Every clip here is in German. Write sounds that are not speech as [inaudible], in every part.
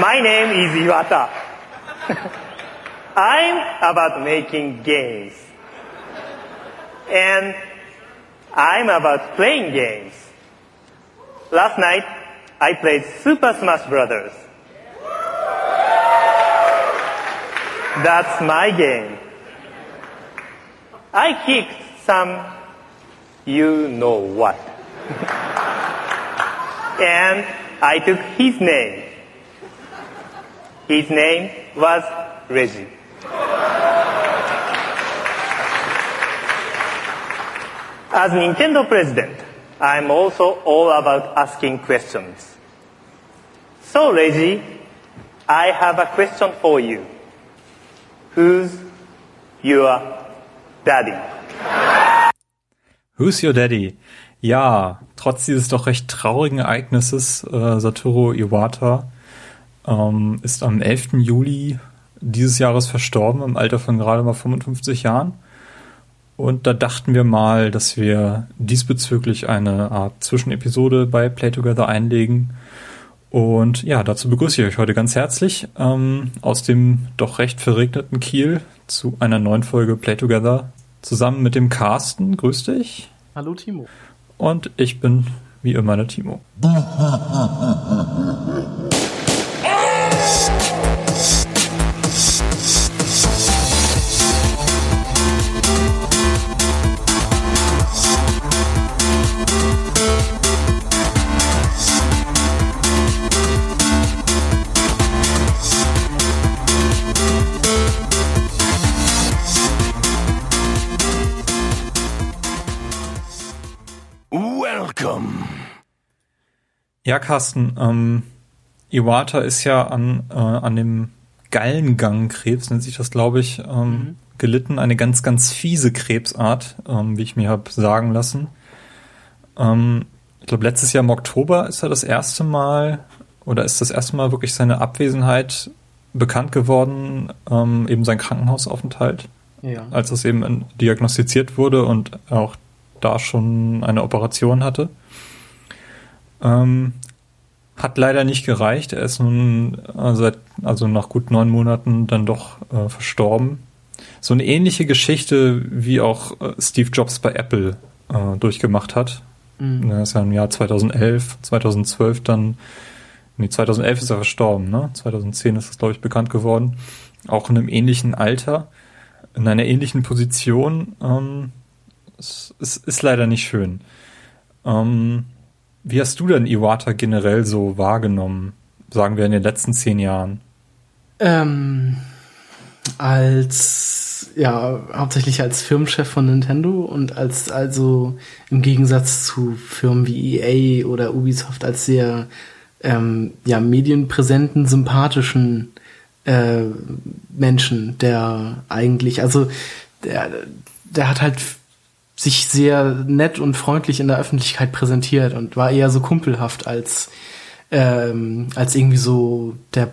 My name is Iwata. [laughs] I'm about making games. And I'm about playing games. Last night, I played Super Smash Brothers. That's my game. I kicked some you know what. [laughs] and I took his name. His name was Reggie. As Nintendo president, I'm also all about asking questions. So, Reggie, I have a question for you. Who's your daddy? Who's your daddy? Ja, trotz dieses doch recht traurigen Ereignisses, äh, Satoru Iwata ähm, ist am 11. Juli dieses Jahres verstorben, im Alter von gerade mal 55 Jahren. Und da dachten wir mal, dass wir diesbezüglich eine Art Zwischenepisode bei Play Together einlegen. Und ja, dazu begrüße ich euch heute ganz herzlich ähm, aus dem doch recht verregneten Kiel zu einer neuen Folge Play Together zusammen mit dem Carsten. Grüß dich. Hallo Timo. Und ich bin wie immer der Timo. [laughs] Ja, Carsten, ähm, Iwata ist ja an, äh, an dem Gallengangkrebs, nennt sich das, glaube ich, ähm, mhm. gelitten. Eine ganz, ganz fiese Krebsart, ähm, wie ich mir habe sagen lassen. Ähm, ich glaube, letztes Jahr im Oktober ist er das erste Mal oder ist das erste Mal wirklich seine Abwesenheit bekannt geworden, ähm, eben sein Krankenhausaufenthalt, ja. als das eben diagnostiziert wurde und auch da schon eine Operation hatte. Ähm, hat leider nicht gereicht. Er ist nun äh, seit, also nach gut neun Monaten dann doch äh, verstorben. So eine ähnliche Geschichte, wie auch äh, Steve Jobs bei Apple äh, durchgemacht hat. Mhm. Er ist ja im Jahr 2011, 2012 dann, nee, 2011 ist er verstorben, ne? 2010 ist das, glaube ich, bekannt geworden. Auch in einem ähnlichen Alter, in einer ähnlichen Position. Ähm, es, es ist leider nicht schön. Ähm, wie hast du denn Iwata generell so wahrgenommen, sagen wir in den letzten zehn Jahren? Ähm, als, ja, hauptsächlich als Firmenchef von Nintendo und als, also im Gegensatz zu Firmen wie EA oder Ubisoft als sehr, ähm, ja, medienpräsenten, sympathischen äh, Menschen, der eigentlich, also der, der hat halt sich sehr nett und freundlich in der Öffentlichkeit präsentiert und war eher so kumpelhaft als ähm, als irgendwie so der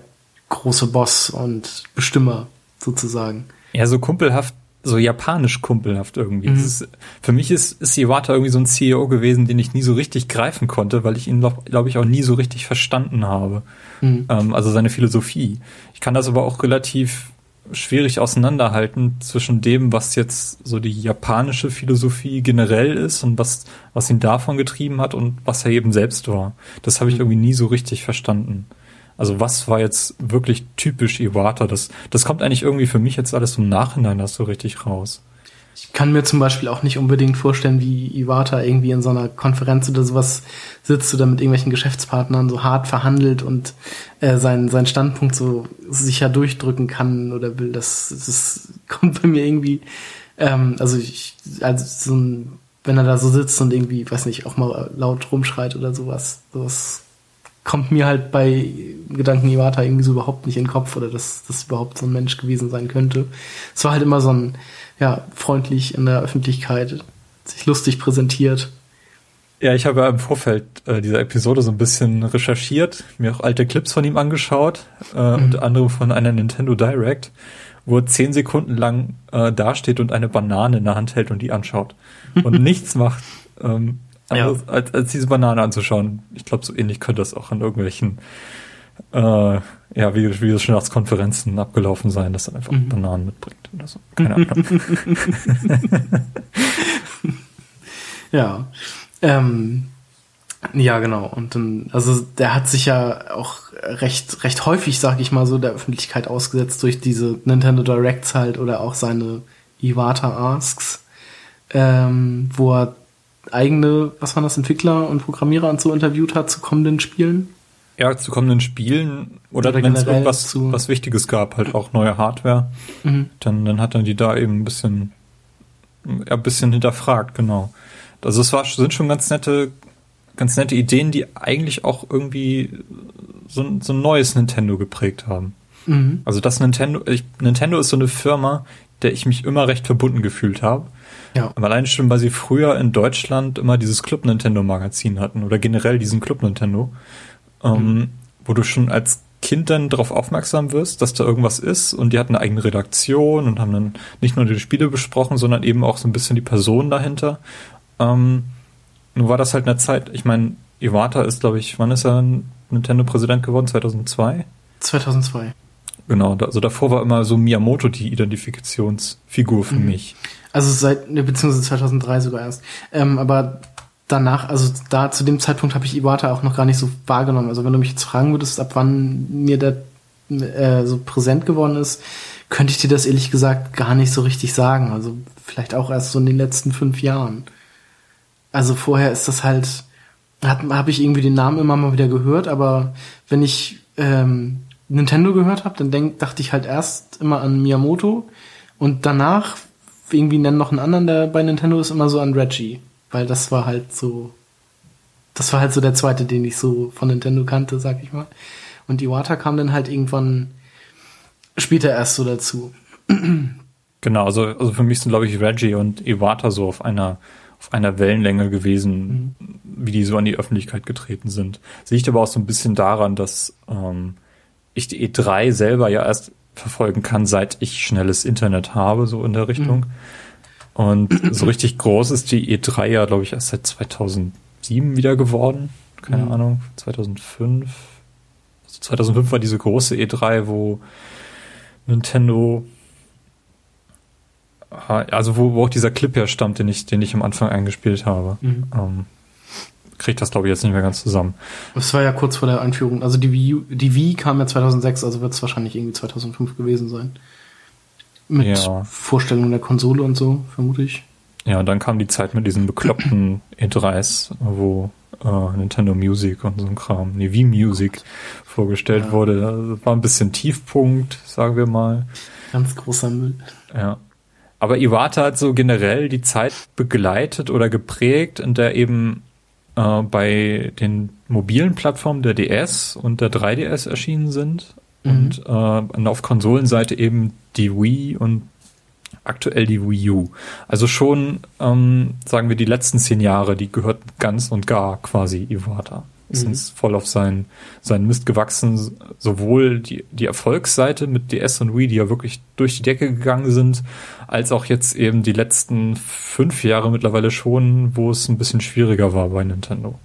große Boss und Bestimmer sozusagen. Ja, so kumpelhaft, so japanisch kumpelhaft irgendwie. Mhm. Ist, für mich ist, ist Iwata irgendwie so ein CEO gewesen, den ich nie so richtig greifen konnte, weil ich ihn, glaube glaub ich, auch nie so richtig verstanden habe. Mhm. Ähm, also seine Philosophie. Ich kann das aber auch relativ schwierig auseinanderhalten zwischen dem, was jetzt so die japanische Philosophie generell ist und was, was ihn davon getrieben hat und was er eben selbst war. Das habe ich mhm. irgendwie nie so richtig verstanden. Also was war jetzt wirklich typisch Iwata? Das, das kommt eigentlich irgendwie für mich jetzt alles im Nachhinein erst so richtig raus. Ich kann mir zum Beispiel auch nicht unbedingt vorstellen, wie Iwata irgendwie in so einer Konferenz oder sowas sitzt oder mit irgendwelchen Geschäftspartnern so hart verhandelt und äh, seinen, seinen Standpunkt so sicher durchdrücken kann oder will. Das, das [laughs] kommt bei mir irgendwie, ähm, also ich, also so ein, wenn er da so sitzt und irgendwie, weiß nicht, auch mal laut rumschreit oder sowas, sowas kommt mir halt bei Gedanken Iwata irgendwie so überhaupt nicht in den Kopf oder dass das überhaupt so ein Mensch gewesen sein könnte. Es war halt immer so ein, ja, freundlich in der Öffentlichkeit sich lustig präsentiert. Ja, ich habe ja im Vorfeld äh, dieser Episode so ein bisschen recherchiert, mir auch alte Clips von ihm angeschaut, äh, mhm. unter anderem von einer Nintendo Direct, wo er zehn Sekunden lang äh, dasteht und eine Banane in der Hand hält und die anschaut und [laughs] nichts macht, ähm, ja. als, als diese Banane anzuschauen. Ich glaube, so ähnlich könnte das auch an irgendwelchen äh, ja, wie, wie es Konferenzen abgelaufen sein, dass er einfach mhm. Bananen mitbringt oder so. Keine Ahnung. [laughs] ja. Ähm, ja, genau. Und dann, also der hat sich ja auch recht, recht häufig, sag ich mal so, der Öffentlichkeit ausgesetzt durch diese Nintendo Directs halt oder auch seine Iwata Asks, ähm, wo er eigene, was waren das, Entwickler und Programmierer und so interviewt hat zu kommenden Spielen. Ja, zu kommenden Spielen oder, oder wenn es irgendwas zu was Wichtiges gab, halt auch neue Hardware, mhm. dann, dann hat er die da eben ein bisschen, ja, ein bisschen hinterfragt, genau. Also es war, sind schon ganz nette, ganz nette Ideen, die eigentlich auch irgendwie so, so ein neues Nintendo geprägt haben. Mhm. Also das Nintendo, ich, Nintendo ist so eine Firma, der ich mich immer recht verbunden gefühlt habe. Ja. Aber allein schon, weil sie früher in Deutschland immer dieses Club Nintendo Magazin hatten oder generell diesen Club Nintendo, ähm, mhm. wo du schon als Kind dann darauf aufmerksam wirst, dass da irgendwas ist und die hatten eine eigene Redaktion und haben dann nicht nur die Spiele besprochen, sondern eben auch so ein bisschen die Person dahinter. Ähm, nur war das halt eine Zeit, ich meine, Iwata ist, glaube ich, wann ist er Nintendo-Präsident geworden? 2002? 2002. Genau, also davor war immer so Miyamoto die Identifikationsfigur für mhm. mich. Also seit, ne, beziehungsweise 2003 sogar erst. Ähm, aber danach, also da zu dem Zeitpunkt habe ich Iwata auch noch gar nicht so wahrgenommen. Also wenn du mich jetzt fragen würdest, ab wann mir der äh, so präsent geworden ist, könnte ich dir das ehrlich gesagt gar nicht so richtig sagen. Also vielleicht auch erst so in den letzten fünf Jahren. Also vorher ist das halt, habe ich irgendwie den Namen immer mal wieder gehört, aber wenn ich ähm, Nintendo gehört habe, dann denk, dachte ich halt erst immer an Miyamoto und danach irgendwie nennen noch einen anderen, der bei Nintendo ist, immer so an Reggie, weil das war halt so, das war halt so der zweite, den ich so von Nintendo kannte, sag ich mal. Und Iwata kam dann halt irgendwann später erst so dazu. Genau, also, also für mich sind, glaube ich, Reggie und Iwata so auf einer auf einer Wellenlänge gewesen, mhm. wie die so an die Öffentlichkeit getreten sind. Sehe ich aber auch so ein bisschen daran, dass ähm, ich die E3 selber ja erst verfolgen kann, seit ich schnelles Internet habe, so in der Richtung. Mhm. Und so richtig groß ist die E3 ja, glaube ich, erst seit 2007 wieder geworden. Keine mhm. Ahnung, 2005. Also 2005 war diese große E3, wo Nintendo also wo, wo auch dieser Clip her stammt, den ich, den ich am Anfang eingespielt habe. Mhm. Ähm, kriegt das, glaube ich, jetzt nicht mehr ganz zusammen. Das war ja kurz vor der Einführung. Also die Wii, die Wii kam ja 2006, also wird es wahrscheinlich irgendwie 2005 gewesen sein. Mit ja. Vorstellung der Konsole und so, vermute ich. Ja, und dann kam die Zeit mit diesen bekloppten [clears throat] E3s, wo äh, Nintendo Music und so ein Kram, nee, Wii Music vorgestellt ja. wurde. Das war ein bisschen Tiefpunkt, sagen wir mal. Ganz großer Müll. Ja. Aber Iwata hat so generell die Zeit begleitet oder geprägt, in der eben äh, bei den mobilen Plattformen der DS und der 3DS erschienen sind. Und, äh, und auf Konsolenseite eben die Wii und aktuell die Wii U. Also schon, ähm, sagen wir, die letzten zehn Jahre, die gehört ganz und gar quasi Iwata. Ist mhm. voll auf seinen, seinen Mist gewachsen. Sowohl die, die Erfolgsseite mit DS und Wii, die ja wirklich durch die Decke gegangen sind, als auch jetzt eben die letzten fünf Jahre mittlerweile schon, wo es ein bisschen schwieriger war bei Nintendo.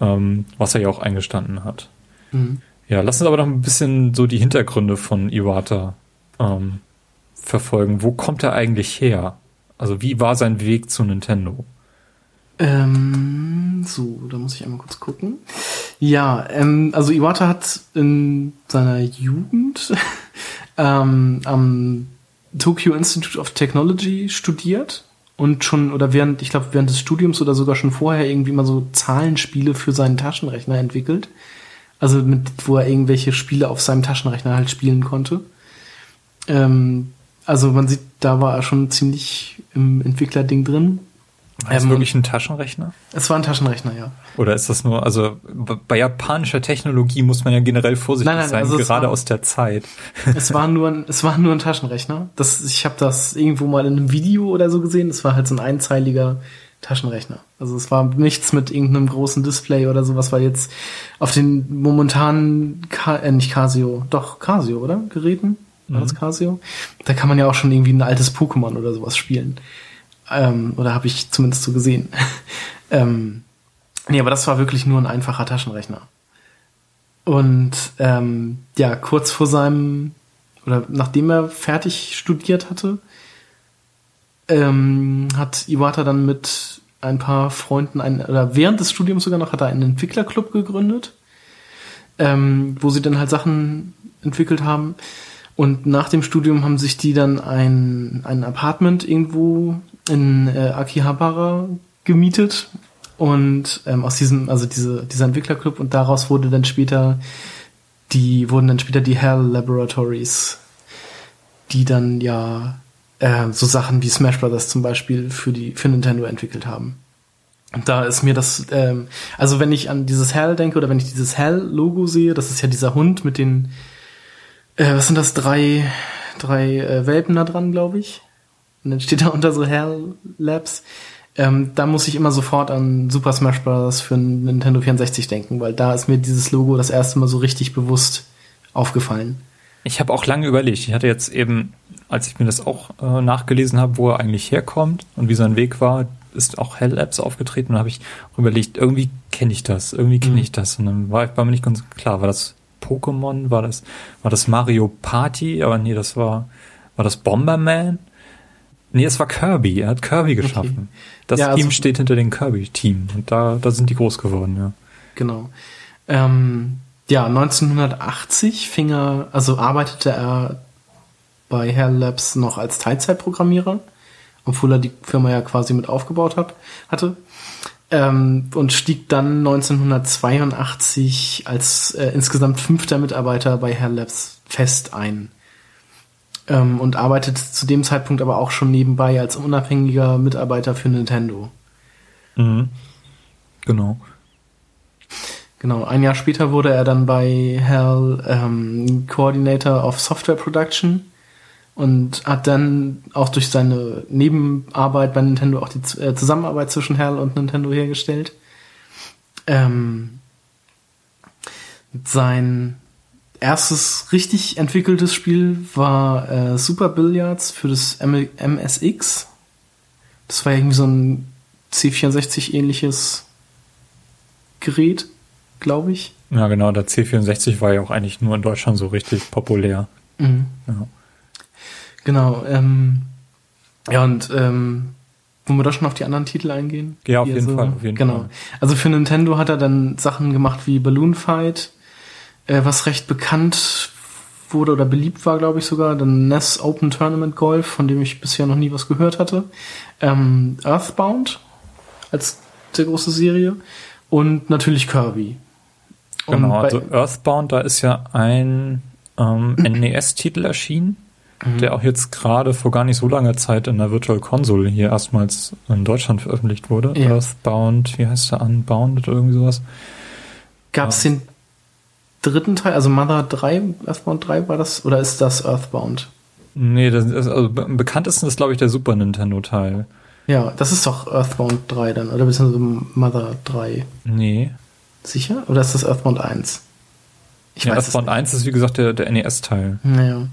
Ähm, was er ja auch eingestanden hat. Mhm. Ja, lass uns aber noch ein bisschen so die Hintergründe von Iwata ähm, verfolgen. Wo kommt er eigentlich her? Also wie war sein Weg zu Nintendo? Ähm, so, da muss ich einmal kurz gucken. Ja, ähm, also Iwata hat in seiner Jugend [laughs] ähm, am Tokyo Institute of Technology studiert und schon, oder während, ich glaube, während des Studiums oder sogar schon vorher irgendwie mal so Zahlenspiele für seinen Taschenrechner entwickelt. Also mit, wo er irgendwelche Spiele auf seinem Taschenrechner halt spielen konnte. Ähm, also man sieht, da war er schon ziemlich im Entwicklerding drin. War das ähm, wirklich ein Taschenrechner? Es war ein Taschenrechner, ja. Oder ist das nur, also bei japanischer Technologie muss man ja generell vorsichtig nein, nein, sein, also gerade war, aus der Zeit. [laughs] Es war nur ein, es war nur ein Taschenrechner. Das, ich habe das irgendwo mal in einem Video oder so gesehen. Es war halt so ein einzeiliger Taschenrechner. Also es war nichts mit irgendeinem großen Display oder sowas, weil jetzt auf den momentanen, Ka äh, nicht Casio, doch Casio, oder? Geräten? War mhm. das Casio? Da kann man ja auch schon irgendwie ein altes Pokémon oder sowas spielen. Ähm, oder habe ich zumindest so gesehen. [laughs] ähm, nee, aber das war wirklich nur ein einfacher Taschenrechner. Und ähm, ja, kurz vor seinem, oder nachdem er fertig studiert hatte, ähm, hat Iwata dann mit ein paar Freunden, ein, oder während des Studiums sogar noch, hat er einen Entwicklerclub gegründet, ähm, wo sie dann halt Sachen entwickelt haben. Und nach dem Studium haben sich die dann ein, ein Apartment irgendwo in äh, Akihabara gemietet und ähm, aus diesem, also diese, dieser Entwicklerclub und daraus wurde dann später die, wurden dann später die Hell Laboratories, die dann ja äh, so Sachen wie Smash Brothers zum Beispiel für die, für Nintendo entwickelt haben. Und da ist mir das, ähm, also wenn ich an dieses Hell denke oder wenn ich dieses Hell-Logo sehe, das ist ja dieser Hund mit den, äh, was sind das, drei, drei äh, Welpen da dran, glaube ich. Und dann steht da unter so Hell Labs. Ähm, da muss ich immer sofort an Super Smash Bros. für Nintendo 64 denken, weil da ist mir dieses Logo das erste Mal so richtig bewusst aufgefallen. Ich habe auch lange überlegt. Ich hatte jetzt eben, als ich mir das auch äh, nachgelesen habe, wo er eigentlich herkommt und wie sein Weg war, ist auch Hell Labs aufgetreten und habe ich überlegt, irgendwie kenne ich das, irgendwie kenne mhm. ich das. Und dann war, war mir nicht ganz klar, war das Pokémon, war das, war das Mario Party, aber nee, das war, war das Bomberman? Nee, es war Kirby. Er hat Kirby geschaffen. Okay. Das ja, Team also, steht hinter dem Kirby-Team. Und da, da sind die groß geworden, ja. Genau. Ähm, ja, 1980 fing er, also arbeitete er bei Hell Labs noch als Teilzeitprogrammierer, obwohl er die Firma ja quasi mit aufgebaut hat, hatte. Ähm, und stieg dann 1982 als äh, insgesamt fünfter Mitarbeiter bei Hell Labs fest ein ähm, und arbeitet zu dem Zeitpunkt aber auch schon nebenbei als unabhängiger Mitarbeiter für Nintendo. Mhm. Genau. Genau, ein Jahr später wurde er dann bei Hell ähm, Coordinator of Software Production und hat dann auch durch seine Nebenarbeit bei Nintendo auch die äh, Zusammenarbeit zwischen Hell und Nintendo hergestellt. Ähm, sein erstes richtig entwickeltes Spiel war äh, Super Billiards für das M MSX. Das war irgendwie so ein C64-ähnliches Gerät, glaube ich. Ja, genau, der C64 war ja auch eigentlich nur in Deutschland so richtig populär. Mhm. Ja. Genau, ähm, ja, und ähm, wollen wir da schon auf die anderen Titel eingehen? Ja, auf jeden so, Fall. Auf jeden genau. Fall. Also für Nintendo hat er dann Sachen gemacht wie Balloon Fight, äh, was recht bekannt wurde oder beliebt war, glaube ich sogar, dann NES Open Tournament Golf, von dem ich bisher noch nie was gehört hatte. Ähm, Earthbound als sehr große Serie und natürlich Kirby. Genau, also Earthbound, da ist ja ein ähm, NES-Titel erschienen, mhm. der auch jetzt gerade vor gar nicht so langer Zeit in der Virtual Console hier erstmals in Deutschland veröffentlicht wurde. Ja. Earthbound, wie heißt der? Unbounded oder irgendwie sowas. Gab es ja. den dritten Teil, also Mother 3, Earthbound 3 war das, oder ist das Earthbound? Nee, das ist, also am bekanntesten ist, glaube ich, der Super Nintendo-Teil. Ja, das ist doch Earthbound 3 dann, oder beziehungsweise Mother 3. Nee. Sicher? Oder ist das Earthbound 1? Ich ja, weiß Earthbound 1 ist, wie gesagt, der, der NES-Teil. Naja.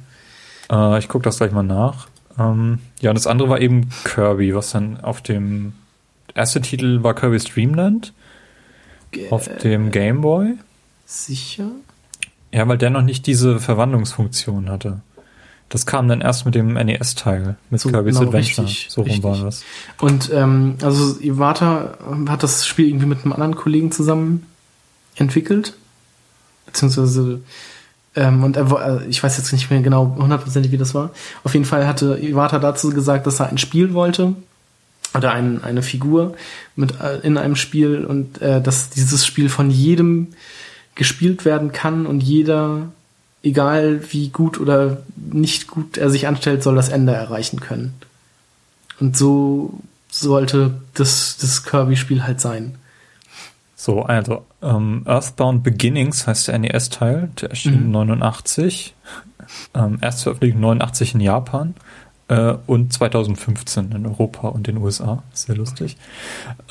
Äh, ich gucke das gleich mal nach. Ähm, ja, und das andere war eben Kirby, was dann auf dem erste Titel war Kirby Streamland. Ge auf dem Game Boy. Sicher? Ja, weil der noch nicht diese Verwandlungsfunktion hatte. Das kam dann erst mit dem NES-Teil, mit so, Kirby's genau, Adventure. Richtig, so rum war das. Und ähm, also Iwata hat das Spiel irgendwie mit einem anderen Kollegen zusammen entwickelt. Beziehungsweise ähm, und er, äh, ich weiß jetzt nicht mehr genau hundertprozentig, wie das war. Auf jeden Fall hatte Iwata dazu gesagt, dass er ein Spiel wollte oder ein, eine Figur mit äh, in einem Spiel und äh, dass dieses Spiel von jedem gespielt werden kann und jeder, egal wie gut oder nicht gut er sich anstellt, soll das Ende erreichen können. Und so sollte das, das Kirby-Spiel halt sein. So, also ähm, Earthbound Beginnings heißt der NES-Teil, der erschien mhm. 89, [laughs] ähm, Erstveröffentlichung 89 in Japan äh, und 2015 in Europa und den USA. Sehr lustig.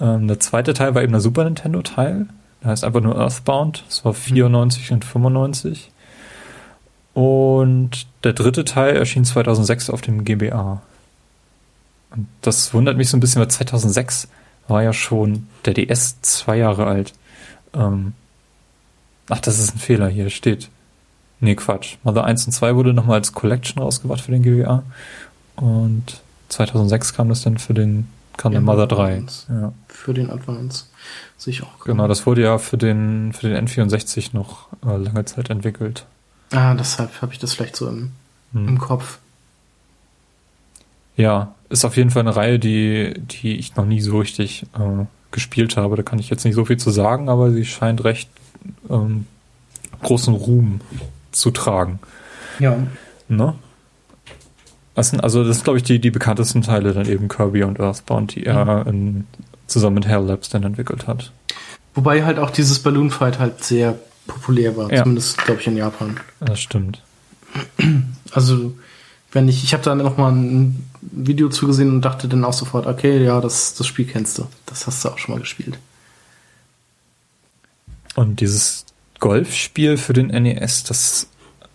Ähm, der zweite Teil war eben der Super Nintendo-Teil, der heißt einfach nur Earthbound. Das war 94 mhm. und 95. Und der dritte Teil erschien 2006 auf dem GBA. Und das wundert mich so ein bisschen, weil 2006 war ja schon der DS zwei Jahre alt. Ähm, Ach, das ist ein Fehler hier, steht. Nee, Quatsch. Mother 1 und 2 wurde nochmal als Collection rausgebracht für den GWA. Und 2006 kam das dann für den, kam Ja, der Mother Mother 3. 1. Ja. Für den Advance. Sehe ich auch. Genau, das wurde ja für den, für den N64 noch äh, lange Zeit entwickelt. Ah, deshalb habe ich das vielleicht so im, Hm. im Kopf. Ja, ist auf jeden Fall eine Reihe, die, die ich noch nie so richtig äh, gespielt habe. Da kann ich jetzt nicht so viel zu sagen, aber sie scheint recht ähm, großen Ruhm zu tragen. Ja. Ne? Das sind, also das sind, glaube ich, die, die bekanntesten Teile dann eben Kirby und Earthbound, die er in, zusammen mit Hell Labs dann entwickelt hat. Wobei halt auch dieses Balloon Fight halt sehr populär war, Ja. zumindest glaube ich in Japan. Das stimmt. Also wenn ich, ich habe da noch mal ein Video zugesehen und dachte dann auch sofort, okay, ja, das, das Spiel kennst du, das hast du auch schon mal gespielt. Und dieses Golfspiel für den NES, das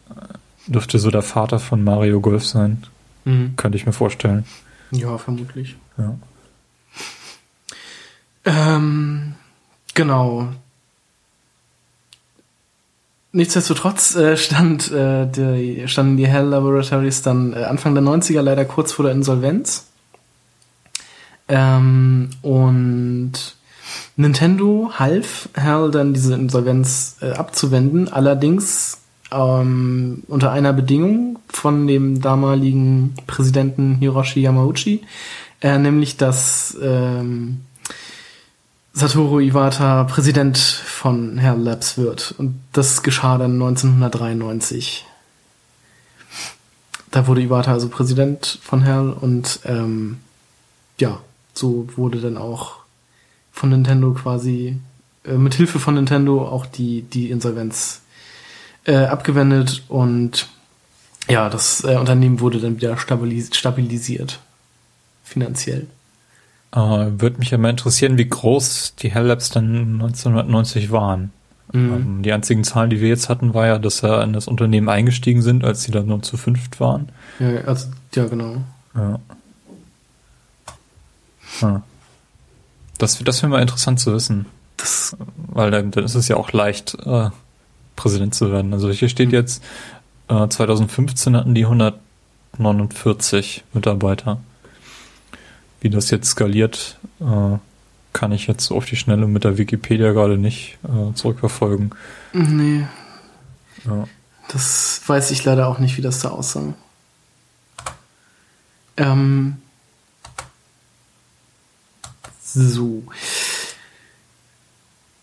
äh, dürfte so der Vater von Mario Golf sein. Könnte ich mir vorstellen. Ja, vermutlich. Ja. Ähm, genau. Nichtsdestotrotz äh, stand, äh, die, standen die Hell Laboratories dann äh, Anfang der 90er leider kurz vor der Insolvenz. Ähm, und Nintendo half Hell dann diese Insolvenz äh, abzuwenden, allerdings ähm, unter einer Bedingung von dem damaligen Präsidenten Hiroshi Yamauchi, äh, nämlich dass ähm, Satoru Iwata Präsident von Hell Labs wird. Und das geschah dann 1993. Da wurde Iwata also Präsident von Hell und ähm, ja, so wurde dann auch von Nintendo quasi äh, mit Hilfe von Nintendo auch die die Insolvenz äh, abgewendet und ja, das äh, Unternehmen wurde dann wieder stabilis stabilisiert finanziell. Äh, Würde mich ja mal interessieren, wie groß die Hell Labs dann 1990 waren. Ähm, die einzigen Zahlen, die wir jetzt hatten, war ja, dass er in das Unternehmen eingestiegen sind, als sie dann nur zu fünft waren. Ja, also, ja, genau. Ja. Ja. Das, das wäre mal interessant zu wissen, Das, weil dann, dann ist es ja auch leicht, äh, Präsident zu werden. Also hier steht jetzt, äh, 2015 hatten die 149 Mitarbeiter. Wie das jetzt skaliert, äh, kann ich jetzt auf die Schnelle mit der Wikipedia gerade nicht äh, zurückverfolgen. nee, Ja. das weiß ich leider auch nicht, wie das da aussah. Ähm, so.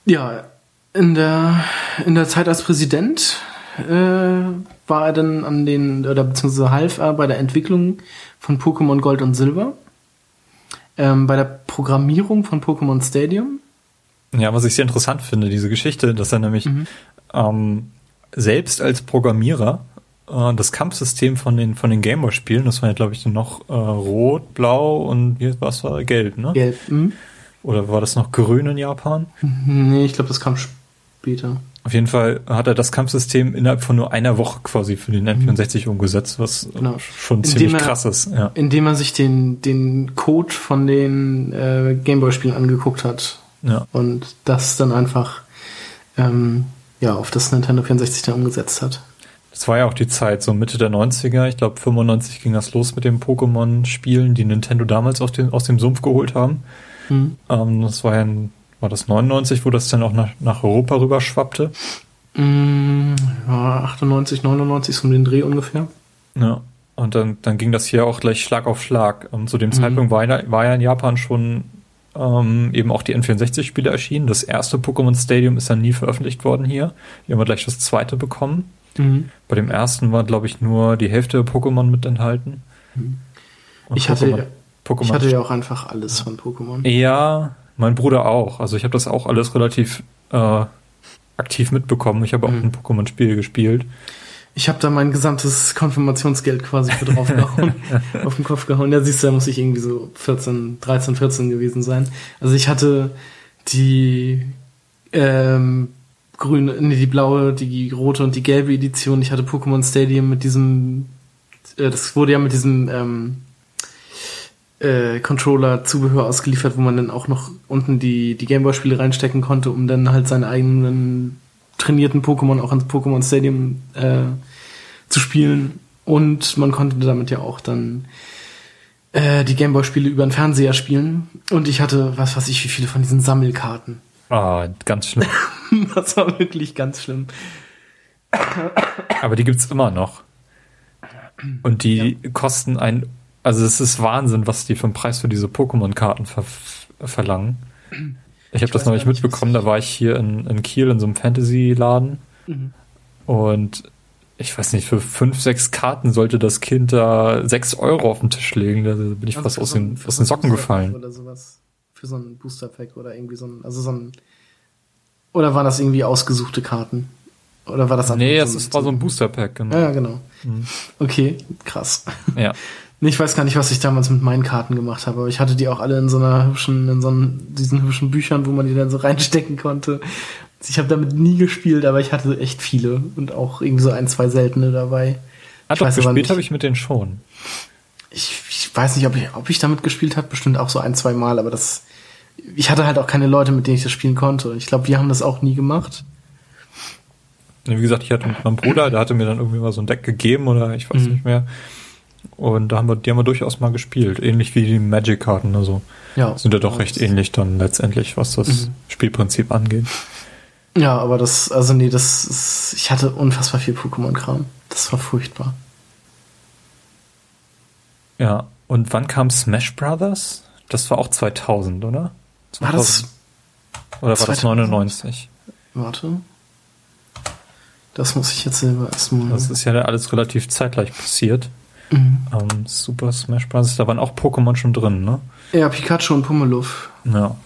Ja, in der, in der Zeit als Präsident äh, war er dann an den, oder beziehungsweise half er bei der Entwicklung von Pokémon Gold und Silber, ähm, bei der Programmierung von Pokémon Stadium. Ja, was ich sehr interessant finde, diese Geschichte, dass er nämlich ähm, selbst als Programmierer äh, das Kampfsystem von den von den Gameboy-Spielen, das war ja glaube ich noch äh, rot, blau und was war gelb, ne? Gelb. Hm? Oder war das noch grün in Japan? Nee, ich glaube, das kam später. Auf jeden Fall hat er das Kampfsystem innerhalb von nur einer Woche quasi für den N64 umgesetzt, was Genau. schon Indem ziemlich er- krass ist. Ja. Indem er sich den, den Code von den äh, Gameboy-Spielen angeguckt hat ja. und das dann einfach ähm, ja, auf das Nintendo 64 dann umgesetzt hat. Das war ja auch die Zeit, so Mitte der 90er, ich glaube 95 ging das los mit den Pokémon-Spielen, die Nintendo damals aus dem, aus dem Sumpf geholt haben. Mhm. Ähm, das war ja ein, war das 99, wo das dann auch nach, nach Europa rüber schwappte. Mm, ja, 98, 99 so um den Dreh ungefähr. Ja. Und dann, dann ging das hier auch gleich Schlag auf Schlag. Und zu dem Zeitpunkt war ja, war ja in Japan schon ähm, eben auch die N64-Spiele erschienen. Das erste Pokémon Stadium ist dann nie veröffentlicht worden hier. Hier haben wir gleich das zweite bekommen. Mhm. Bei dem ersten war, glaube ich, nur die Hälfte der Pokémon mit enthalten. Und Ich hatte, Pokémon- Pokémon ich hatte ja auch einfach alles von Pokémon. Ja, mein Bruder auch. Also ich habe das auch alles relativ äh, aktiv mitbekommen. Ich habe auch Mhm. ein Pokémon-Spiel gespielt. Ich habe da mein gesamtes Konfirmationsgeld quasi für draufgehauen, [laughs] auf den Kopf gehauen. Ja, siehst du, da muss ich irgendwie so 14, 13, 14 gewesen sein. Also ich hatte die ähm, grüne, nee, die blaue, die rote und die gelbe Edition. Ich hatte Pokémon Stadium mit diesem, äh, das wurde ja mit diesem ähm, äh, Controller-Zubehör ausgeliefert, wo man dann auch noch unten die, die Gameboy-Spiele reinstecken konnte, um dann halt seine eigenen trainierten Pokémon auch ins Pokémon Stadium äh, zu spielen. Und man konnte damit ja auch dann äh, die Gameboy-Spiele über den Fernseher spielen. Und ich hatte, was weiß ich, wie viele von diesen Sammelkarten. Ah, ganz schlimm. [laughs] das war wirklich ganz schlimm. Aber die gibt's immer noch. Und die ja. kosten ein, also es ist Wahnsinn, was die für einen Preis für diese Pokémon-Karten ver verlangen. Ich habe das neulich mitbekommen, da war ich hier in, in Kiel in so einem Fantasy-Laden mhm. und ich weiß nicht, für fünf, sechs Karten sollte das Kind da sechs Euro auf den Tisch legen. Da bin ich also fast aus, so den, aus den Socken gefallen. Oder sowas. Für so einen Booster-Pack oder irgendwie so ein, also so ein, oder waren das irgendwie ausgesuchte Karten? Oder war das Nee, es so war so ein Booster-Pack, genau. Ja, genau. Mhm. Okay, krass. Ja. [laughs] Ich weiß gar nicht, was ich damals mit meinen Karten gemacht habe, aber ich hatte die auch alle in so einer hübschen, in so einen, diesen hübschen Büchern, wo man die dann so [laughs] reinstecken konnte. Ich habe damit nie gespielt, aber ich hatte echt viele und auch irgendwie so ein, zwei seltene dabei. Ah, doch, gespielt habe ich mit denen schon. Ich, ich weiß nicht, ob ich, ob ich damit gespielt habe, bestimmt auch so ein, zwei Mal, aber das, ich hatte halt auch keine Leute, mit denen ich das spielen konnte. Ich glaube, wir haben das auch nie gemacht. Wie gesagt, ich hatte mit meinem Bruder, der hatte mir dann irgendwie mal so ein Deck gegeben oder ich weiß mhm. nicht mehr. Und da haben wir, die haben wir durchaus mal gespielt, ähnlich wie die Magic-Karten. Also ja, sind ja doch recht ähnlich dann letztendlich, was das mhm. Spielprinzip angeht. Ja, aber das, also nee, das ist, ich hatte unfassbar viel Pokémon-Kram. Das war furchtbar. Ja, und wann kam Smash Brothers? Das war auch 2000, oder? 2000. War das? Oder war 2000? das 99? Warte. Das muss ich jetzt selber erstmal. Das ist ja alles relativ zeitgleich passiert. Mhm. Ähm, Super Smash Bros. Da waren auch Pokémon schon drin, ne? Ja, Pikachu und Pummeluff. Ja.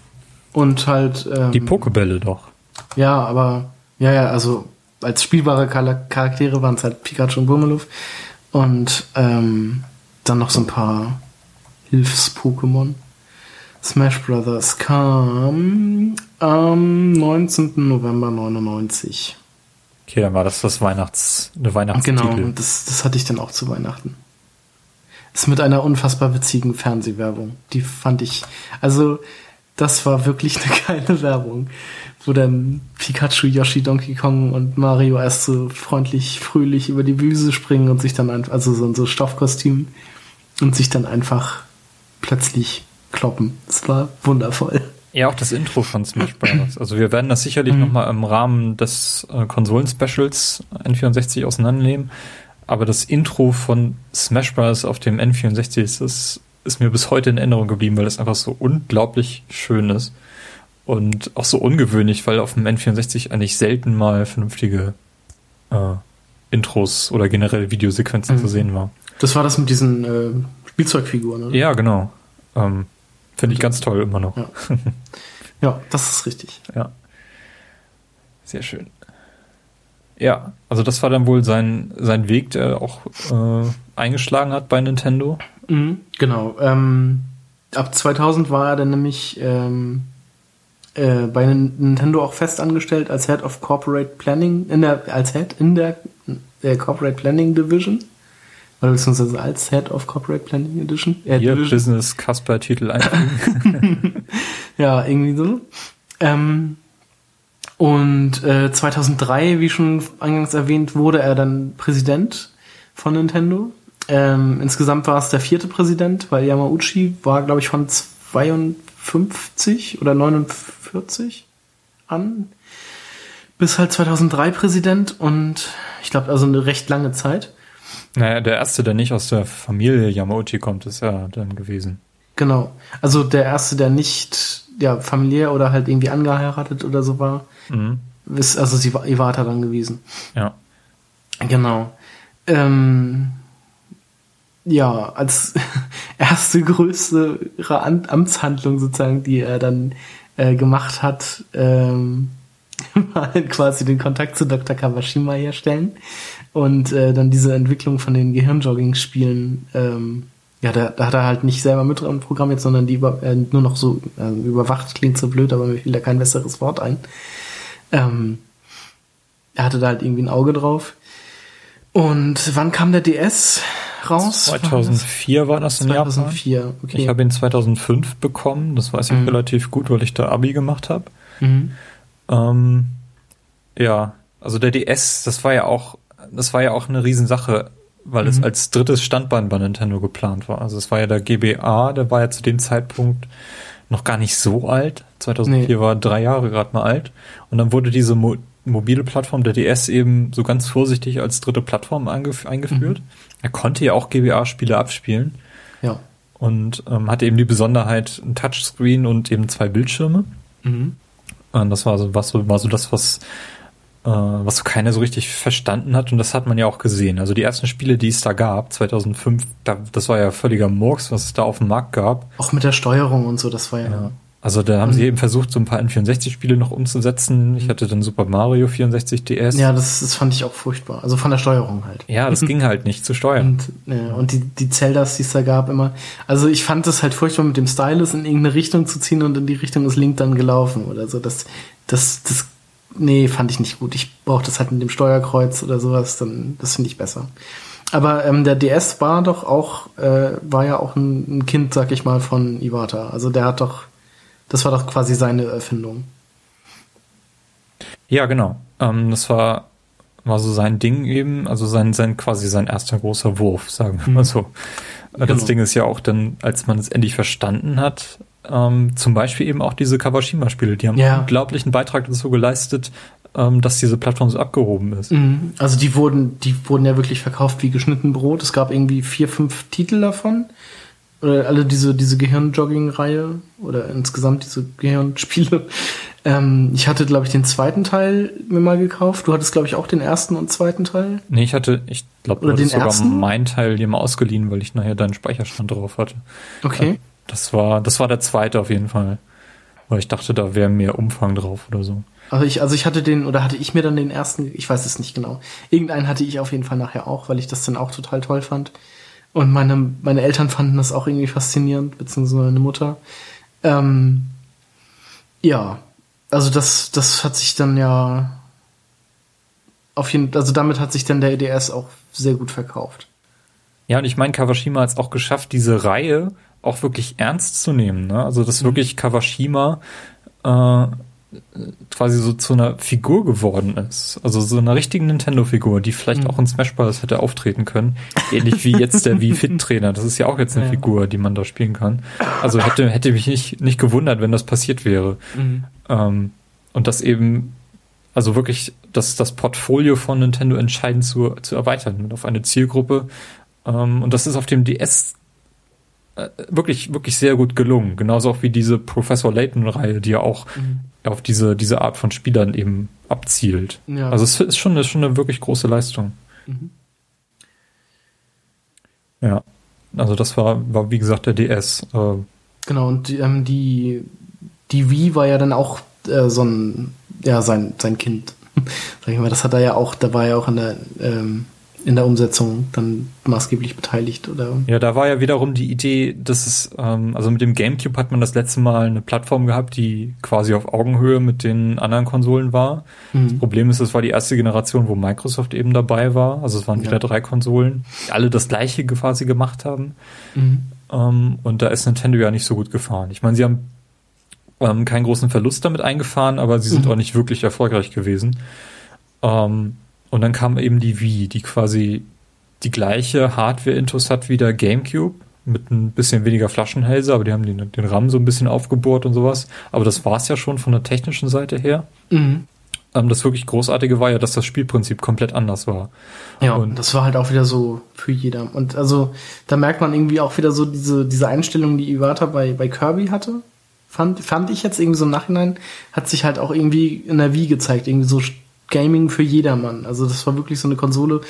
Und halt. Ähm, Die Pokebälle doch. Ja, aber. Ja, ja, also als spielbare Charaktere waren es halt Pikachu und Pummeluff. Und ähm, dann noch so ein paar Hilfs-Pokémon. Smash Brothers kam am 19. November 99. Okay, dann war das das Weihnachts, eine Weihnachtstitel. Genau, das, das hatte ich dann auch zu Weihnachten. Ist mit einer unfassbar witzigen Fernsehwerbung. Die fand ich, also, das war wirklich eine [laughs] geile Werbung, wo dann Pikachu, Yoshi, Donkey Kong und Mario erst so freundlich, fröhlich über die Wiese springen und sich dann einfach, also so ein so Stoffkostüm und sich dann einfach plötzlich kloppen. Es war wundervoll. Ja, auch das Intro von Smash Bros. Also wir werden das sicherlich mhm. nochmal im Rahmen des äh, Konsolen-Specials N64 auseinandernehmen. Aber das Intro von Smash Bros. auf dem N64 ist, ist, ist mir bis heute in Erinnerung geblieben, weil das einfach so unglaublich schön ist. Und auch so ungewöhnlich, weil auf dem N64 eigentlich selten mal vernünftige äh, Intros oder generell Videosequenzen mhm. zu sehen war. Das war das mit diesen äh, Spielzeugfiguren, oder? Ja, genau. Ähm, Finde ich ganz toll immer noch. Ja. ja, das ist richtig. [laughs] Ja. Sehr schön. Ja, also das war dann wohl sein, sein Weg, der auch äh, eingeschlagen hat bei Nintendo. Mhm, genau. Ähm, ab 2000 war er dann nämlich ähm, äh, bei Nintendo auch fest angestellt als Head of Corporate Planning, in der, als Head in der, der Corporate Planning Division. Oder beziehungsweise als Head of Corporate Planning Edition. Äh, Ihr Division. Business Casper Titel einfügen. [laughs] ja, irgendwie so. Ähm, und äh, 2003, wie schon eingangs erwähnt, wurde er dann Präsident von Nintendo. Ähm, insgesamt war es der vierte Präsident, weil Yamauchi war, glaube ich, von 52 oder 49 an bis halt 2003 Präsident und ich glaube also eine recht lange Zeit. Naja, der erste, der nicht aus der Familie Yamauchi kommt, ist ja dann gewesen. Genau. Also der erste, der nicht ja, familiär oder halt irgendwie angeheiratet oder so war, mhm. ist also sie war Iwata dann gewesen. Ja. Genau. Ähm, ja, als [laughs] erste größere Amtshandlung sozusagen, die er dann äh, gemacht hat, ähm, [laughs] war halt quasi den Kontakt zu Dr. Kawashima herstellen und äh, dann diese Entwicklung von den Gehirnjogging-Spielen, ähm, ja, da, da hat er halt nicht selber mit dran programmiert, sondern die über, äh, nur noch so äh, überwacht, klingt so blöd, aber mir fiel da kein besseres Wort ein. Ähm, er hatte da halt irgendwie ein Auge drauf. Und wann kam der DS raus? 2004 war das in 2004, Japan. okay. Ich habe ihn 2005 bekommen, das weiß ich mhm. relativ gut, weil ich da Abi gemacht habe. Mhm. Ähm, ja, Also der DS, das war ja auch, das war ja auch eine Riesensache, weil mhm. es als drittes Standbein bei Nintendo geplant war. Also es war ja der GBA, der war ja zu dem Zeitpunkt noch gar nicht so alt. 2004 nee. war drei Jahre gerade mal alt. Und dann wurde diese Mo mobile Plattform der DS eben so ganz vorsichtig als dritte Plattform eingeführt. Mhm. Er konnte ja auch GBA-Spiele abspielen. Ja. Und ähm, hatte eben die Besonderheit, ein Touchscreen und eben zwei Bildschirme. Mhm. Und das war so, was, war so das, was was so keiner so richtig verstanden hat und das hat man ja auch gesehen. Also die ersten Spiele, die es da gab, 2005, da, das war ja völliger Murks, was es da auf dem Markt gab. Auch mit der Steuerung und so, das war ja. ja. Also da haben mhm. sie eben versucht, so ein paar N64-Spiele noch umzusetzen. Ich hatte dann Super Mario 64 DS. Ja, das, das fand ich auch furchtbar. Also von der Steuerung halt. Ja, das [laughs] ging halt nicht zu steuern. Und, ja, und die, die Zeldas, die es da gab, immer. Also ich fand das halt furchtbar, mit dem Stylus in irgendeine Richtung zu ziehen und in die Richtung ist Link dann gelaufen oder so. Das, das, das nee, fand ich nicht gut. Ich brauche das halt mit dem Steuerkreuz oder sowas, dann das finde ich besser. Aber ähm, der DS war doch auch, äh, war ja auch ein, ein, Kind, sag ich mal, von Iwata. Also der hat doch, das war doch quasi seine Erfindung. Ja, genau. Ähm, das war, war so sein Ding eben, also sein, sein quasi sein erster großer Wurf, sagen wir mal mhm. so. Das genau. Ding ist ja auch dann, als man es endlich verstanden hat, ähm, zum Beispiel eben auch diese Kawashima-Spiele, die haben ja. einen unglaublichen Beitrag dazu geleistet, ähm, dass diese Plattform so abgehoben ist. Mhm. Also die wurden, die wurden ja wirklich verkauft wie geschnitten Brot. Es gab irgendwie vier, fünf Titel davon. Oder alle diese, diese Gehirnjogging-Reihe oder insgesamt diese Gehirnspiele. [laughs] Ähm, ich hatte, glaube ich, den zweiten Teil mir mal gekauft. Du hattest, glaube ich, auch den ersten und zweiten Teil. Nee, ich hatte, ich glaube, du hattest sogar ersten? meinen Teil dir mal ausgeliehen, weil ich nachher deinen Speicherstand drauf hatte. Okay. Äh, das war, das war der zweite auf jeden Fall. Weil ich dachte, da wäre mehr Umfang drauf oder so. Also ich, also ich hatte den, oder hatte ich mir dann den ersten, ich weiß es nicht genau. Irgendeinen hatte ich auf jeden Fall nachher auch, weil ich das dann auch total toll fand. Und meine, meine Eltern fanden das auch irgendwie faszinierend, beziehungsweise meine Mutter. Ähm, ja, also das, das hat sich dann ja auf jeden, also damit hat sich dann der EDS auch sehr gut verkauft. Ja, und ich meine, Kawashima hat es auch geschafft, diese Reihe auch wirklich ernst zu nehmen. Ne? Also dass mhm. wirklich Kawashima äh, quasi so zu einer Figur geworden ist. Also so einer richtigen Nintendo-Figur, die vielleicht mhm. auch in Smash Bros. hätte auftreten können. Ähnlich wie jetzt der Wii Fit Trainer. Das ist ja auch jetzt eine ja. Figur, die man da spielen kann. Also hätte, hätte mich nicht, nicht gewundert, wenn das passiert wäre. Mhm. Ähm, und das eben, also wirklich das, das Portfolio von Nintendo entscheidend zu, zu erweitern auf eine Zielgruppe. Ähm, und das ist auf dem DS äh, wirklich, wirklich sehr gut gelungen. Genauso auch wie diese Professor Layton-Reihe, die ja auch mhm. auf diese, diese Art von Spielern eben abzielt. Ja. Also es ist schon, ist schon eine wirklich große Leistung. Mhm. Ja. Also das war, war wie gesagt der DS. Äh, genau, und ähm, die, die Wii war ja dann auch äh, so ein, ja, sein, sein Kind. [laughs] Sag ich mal, das hat er ja auch, da war ja auch in der ähm, in der Umsetzung dann maßgeblich beteiligt oder ja da war ja wiederum die Idee dass es ähm, also mit dem GameCube hat man das letzte Mal eine Plattform gehabt die quasi auf Augenhöhe mit den anderen Konsolen war mhm. das Problem ist es war die erste Generation wo Microsoft eben dabei war also es waren wieder ja. drei Konsolen die alle das gleiche quasi gemacht haben mhm. ähm, und da ist Nintendo ja nicht so gut gefahren ich meine sie haben ähm, keinen großen Verlust damit eingefahren aber sie sind mhm. auch nicht wirklich erfolgreich gewesen ähm, und dann kam eben die Wii, die quasi die gleiche Hardware-Intus hat wie der GameCube, mit ein bisschen weniger Flaschenhälse, aber die haben den, den RAM so ein bisschen aufgebohrt und sowas. Aber das war es ja schon von der technischen Seite her. Mhm. Ähm, das wirklich Großartige war ja, dass das Spielprinzip komplett anders war. Ja, und das war halt auch wieder so für jeder. Und also da merkt man irgendwie auch wieder so diese, diese Einstellung, die Iwata bei, bei Kirby hatte. Fand, fand ich jetzt irgendwie so im Nachhinein, hat sich halt auch irgendwie in der Wii gezeigt. Irgendwie so Gaming für jedermann. Also das war wirklich so eine Konsole,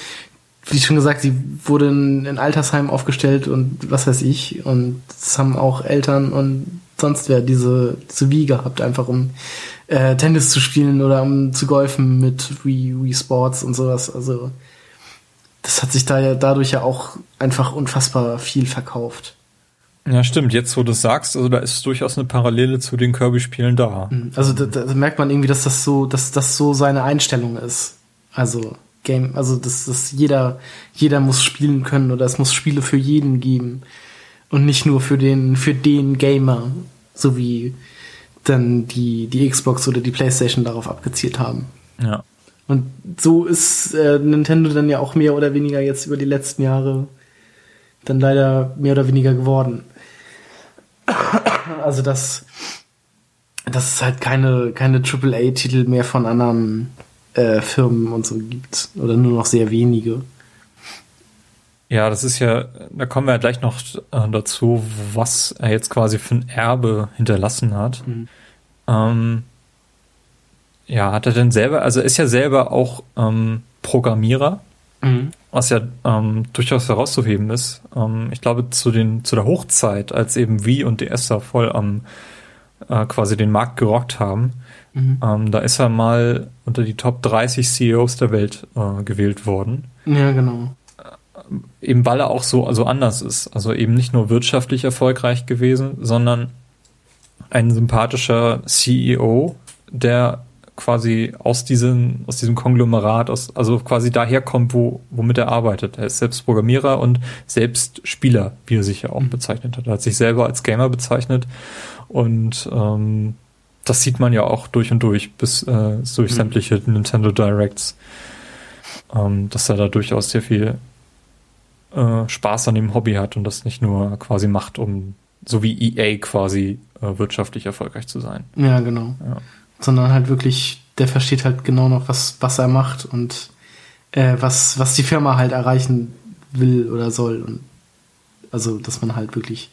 wie schon gesagt, sie wurde in, in Altersheim aufgestellt und was weiß ich. Und es haben auch Eltern und sonst wer diese, diese Wii gehabt, einfach um äh, Tennis zu spielen oder um zu golfen mit Wii, Wii Sports und sowas. Also das hat sich da ja dadurch ja auch einfach unfassbar viel verkauft. Ja, stimmt. Jetzt, wo du sagst, also da ist durchaus eine Parallele zu den Kirby-Spielen da. Mhm. Also da, da merkt man irgendwie, dass das so, dass das so seine Einstellung ist. Also Game, also dass, dass jeder, jeder muss spielen können oder es muss Spiele für jeden geben und nicht nur für den, für den Gamer, so wie dann die die Xbox oder die PlayStation darauf abgezielt haben. Ja. Und so ist äh, Nintendo dann ja auch mehr oder weniger jetzt über die letzten Jahre dann leider mehr oder weniger geworden. Also dass, dass es halt keine, keine AAA-Titel mehr von anderen äh, Firmen und so gibt. Oder nur noch sehr wenige. Ja, das ist ja, da kommen wir ja gleich noch äh, dazu, was er jetzt quasi für ein Erbe hinterlassen hat. Mhm. Ähm, ja, hat er denn selber, also er ist ja selber auch ähm, Programmierer, mhm. Was ja ähm, durchaus herauszuheben ist. Ähm, ich glaube, zu, den, zu der Hochzeit, als eben Wii und DS da voll am äh, quasi den Markt gerockt haben, mhm. ähm, da ist er mal unter die Top 30 CEOs der Welt äh, gewählt worden. Ja, genau eben weil er auch so also anders ist. Also eben nicht nur wirtschaftlich erfolgreich gewesen, sondern ein sympathischer CEO, der quasi aus diesem, aus diesem Konglomerat, aus, also quasi daherkommt, wo, womit er arbeitet. Er ist selbst Programmierer und selbst Spieler, wie er sich ja auch mhm. bezeichnet hat. Er hat sich selber als Gamer bezeichnet und ähm, das sieht man ja auch durch und durch, bis äh, durch mhm. sämtliche Nintendo Directs, ähm, dass er da durchaus sehr viel äh, Spaß an dem Hobby hat und das nicht nur quasi macht, um so wie EA quasi äh, wirtschaftlich erfolgreich zu sein. Ja, genau. Ja. Sondern halt wirklich, der versteht halt genau noch, was, was er macht und äh, was, was die Firma halt erreichen will oder soll. Und also, dass man halt wirklich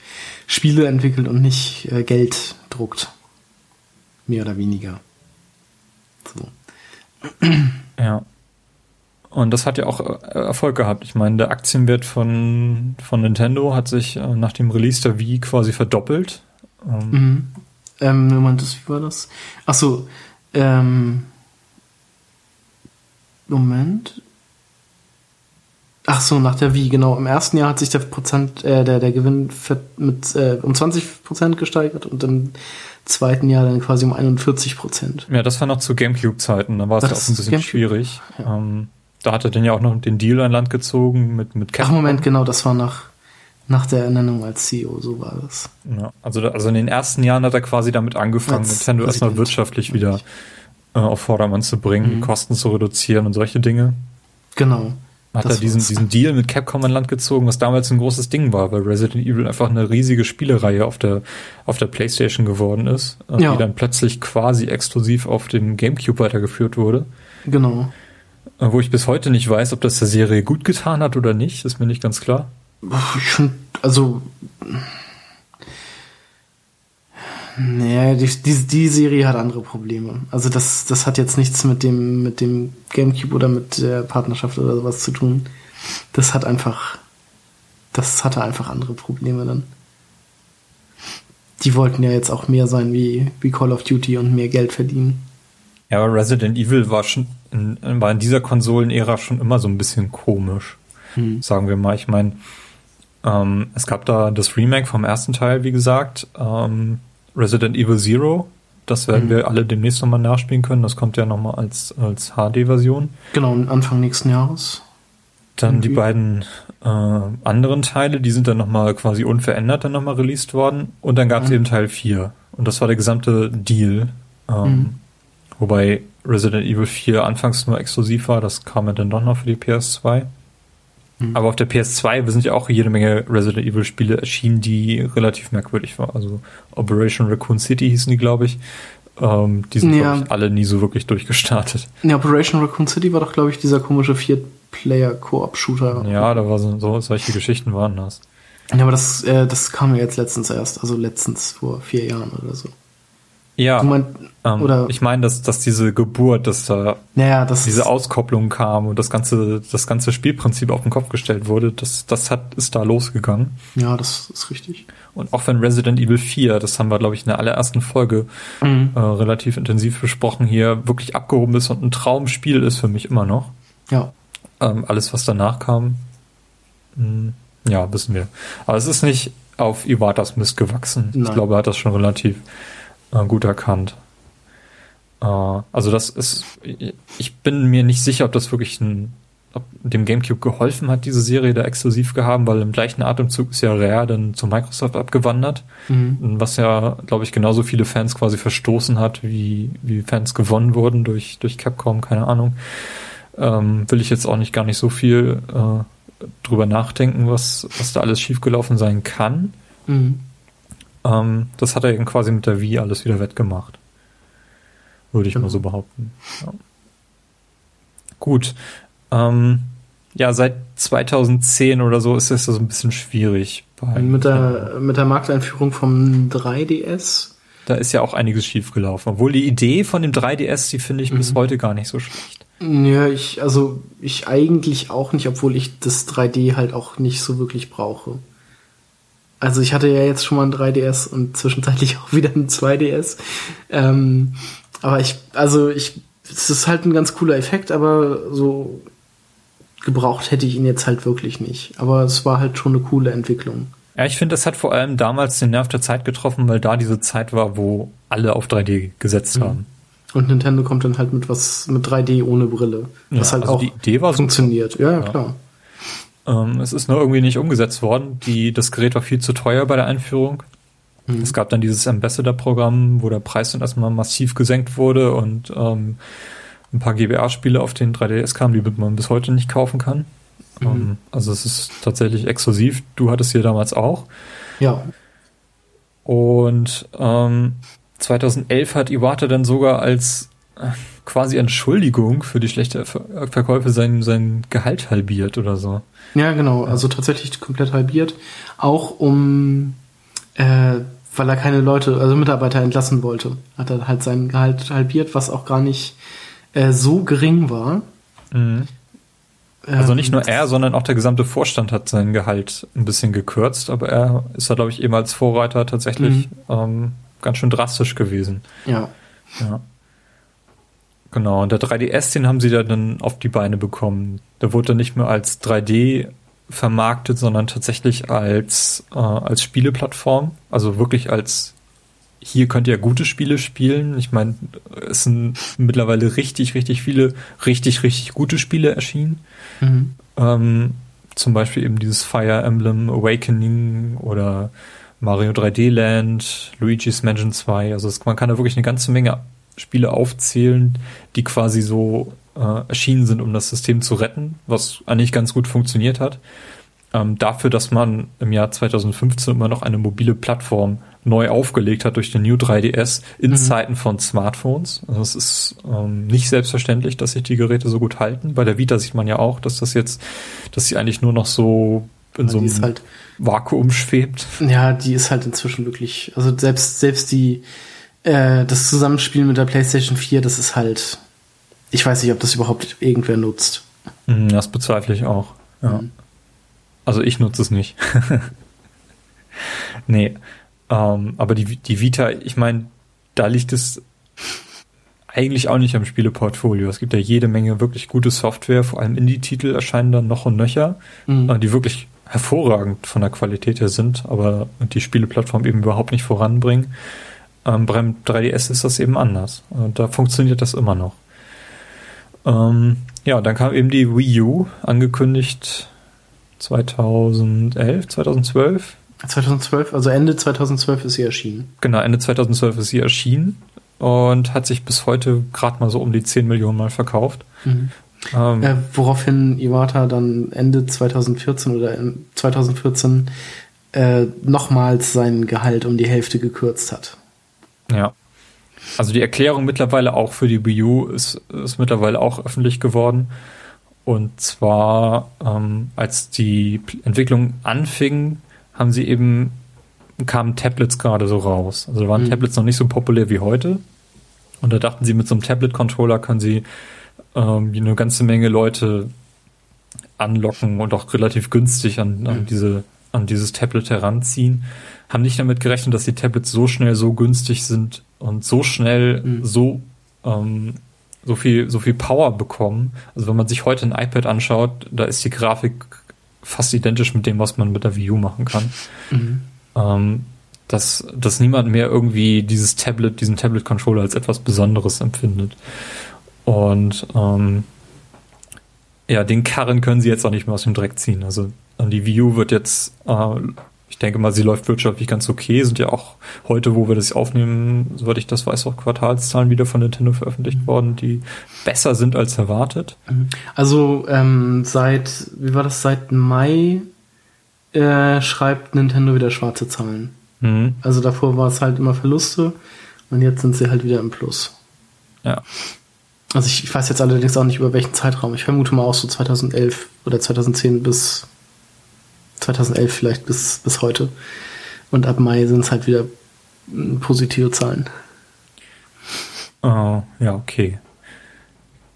Spiele entwickelt und nicht äh, Geld druckt. Mehr oder weniger. So. Ja. Und das hat ja auch äh, Erfolg gehabt. Ich meine, der Aktienwert von, von Nintendo hat sich äh, nach dem Release der Wii quasi verdoppelt. Ähm, mhm. Ähm, Moment, wie war das? Achso, ähm, Moment. Ach so, nach der Wii, genau. Im ersten Jahr hat sich der Prozent, äh, der, der Gewinn mit äh, um 20 Prozent gesteigert und im zweiten Jahr dann quasi um 41 Prozent. Ja, das war noch zu GameCube-Zeiten, da war es ja auch ein bisschen Gamecube? schwierig. Ja. Ähm, da hat er denn ja auch noch den Deal an Land gezogen mit, mit Capcom. Ach, Moment, genau, das war nach, nach der Ernennung als CEO, so war das. Ja, also, also in den ersten Jahren hat er quasi damit angefangen, als Nintendo erstmal wirtschaftlich wieder äh, auf Vordermann zu bringen, mhm. Kosten zu reduzieren und solche Dinge. Genau. Hat er diesen, diesen Deal mit Capcom an Land gezogen, was damals ein großes Ding war, weil Resident Evil einfach eine riesige Spielereihe auf der, auf der Playstation geworden ist, äh, ja. die dann plötzlich quasi exklusiv auf dem Gamecube weitergeführt wurde. Genau. Wo ich bis heute nicht weiß, ob das der Serie gut getan hat oder nicht, ist mir nicht ganz klar. Schon, also. Naja, die, die, die Serie hat andere Probleme. Also das, das hat jetzt nichts mit dem, mit dem Gamecube oder mit der Partnerschaft oder sowas zu tun. Das hat einfach, das hatte einfach andere Probleme dann. Die wollten ja jetzt auch mehr sein wie, wie Call of Duty und mehr Geld verdienen. Ja, aber Resident Evil war schon in, war in dieser Konsolenära schon immer so ein bisschen komisch, hm. sagen wir mal. Ich meine, ähm, es gab da das Remake vom ersten Teil, wie gesagt, ähm, Resident Evil Zero. Das werden hm. wir alle demnächst nochmal nachspielen können. Das kommt ja nochmal als, als HD-Version. Genau, Anfang nächsten Jahres. Dann Irgendwie. die beiden äh, anderen Teile, die sind dann nochmal quasi unverändert dann nochmal released worden. Und dann gab es mhm. eben Teil 4. Und das war der gesamte Deal. Ähm, mhm. Wobei Resident Evil 4 anfangs nur exklusiv war, das kam ja dann doch noch für die PS2. Mhm. Aber auf der PS2 sind ja auch jede Menge Resident Evil Spiele erschienen, die relativ merkwürdig waren. Also Operation Raccoon City hießen die, glaube ich. Ähm, die sind, ja. glaube ich, alle nie so wirklich durchgestartet. Ja, Operation Raccoon City war doch, glaube ich, dieser komische Vier-Player-Koop-Shooter. Ja, da war so, so, solche Geschichten waren das. Ja, aber das, äh, das kam ja jetzt letztens erst, also letztens vor vier Jahren oder so. Ja, meinst, ähm, oder ich meine, dass, dass diese Geburt, dass da ja, das diese Auskopplung kam und das ganze, das ganze Spielprinzip auf den Kopf gestellt wurde, das, das hat, ist da losgegangen. Ja, das ist richtig. Und auch wenn Resident Evil 4, das haben wir, glaube ich, in der allerersten Folge mhm. äh, relativ intensiv besprochen, hier wirklich abgehoben ist und ein Traumspiel ist für mich immer noch. Ja. Ähm, alles, was danach kam, mh, hm, ja, wissen wir. Aber es ist nicht auf Iwatas Mist gewachsen. Nein. Ich glaube, er hat das schon relativ äh, gut erkannt. Äh, also das ist, ich bin mir nicht sicher, ob das wirklich ein ob dem GameCube geholfen hat, diese Serie da exklusiv gehabt, weil im gleichen Atemzug ist ja Rare dann zu Microsoft abgewandert, mhm. was ja, glaube ich, genauso viele Fans quasi verstoßen hat, wie, wie Fans gewonnen wurden durch, durch Capcom, keine Ahnung. Ähm, will ich jetzt auch nicht gar nicht so viel äh, drüber nachdenken, was, was da alles schiefgelaufen sein kann. Mhm. Ähm, das hat er eben quasi mit der Wii alles wieder wettgemacht. Würde ich mhm. mal so behaupten. Ja. Gut. Ähm, ja, seit 2010 oder so ist das so ein bisschen schwierig. mit, der, mit der Markteinführung vom 3DS? Da ist ja auch einiges schiefgelaufen. Obwohl die Idee von dem 3DS, die finde ich mhm. bis heute gar nicht so schlecht. Ja, ich, also ich eigentlich auch nicht, obwohl ich das 3D halt auch nicht so wirklich brauche. Also ich hatte ja jetzt schon mal ein 3DS und zwischenzeitlich [laughs] auch wieder ein 2DS. Ähm, aber ich, also ich, es ist halt ein ganz cooler Effekt, aber so gebraucht hätte ich ihn jetzt halt wirklich nicht. Aber es war halt schon eine coole Entwicklung. Ja, ich finde, das hat vor allem damals den Nerv der Zeit getroffen, weil da diese Zeit war, wo alle auf 3D gesetzt mhm. haben. Und Nintendo kommt dann halt mit was mit 3D ohne Brille. Was ja, halt also auch die Idee war funktioniert. Ja, ja, klar. Ähm, es ist nur irgendwie nicht umgesetzt worden. Die, das Gerät war viel zu teuer bei der Einführung. Mhm. Es gab dann dieses Ambassador-Programm, wo der Preis dann erstmal massiv gesenkt wurde und ähm, ein paar GBA-Spiele auf den 3DS kamen, die man bis heute nicht kaufen kann. Mhm. Ähm, also es ist tatsächlich exklusiv. Du hattest hier damals auch. Ja. Und ähm, 2011 hat Iwata dann sogar als quasi Entschuldigung für die schlechte Ver Verkäufe sein, sein Gehalt halbiert oder so. Ja, genau. Also tatsächlich komplett halbiert. Auch um, äh, weil er keine Leute, also Mitarbeiter entlassen wollte, hat er halt sein Gehalt halbiert, was auch gar nicht äh, so gering war. Mhm. Also nicht nur er, sondern auch der gesamte Vorstand hat sein Gehalt ein bisschen gekürzt, aber er ist da, glaube ich, eben als Vorreiter tatsächlich mhm. ähm, ganz schön drastisch gewesen. Ja. Ja. Genau, und der 3DS, den haben sie da dann auf die Beine bekommen. Der wurde dann nicht mehr als 3D vermarktet, sondern tatsächlich als, äh, als Spieleplattform. Also wirklich als hier könnt ihr gute Spiele spielen. Ich meine, es sind mittlerweile richtig, richtig viele richtig, richtig gute Spiele erschienen. Mhm. Ähm, zum Beispiel eben dieses Fire Emblem Awakening oder Mario 3D Land, Luigi's Mansion 2. Also es, man kann da wirklich eine ganze Menge Spiele aufzählen, die quasi so äh, erschienen sind, um das System zu retten, was eigentlich ganz gut funktioniert hat. Ähm, dafür, dass man im Jahr 2015 immer noch eine mobile Plattform neu aufgelegt hat durch den New 3DS in mhm. Zeiten von Smartphones. Also es ist ähm, nicht selbstverständlich, dass sich die Geräte so gut halten. Bei der Vita sieht man ja auch, dass das jetzt, dass sie eigentlich nur noch so in so einem halt, Vakuum schwebt. Ja, die ist halt inzwischen wirklich, also selbst, selbst die, äh, das Zusammenspiel mit der PlayStation 4, das ist halt, ich weiß nicht, ob das überhaupt irgendwer nutzt. Mhm, das bezweifle ich auch. Ja. Mhm. Also ich nutze es nicht. [laughs] nee. Ähm, aber die, die Vita, ich meine, da liegt es eigentlich auch nicht am Spieleportfolio. Es gibt ja jede Menge wirklich gute Software, vor allem Indie-Titel erscheinen dann noch und nöcher, mhm. Äh, die wirklich hervorragend von der Qualität her sind, aber die Spieleplattform eben überhaupt nicht voranbringen. Ähm, beim 3DS ist das eben anders. Und da funktioniert das immer noch. Ähm, ja, dann kam eben die Wii U, angekündigt 2011, 2012. 2012, also Ende 2012 ist sie erschienen. Genau, Ende 2012 ist sie erschienen und hat sich bis heute gerade mal so um die 10 Millionen Mal verkauft. Mhm. Ähm, äh, woraufhin Iwata dann Ende 2014 oder 2014 äh, nochmals sein Gehalt um die Hälfte gekürzt hat. Ja. Also die Erklärung mittlerweile auch für die Wii U ist, ist mittlerweile auch öffentlich geworden. Und zwar, ähm, als die Entwicklung anfing, haben sie eben, kamen Tablets gerade so raus. Also waren mhm. Tablets noch nicht so populär wie heute. Und da dachten sie, mit so einem Tablet-Controller können sie ähm, eine ganze Menge Leute anlocken und auch relativ günstig an, an mhm. diese an dieses Tablet heranziehen, haben nicht damit gerechnet, dass die Tablets so schnell so günstig sind und so schnell mhm. so ähm, so viel so viel Power bekommen. Also wenn man sich heute ein iPad anschaut, da ist die Grafik fast identisch mit dem, was man mit der View machen kann. Mhm. Ähm, dass, dass niemand mehr irgendwie dieses Tablet, diesen Tablet-Controller als etwas Besonderes empfindet. Und ähm, ja, den Karren können sie jetzt auch nicht mehr aus dem Dreck ziehen. Also die Wii U wird jetzt, äh, ich denke mal, sie läuft wirtschaftlich ganz okay. Sind ja auch heute, wo wir das aufnehmen, soweit ich das weiß, auch Quartalszahlen wieder von Nintendo veröffentlicht worden, die besser sind als erwartet. Also ähm, seit, wie war das, seit Mai äh, schreibt Nintendo wieder schwarze Zahlen. Mhm. Also davor war es halt immer Verluste und jetzt sind sie halt wieder im Plus. Ja. Also ich, ich weiß jetzt allerdings auch nicht über welchen Zeitraum. Ich vermute mal auch so 2011 oder 2010 bis 2011 vielleicht bis, bis heute. Und ab Mai sind es halt wieder mm, positive Zahlen. Oh, ja, okay.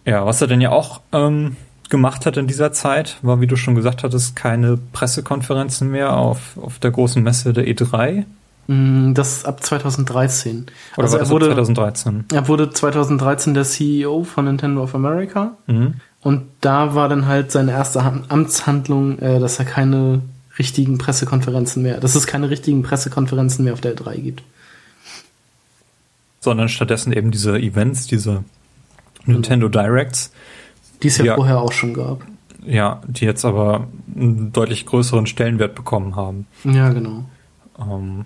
Ja, was er denn ja auch ähm, gemacht hat in dieser Zeit, war, wie du schon gesagt hattest, keine Pressekonferenzen mehr auf, auf der großen Messe der E3. Mm, Das ab 2013. Oder also war er das wurde, 2013? er wurde 2013 der CEO von Nintendo of America. Mhm. Und da war dann halt seine erste Han- Amtshandlung, äh, dass er keine richtigen Pressekonferenzen mehr, dass es keine richtigen Pressekonferenzen mehr auf der E3 gibt. Sondern stattdessen eben diese Events, diese Nintendo Directs, Die es ja, Ja. vorher auch schon gab. ja, die jetzt aber einen deutlich größeren Stellenwert bekommen haben. Ja, genau. Ähm,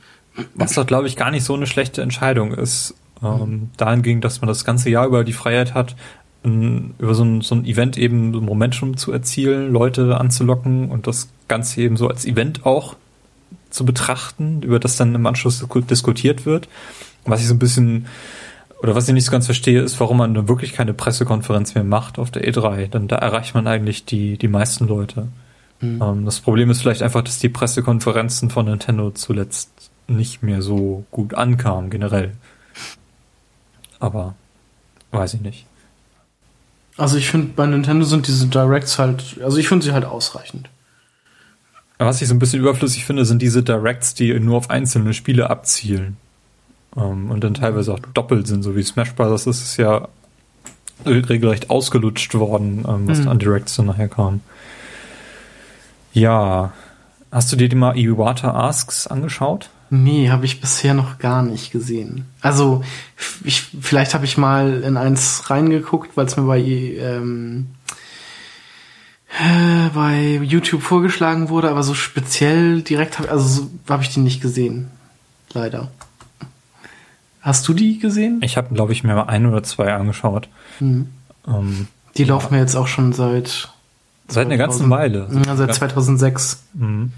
was doch, glaube ich, gar nicht so eine schlechte Entscheidung ist. Ähm, dahingehend, dass man das ganze Jahr über die Freiheit hat, n- über so ein, so ein Event eben so ein Momentum zu erzielen, Leute anzulocken und das Ganze eben so als Event auch zu betrachten, über das dann im Anschluss disku- diskutiert wird. Was ich so ein bisschen, oder was ich nicht so ganz verstehe, ist, warum man dann wirklich keine Pressekonferenz mehr macht auf der E3. Denn da erreicht man eigentlich die, die meisten Leute. Ähm, das Problem ist vielleicht einfach, dass die Pressekonferenzen von Nintendo zuletzt nicht mehr so gut ankamen, generell. Aber weiß ich nicht. Also ich finde, bei Nintendo sind diese Directs halt, also ich finde sie halt ausreichend. Was ich so ein bisschen überflüssig finde, sind diese Directs, die nur auf einzelne Spiele abzielen. Ähm, und dann teilweise auch doppelt sind, so wie Smash Bros. Das ist ja re- regelrecht ausgelutscht worden, ähm, was Mhm. an Directs dann nachher kam. Ja. Hast du dir die mal Iwata Asks angeschaut? Nee, habe ich bisher noch gar nicht gesehen. Also, ich, vielleicht habe ich mal in eins reingeguckt, weil es mir bei, ähm, äh, bei YouTube vorgeschlagen wurde, aber so speziell direkt habe also so, habe ich die nicht gesehen. Leider. Hast du die gesehen? Ich habe, glaube ich, mir mal ein oder zwei angeschaut. Mhm. Ähm, Die laufen mir jetzt auch schon seit seit einer ganzen 2000 Weile. Ja, seit 2006. Mhm.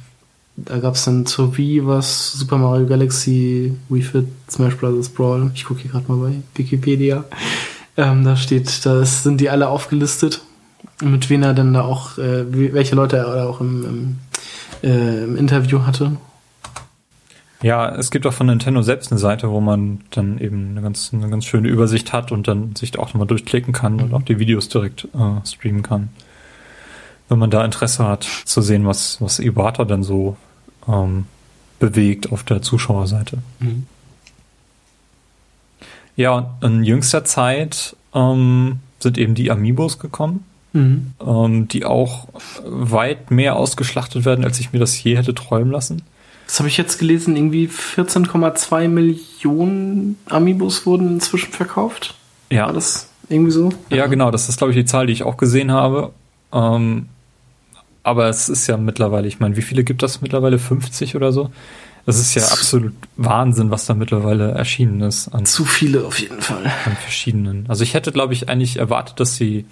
Da gab es dann zur Wii was, Super Mario Galaxy, Wii Fit, Smash Bros. Brawl. Ich gucke hier gerade mal bei Wikipedia. Ähm, da steht, da sind die alle aufgelistet, mit wen er denn da auch, äh, welche Leute er auch im, im, äh, im Interview hatte. Ja, es gibt auch von Nintendo selbst eine Seite, wo man dann eben eine ganz, eine ganz schöne Übersicht hat und dann sich auch nochmal durchklicken kann und auch die Videos direkt äh, streamen kann. Wenn man da Interesse hat, zu sehen, was, was Iwata dann so ähm, bewegt auf der Zuschauerseite. Ja, und in jüngster Zeit ähm, sind eben die Amiibos gekommen, Mhm. ähm, die auch weit mehr ausgeschlachtet werden, als ich mir das je hätte träumen lassen. Das habe ich jetzt gelesen, irgendwie 14,2 Millionen Amiibos wurden inzwischen verkauft. Ja, War das irgendwie so? Ja, genau, das ist, glaube ich, die Zahl, die ich auch gesehen habe. Ähm, aber es ist ja mittlerweile, ich meine, wie viele gibt das mittlerweile? 50 oder so? Das ist ja absolut Wahnsinn, was da mittlerweile erschienen ist an, Zu viele auf jeden Fall. an verschiedenen. Also ich hätte, glaube ich, eigentlich erwartet, dass sie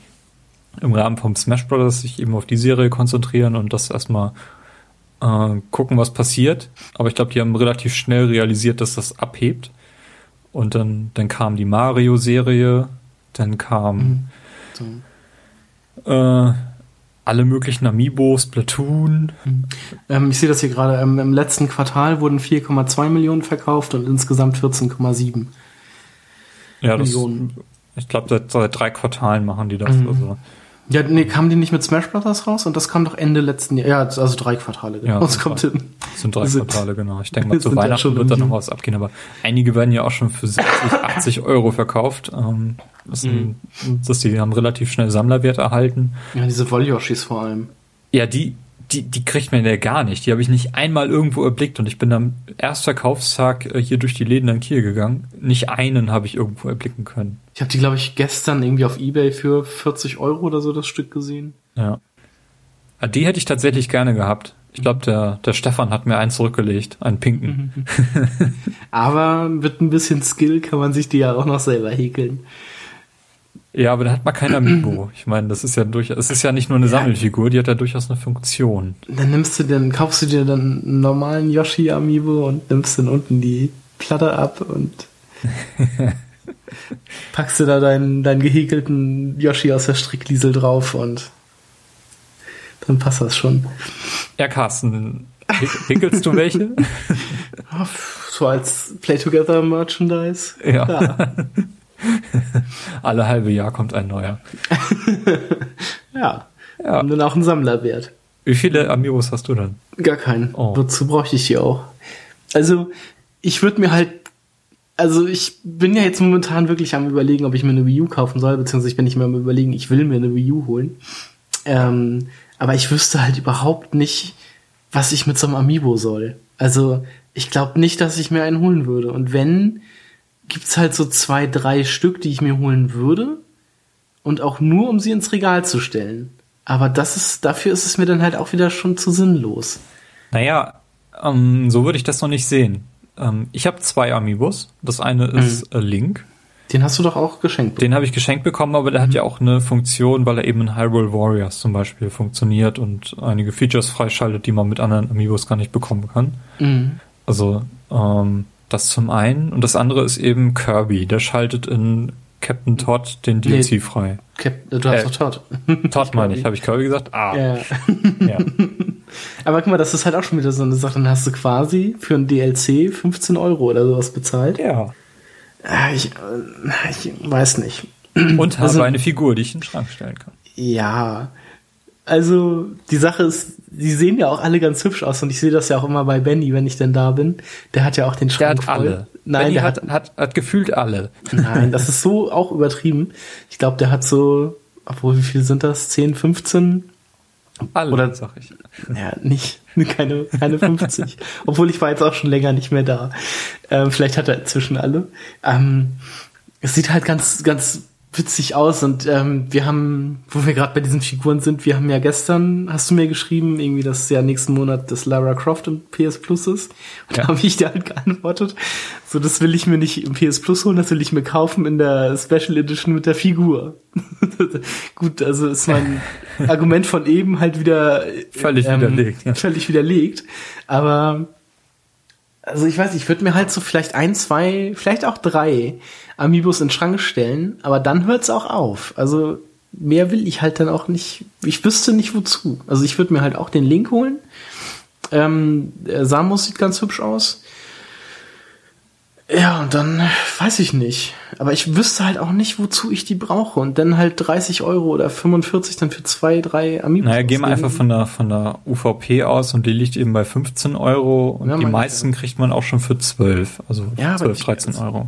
im Rahmen vom Smash Bros. sich eben auf die Serie konzentrieren und das erstmal äh, gucken, was passiert. Aber ich glaube, die haben relativ schnell realisiert, dass das abhebt. Und dann, dann kam die Mario-Serie, dann kam So. äh, alle möglichen Amiibos, Splatoon. Ähm, ich sehe das hier gerade. Ähm, Im letzten Quartal wurden 4,2 Millionen verkauft und insgesamt 14,7. Ja, das, Millionen. ich glaube, seit, seit drei Quartalen machen die das. Mhm. Also, Ja, nee, kamen die nicht mit Smash Bros. raus? Und das kam doch Ende letzten Jahr. Ja, also drei Quartale. Ja, Genau. das das kommt hin. das sind drei Sind- Quartale, genau. Ich denke mal, zu ja Weihnachten wird da noch was abgehen, aber einige werden ja auch schon für 70, 80 Euro verkauft. Ähm, das, sind, das die haben relativ schnell Sammlerwert erhalten. Ja, diese Wollyoshis vor allem. Ja, die, die, die kriegt man ja gar nicht. Die habe ich nicht einmal irgendwo erblickt und ich bin am ersten Verkaufstag äh, hier durch die Läden in Kiel gegangen. Nicht einen habe ich irgendwo erblicken können. Ich habe die, glaube ich, gestern irgendwie auf Ebay für 40 Euro oder so das Stück gesehen. Ja. Ah, Die hätte ich tatsächlich gerne gehabt. Ich glaube, der, der Stefan hat mir einen zurückgelegt, einen pinken. [laughs] Aber mit ein bisschen Skill kann man sich die ja auch noch selber häkeln. Ja, aber da hat man kein Amiibo. Ich meine, das ist ja durchaus, es ist ja nicht nur eine Sammelfigur, die hat ja durchaus eine Funktion. Dann nimmst du den, kaufst du dir dann einen normalen Yoshi Amiibo und nimmst dann unten die Platte ab und [laughs] packst du da deinen, deinen gehäkelten Yoshi aus der Strickliesel drauf und dann passt das schon. Ja, Carsten, wickelst du welche? [laughs] So als Play-Together Merchandise. Ja. [laughs] [laughs] Alle halbe Jahr kommt ein neuer. [laughs] Ja. Ja. Und dann auch ein Sammlerwert. Wie viele Amiibos hast du denn? Gar keinen. Oh. Wozu bräuchte ich die auch? Also, ich würde mir halt, also ich bin ja jetzt momentan wirklich am überlegen, ob ich mir eine Wii U kaufen soll, beziehungsweise ich bin nicht mehr am überlegen, ich will mir eine Wii U holen. Ähm, aber ich wüsste halt überhaupt nicht, was ich mit so einem Amiibo soll. Also, ich glaube nicht, dass ich mir einen holen würde. Und wenn, gibt's halt so zwei, drei Stück, die ich mir holen würde. Und auch nur, um sie ins Regal zu stellen. Aber das ist, dafür ist es mir dann halt auch wieder schon zu sinnlos. Naja, ähm, so würde ich das noch nicht sehen. Ähm, ich habe zwei Amiibos. Das eine ist äh, Link. Den hast du doch auch geschenkt. Den habe ich geschenkt bekommen, aber der hat ja auch eine Funktion, weil er eben in Hyrule Warriors zum Beispiel funktioniert und einige Features freischaltet, die man mit anderen Amiibos gar nicht bekommen kann. Mhm. Also ähm, das zum einen. Und das andere ist eben Kirby. Der schaltet in Captain Todd den Nee. DLC frei. Cap, du hast Äh, doch Todd. Todd [laughs] meine ich. Habe ich Kirby gesagt? Ah, Ja. [laughs] ja. Aber guck mal, das ist halt auch schon wieder so eine Sache. Dann hast du quasi für ein DLC 15 Euro oder sowas bezahlt. ja. Ah, Ich, äh, ich weiß nicht. Und habe Also- eine Figur, die ich in den Schrank stellen kann. Ja. Also, die Sache ist, die sehen ja auch alle ganz hübsch aus und ich sehe das ja auch immer bei Benny, wenn ich denn da bin. Der hat ja auch den Der Schrank hat voll. alle. Nein, Benny der hat, hat, hat, hat gefühlt alle. nein, das ist so auch übertrieben. Ich glaube, der hat so, obwohl, wie viel sind das? 10, 15? Alle, Oder- sag ich. Ja, nicht, [laughs] keine, keine 50. Obwohl ich war jetzt auch schon länger nicht mehr da. Ähm, vielleicht hat er inzwischen alle. Ähm, es sieht halt ganz, ganz witzig aus und ähm, wir haben, wo wir gerade bei diesen Figuren sind, wir haben ja gestern, hast du mir geschrieben, irgendwie, dass ja nächsten Monat das Lara Croft im PS Plus ist. Und Ja. da [laughs] habe ich dir halt geantwortet, so das will ich mir nicht im PS Plus holen, das will ich mir kaufen in der Special Edition mit der Figur. [laughs] Gut, also ist mein [laughs] Argument von eben halt wieder Völlig widerlegt, ja. Völlig widerlegt. Aber also ich weiß, ich würde mir halt so vielleicht ein, zwei, vielleicht auch drei Amiibos in den Schrank stellen, aber dann hört's auch auf. Also mehr will ich halt dann auch nicht. Ich wüsste nicht wozu. Also ich würde mir halt auch den Link holen. Ähm, der Samus sieht ganz hübsch aus. Ja, und dann weiß ich nicht. Aber ich wüsste halt auch nicht, wozu ich die brauche. Und dann halt 30 Euro oder 45 dann für zwei, drei Amiibos. Naja, gehen wir einfach von der, von der UVP aus und die liegt eben bei 15 Euro und Ja, die meisten kriegt man auch schon für 12, also Ja, aber 12, ich- 13 Euro.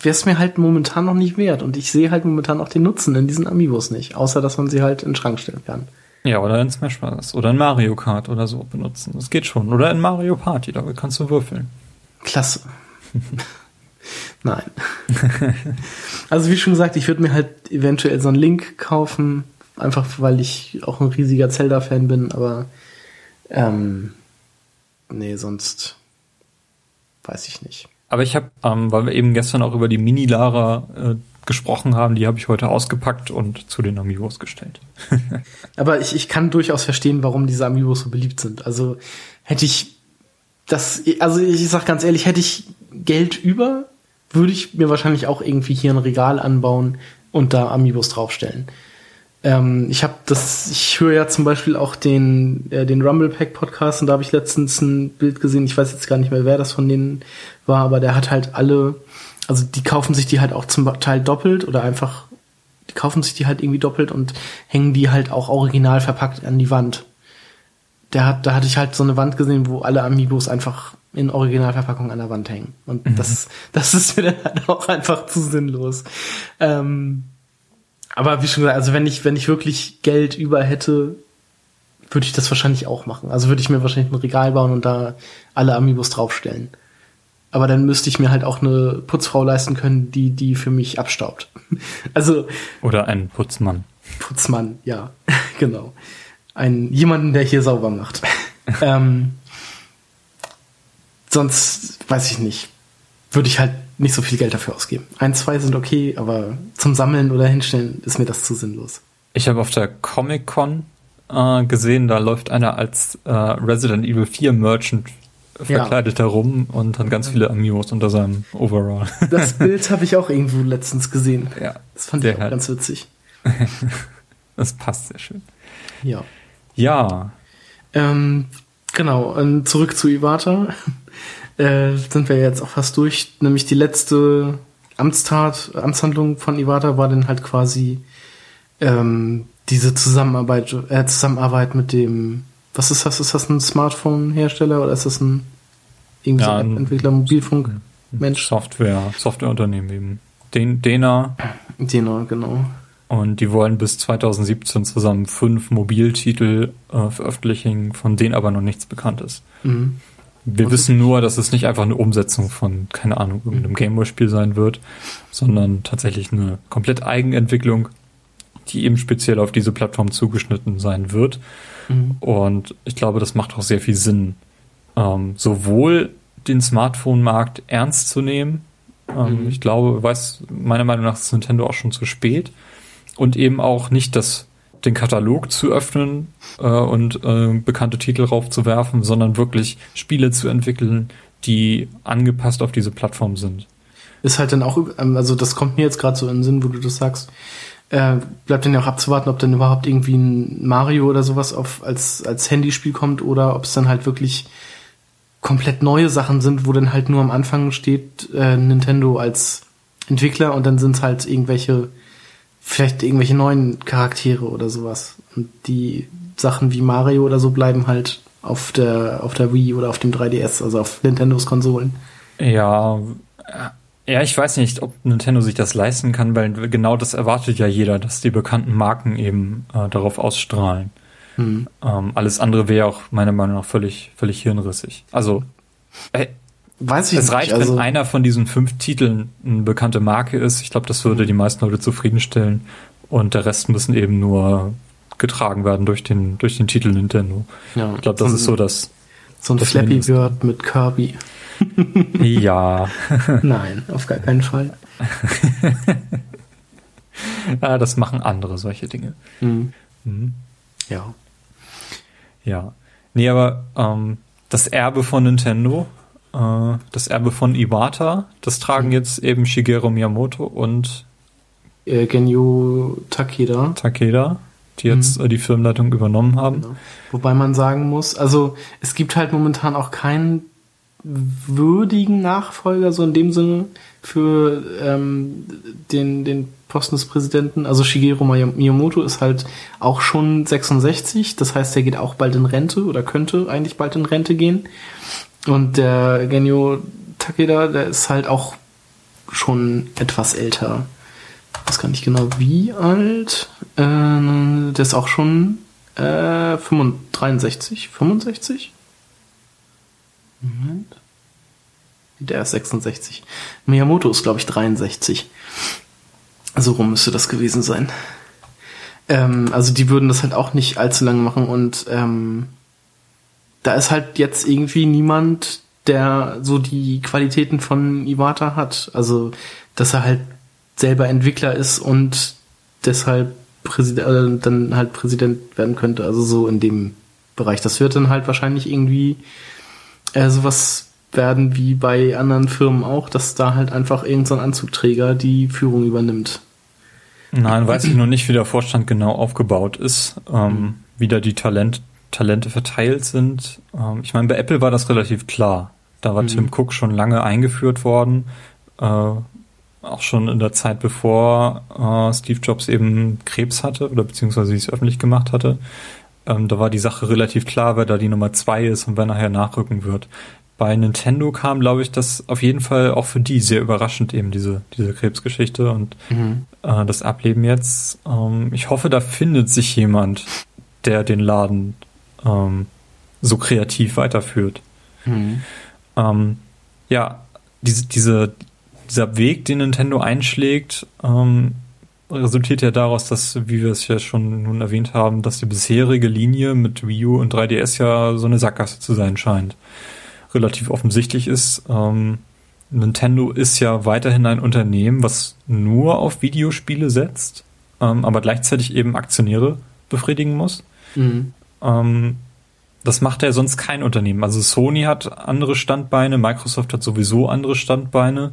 wäre es mir halt momentan noch nicht wert. Und ich sehe halt momentan auch den Nutzen in diesen Amiibos nicht. Außer, dass man sie halt in den Schrank stellen kann. Ja, oder in Smash Bros. oder in Mario Kart oder so benutzen. Das geht schon. Oder in Mario Party, da kannst du würfeln. Klasse. [laughs] Nein. also wie schon gesagt, ich würde mir halt eventuell so einen Link kaufen. Einfach weil ich auch ein riesiger Zelda-Fan bin. Aber ähm, nee, sonst weiß ich nicht. Aber ich habe, ähm, weil wir eben gestern auch über die Mini-Lara äh, gesprochen haben, die habe ich heute ausgepackt und zu den Amiibos gestellt. [laughs] Aber ich, ich kann durchaus verstehen, warum diese Amiibos so beliebt sind. Also hätte ich das, also ich sag ganz ehrlich, hätte ich Geld über, würde ich mir wahrscheinlich auch irgendwie hier ein Regal anbauen und da Amiibos draufstellen. Ähm, ich habe das, ich höre ja zum Beispiel auch den, äh, den Rumble Pack Podcast und da habe ich letztens ein Bild gesehen, ich weiß jetzt gar nicht mehr, wer das von denen war, aber der hat halt alle, also die kaufen sich die halt auch zum Teil doppelt oder einfach, die kaufen sich die halt irgendwie doppelt und hängen die halt auch original verpackt an die Wand. Der hat, da hatte ich halt so eine Wand gesehen, wo alle Amiibos einfach in Originalverpackung an der Wand hängen. Und das, das ist mir dann halt auch einfach zu sinnlos. Ähm, aber wie schon gesagt, also wenn ich, wenn ich wirklich Geld über hätte, würde ich das wahrscheinlich auch machen. Also würde ich mir wahrscheinlich ein Regal bauen und da alle Amiibos draufstellen. Aber dann müsste ich mir halt auch eine Putzfrau leisten können, die die für mich abstaubt. [laughs] Also Oder ein Putzmann. Putzmann, ja, [laughs] genau. Ein jemanden, der hier sauber macht. [laughs] ähm, sonst weiß ich nicht. Würde ich halt nicht so viel Geld dafür ausgeben. Ein, zwei sind okay, aber zum Sammeln oder Hinstellen ist mir das zu sinnlos. Ich habe auf der Comic Con äh, gesehen, da läuft einer als äh, Resident Evil 4 Merchant verkleidet ja. herum und hat ganz viele Amios unter seinem Overall. Das [laughs] Bild habe ich auch irgendwo letztens gesehen. Ja. Das fand ich auch halt. ganz witzig. [laughs] das passt sehr schön. Ja. Ja. Ähm, genau, und zurück zu Iwata. [laughs] Äh, sind wir jetzt auch fast durch. Nämlich die letzte Amtstat, Amtshandlung von Iwata war dann halt quasi ähm, diese Zusammenarbeit, äh, Zusammenarbeit mit dem, was ist das? Ist das ein Smartphone-Hersteller oder ist das ein irgendwie ja, so Entwickler, Mobilfunk? Mensch. Software, Softwareunternehmen eben. Den, Dena. Dena, genau. Und die wollen bis 2017 zusammen fünf Mobiltitel äh, veröffentlichen, von denen aber noch nichts bekannt ist. Mhm. Wir Und wissen nur, dass es nicht einfach eine Umsetzung von, keine Ahnung, irgendeinem Gameboy-Spiel sein wird, sondern tatsächlich eine komplett Eigenentwicklung die eben speziell auf diese Plattform zugeschnitten sein wird. Mhm. Und ich glaube, das macht auch sehr viel Sinn, ähm, sowohl den Smartphone-Markt ernst zu nehmen. Ähm, mhm. Ich glaube, weiß, meiner Meinung nach ist Nintendo auch schon zu spät. Und eben auch nicht das, den Katalog zu öffnen äh, und äh, bekannte Titel raufzuwerfen, sondern wirklich Spiele zu entwickeln, die angepasst auf diese Plattform sind. Ist halt dann auch, ähm, also das kommt mir jetzt gerade so in den Sinn, wo du das sagst äh, bleibt dann ja auch abzuwarten, ob dann überhaupt irgendwie ein Mario oder sowas auf, als, als Handyspiel kommt oder ob es dann halt wirklich komplett neue Sachen sind, wo dann halt nur am Anfang steht äh, Nintendo als Entwickler und dann sind es halt irgendwelche, vielleicht irgendwelche neuen Charaktere oder sowas. Und die Sachen wie Mario oder so bleiben halt auf der, auf der Wii oder auf dem 3DS, also auf Nintendos Konsolen. Ja, ja, ich weiß nicht, ob Nintendo sich das leisten kann, weil genau das erwartet ja jeder, dass die bekannten Marken eben äh, darauf ausstrahlen. Mhm. Ähm, alles andere wäre auch meiner Meinung nach völlig, völlig hirnrissig. Also, äh, weiß ich es nicht. reicht, also, wenn einer von diesen fünf Titeln eine bekannte Marke ist. Ich glaube, das würde die meisten Leute zufriedenstellen. Und der Rest müssen eben nur getragen werden durch den, durch den Titel Nintendo. Ja, ich glaube, das so ist so das. So ein das Flappy Bird mit Kirby [laughs] ja. [laughs] Nein, auf gar keinen Fall. ja, [laughs] das machen andere solche Dinge. Mhm. Mhm. Ja. Ja. Nee, aber ähm, das Erbe von Nintendo, äh, das Erbe von Iwata, das tragen mhm. jetzt eben Shigeru Miyamoto und äh, Genyo Takeda. Takeda, die jetzt mhm. äh, die Firmenleitung übernommen haben. Genau. Wobei man sagen muss, also es gibt halt momentan auch keinen würdigen Nachfolger, so in dem Sinne, für ähm, den, den Posten des Präsidenten. Also Shigeru Miyamoto ist halt auch schon 66, das heißt, er geht auch bald in Rente oder könnte eigentlich bald in Rente gehen. Und der Genyo Takeda, der ist halt auch schon etwas älter. Ich weiß gar nicht genau wie alt. Äh, der ist auch schon äh, 65, 65? Moment. Der ist 66. Miyamoto ist, glaube ich, 63. So rum müsste das gewesen sein. Ähm, also die würden das halt auch nicht allzu lange machen und ähm, da ist halt jetzt irgendwie niemand, der so die Qualitäten von Iwata hat. Also, dass er halt selber Entwickler ist und deshalb Präsident, äh, dann halt Präsident werden könnte. Also so in dem Bereich. Das wird dann halt wahrscheinlich irgendwie äh, sowas werden wie bei anderen Firmen auch, dass da halt einfach irgendein so Anzugträger die Führung übernimmt. Nein, weiß ich noch nicht, wie der Vorstand genau aufgebaut ist, ähm, wie da die Talent, Talente verteilt sind. Ähm, ich meine, bei Apple war das relativ klar. Da war mhm. Tim Cook schon lange eingeführt worden, äh, auch schon in der Zeit bevor äh, Steve Jobs eben Krebs hatte oder beziehungsweise es öffentlich gemacht hatte. Ähm, da war die Sache relativ klar, wer da die Nummer zwei ist und wer nachher nachrücken wird. Bei Nintendo kam, glaube ich, das auf jeden Fall auch für die sehr überraschend eben diese, diese Krebsgeschichte und mhm. äh, das Ableben jetzt. Ähm, ich hoffe, da findet sich jemand, der den Laden ähm, so kreativ weiterführt. Mhm. Ähm, ja, diese, diese, dieser Weg, den Nintendo einschlägt, ähm, resultiert ja daraus, dass, wie wir es ja schon nun erwähnt haben, dass die bisherige Linie mit Wii U und 3DS ja so eine Sackgasse zu sein scheint. Relativ offensichtlich ist, ähm, Nintendo ist ja weiterhin ein Unternehmen, was nur auf Videospiele setzt, ähm, aber gleichzeitig eben Aktionäre befriedigen muss. Mhm. Ähm, das macht ja sonst kein Unternehmen. Also Sony hat andere Standbeine, Microsoft hat sowieso andere Standbeine.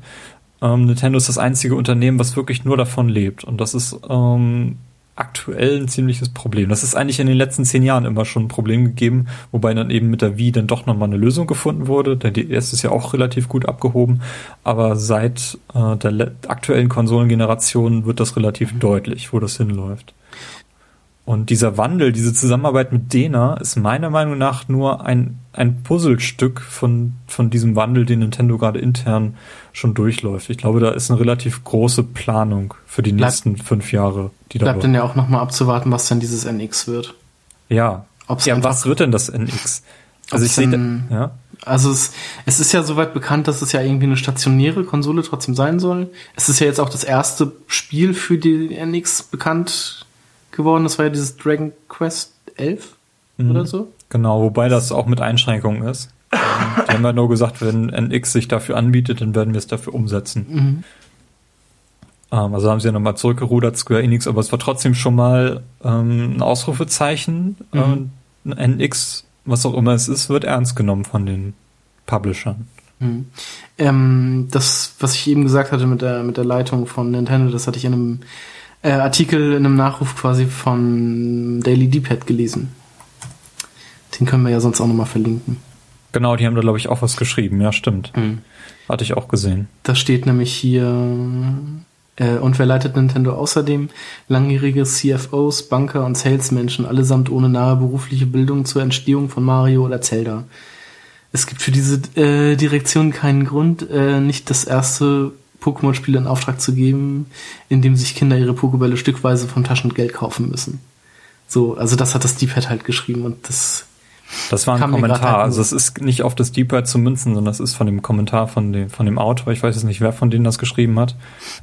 Ähm, Nintendo ist das einzige Unternehmen, was wirklich nur davon lebt. Und das ist ähm, aktuell ein ziemliches Problem. Das ist eigentlich in den letzten zehn Jahren immer schon ein Problem gegeben, wobei dann eben mit der Wii dann doch nochmal eine Lösung gefunden wurde. Der DS ist ja auch relativ gut abgehoben, aber seit äh, der aktuellen Konsolengeneration wird das relativ deutlich, wo das hinläuft. Und dieser Wandel, diese Zusammenarbeit mit Dena ist meiner Meinung nach nur ein, ein Puzzlestück von, von diesem Wandel, den Nintendo gerade intern schon durchläuft. Ich glaube, da ist eine relativ große Planung für die bleibt, nächsten fünf Jahre. Die da bleibt dann ja auch nochmal abzuwarten, was dann dieses NX wird. Ja. Ob's ja, was wird denn das NX? Also ich sehe, ja. Also es, es ist ja soweit bekannt, dass es ja irgendwie eine stationäre Konsole trotzdem sein soll. Es ist ja jetzt auch das erste Spiel für die NX bekannt geworden. Das war ja dieses Dragon Quest 11 mhm. oder so. Genau, wobei das auch mit Einschränkungen ist. Ähm, die haben ja nur gesagt, wenn NX sich dafür anbietet, dann werden wir es dafür umsetzen. Mhm. Ähm, also haben sie ja nochmal zurückgerudert, Square Enix, aber es war trotzdem schon mal ähm, ein Ausrufezeichen. Mhm. Äh, NX, was auch immer es ist, wird ernst genommen von den Publishern. Mhm. Ähm, das, was ich eben gesagt hatte mit der, mit der Leitung von Nintendo, das hatte ich in einem äh, Artikel in einem Nachruf quasi von Daily D-Pad gelesen. Den können wir ja sonst auch nochmal verlinken. Genau, die haben da, glaube ich, auch was geschrieben. Ja, stimmt. Mhm. Hatte ich auch gesehen. Da steht nämlich hier, äh, und wer leitet Nintendo außerdem? Langjährige CFOs, Banker und Salesmenschen, allesamt ohne nahe berufliche Bildung zur Entstehung von Mario oder Zelda. Es gibt für diese äh, Direktion keinen Grund, äh, nicht das erste Pokémon-Spiele in Auftrag zu geben, indem sich Kinder ihre Pokébälle stückweise vom Taschengeld kaufen müssen. So, also das hat das D-Pad halt geschrieben und das. Das war ein Kommentar. Halt also es ist nicht auf das D-Pad zu münzen, sondern das ist von dem Kommentar von dem, von dem Autor. Ich weiß jetzt nicht, wer von denen das geschrieben hat.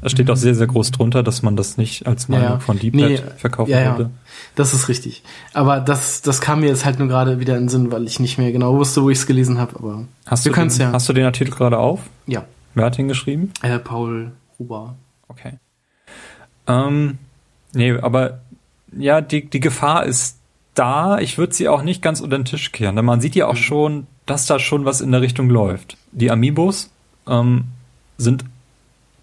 Es steht mhm. auch sehr, sehr groß drunter, dass man das nicht als Meinung ja, von D-Pad nee, verkaufen ja, würde. Ja. Das ist richtig. Aber das, das kam mir jetzt halt nur gerade wieder in den Sinn, weil ich nicht mehr genau wusste, wo ich es gelesen habe. Aber hast du, den, ja. hast du den Artikel gerade auf? Ja. Wer hat ihn geschrieben? Äh, Paul Huber. Okay. Ähm, nee, aber ja, die, die Gefahr ist da. Ich würde sie auch nicht ganz unter den Tisch kehren, denn man sieht ja auch mhm. schon, dass da schon was in der Richtung läuft. Die Amiibos ähm, sind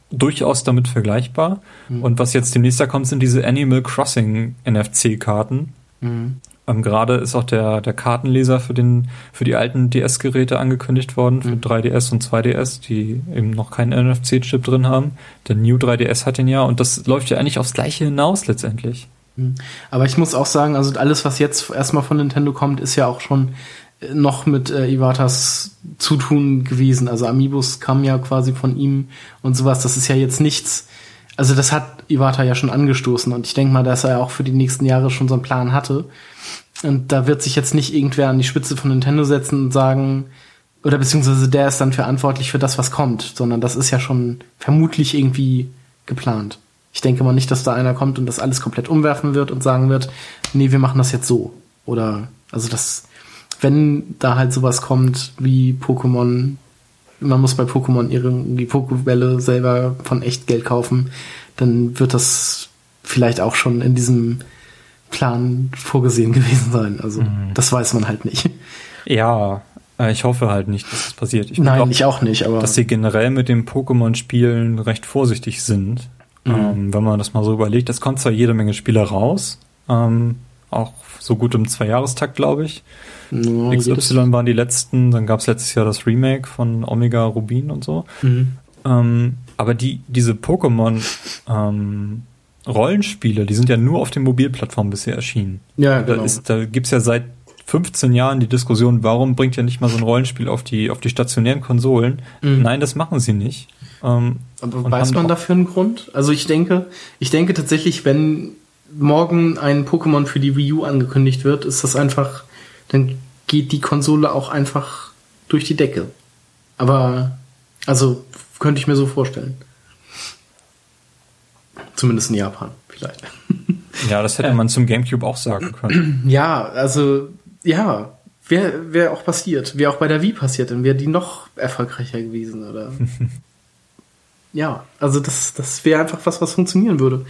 durchaus damit vergleichbar. Mhm. Und was jetzt demnächst da kommt, sind diese Animal Crossing NFC-Karten. Mhm. Ähm, Gerade ist auch der, der Kartenleser für, den, für die alten DS-Geräte angekündigt worden, für mhm. 3DS und 2DS, die eben noch keinen NFC-Chip drin haben. Der New 3DS hat den ja und das läuft ja eigentlich aufs Gleiche hinaus letztendlich. Mhm. Aber ich muss auch sagen, also alles, was jetzt erstmal von Nintendo kommt, ist ja auch schon äh, noch mit äh, Iwatas Zutun gewesen. Also Amiibos kamen ja quasi von ihm und sowas. Das ist ja jetzt nichts. Also das hat Iwata ja schon angestoßen und ich denke mal, dass er auch für die nächsten Jahre schon so einen Plan hatte. Und da wird sich jetzt nicht irgendwer an die Spitze von Nintendo setzen und sagen, oder beziehungsweise der ist dann verantwortlich für das, was kommt, sondern das ist ja schon vermutlich irgendwie geplant. Ich denke mal nicht, dass da einer kommt und das alles komplett umwerfen wird und sagen wird, nee, wir machen das jetzt so. Oder, also das, wenn da halt sowas kommt wie Pokémon, man muss bei Pokémon die Pokébälle selber von echt Geld kaufen, dann wird das vielleicht auch schon in diesem Plan vorgesehen gewesen sein. Also mhm. das weiß man halt nicht. Ja, äh, ich hoffe halt nicht, dass das passiert. Ich Nein, glaub, ich auch nicht, aber. Dass sie generell mit dem Pokémon-Spielen recht vorsichtig sind. Mhm. Ähm, wenn man das mal so überlegt. Es kommt zwar jede Menge Spiele raus, ähm, auch so gut im Zweijahrestakt, glaube ich. No, XY waren die letzten, dann gab es letztes Jahr das Remake von Omega Rubin und so. Mhm. Ähm, aber die, diese Pokémon ähm, Rollenspiele, die sind ja nur auf den Mobilplattformen bisher erschienen. Ja, genau. Da, ist, da gibt's ja seit 15 Jahren die Diskussion, warum bringt ja nicht mal so ein Rollenspiel auf die, auf die stationären Konsolen? Mhm. Nein, das machen sie nicht. Ähm, Aber weiß man dafür einen Grund? Also ich denke, ich denke tatsächlich, wenn morgen ein Pokémon für die Wii U angekündigt wird, ist das einfach, dann geht die Konsole auch einfach durch die Decke. Aber, also, könnte ich mir so vorstellen. Zumindest in Japan, vielleicht. [laughs] Ja, das hätte man zum GameCube auch sagen können. [clears throat] Ja, also, ja, wäre wär auch passiert. Wäre auch bei der Wii passiert, dann wäre die noch erfolgreicher gewesen, oder? [laughs] ja, also das, das wäre einfach was, was funktionieren würde.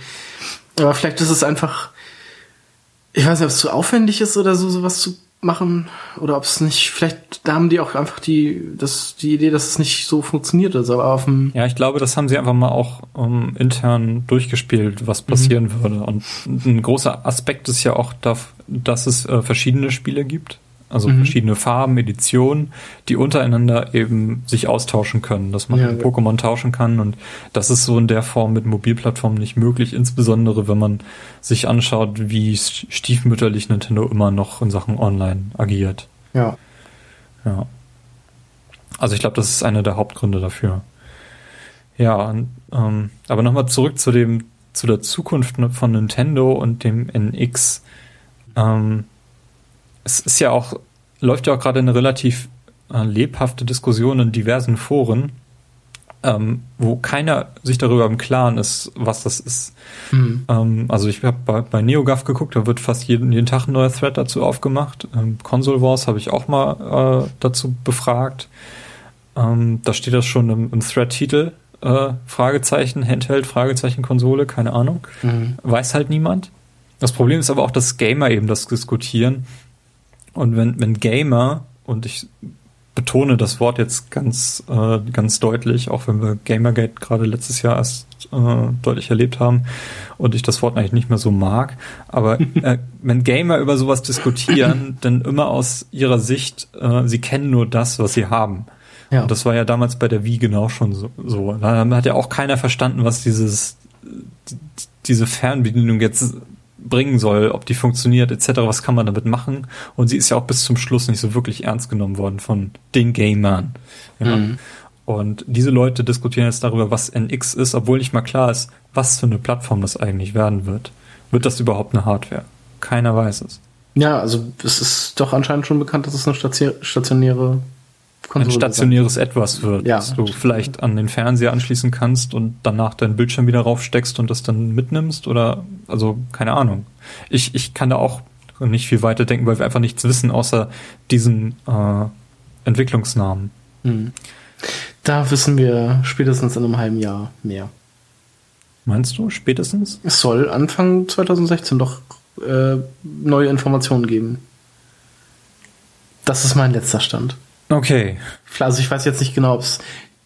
Aber vielleicht ist es einfach, ich weiß nicht, ob es zu aufwendig ist oder so, sowas zu machen, oder ob es nicht, vielleicht, da haben die auch einfach die, das, die Idee, dass es nicht so funktioniert ist, aber auf dem, Ja, ich glaube, das haben sie einfach mal auch ähm, intern durchgespielt, was passieren würde. Und ein großer Aspekt ist ja auch, dass es äh, verschiedene Spiele gibt. Also verschiedene Farben, Editionen, die untereinander eben sich austauschen können, dass man Ja, ja. Pokémon tauschen kann. Und das ist so in der Form mit Mobilplattformen nicht möglich, insbesondere wenn man sich anschaut, wie stiefmütterlich Nintendo immer noch in Sachen Online agiert. ja. Ja. Also ich glaube, das ist einer der Hauptgründe dafür. Ja, und, ähm, aber nochmal zurück zu dem, zu der Zukunft von Nintendo und dem NX. Ähm, es ist ja auch, läuft ja auch gerade eine relativ äh, lebhafte Diskussion in diversen Foren, ähm, wo keiner sich darüber im Klaren ist, was das ist. Hm. Ähm, also ich habe bei, bei NeoGAF geguckt, da wird fast jeden, jeden Tag ein neuer Thread dazu aufgemacht. Ähm, Console Wars habe ich auch mal äh, dazu befragt. Ähm, da steht das schon im, im Thread-Titel. Äh, Fragezeichen, Handheld, Fragezeichen, Konsole, keine Ahnung. Mhm. Weiß halt niemand. Das Problem ist aber auch, dass Gamer eben das diskutieren. Und wenn, wenn Gamer, und ich betone das Wort jetzt ganz, äh, ganz deutlich, auch wenn wir Gamergate gerade letztes Jahr erst äh, deutlich erlebt haben und ich das Wort eigentlich nicht mehr so mag, aber [laughs] äh, wenn Gamer über sowas diskutieren, [laughs] dann immer aus ihrer Sicht, äh, sie kennen nur das, was sie haben. Ja. Und das war ja damals bei der Wii genau schon so. so. Da hat ja auch keiner verstanden, was dieses, diese Fernbedienung jetzt bringen soll, ob die funktioniert, etc., was kann man damit machen. Und sie ist ja auch bis zum Schluss nicht so wirklich ernst genommen worden von den Gamern. Ja. Mhm. Und diese Leute diskutieren jetzt darüber, was NX ist, obwohl nicht mal klar ist, was für eine Plattform das eigentlich werden wird. Wird das überhaupt eine Hardware? Keiner weiß es. Ja, also es ist doch anscheinend schon bekannt, dass es eine stati- stationäre Ein stationäres Etwas wird, Ja. das du vielleicht an den Fernseher anschließen kannst und danach deinen Bildschirm wieder raufsteckst und das dann mitnimmst oder, also, keine Ahnung. Ich, ich kann da auch nicht viel weiter denken, weil wir einfach nichts wissen, außer diesen äh, Entwicklungsnamen. Mhm. Da wissen wir spätestens in einem halben Jahr mehr. Meinst du, spätestens? Es soll Anfang 2016 doch äh, neue Informationen geben. Das ist mein letzter Stand. Okay. Also ich weiß jetzt nicht genau, ob es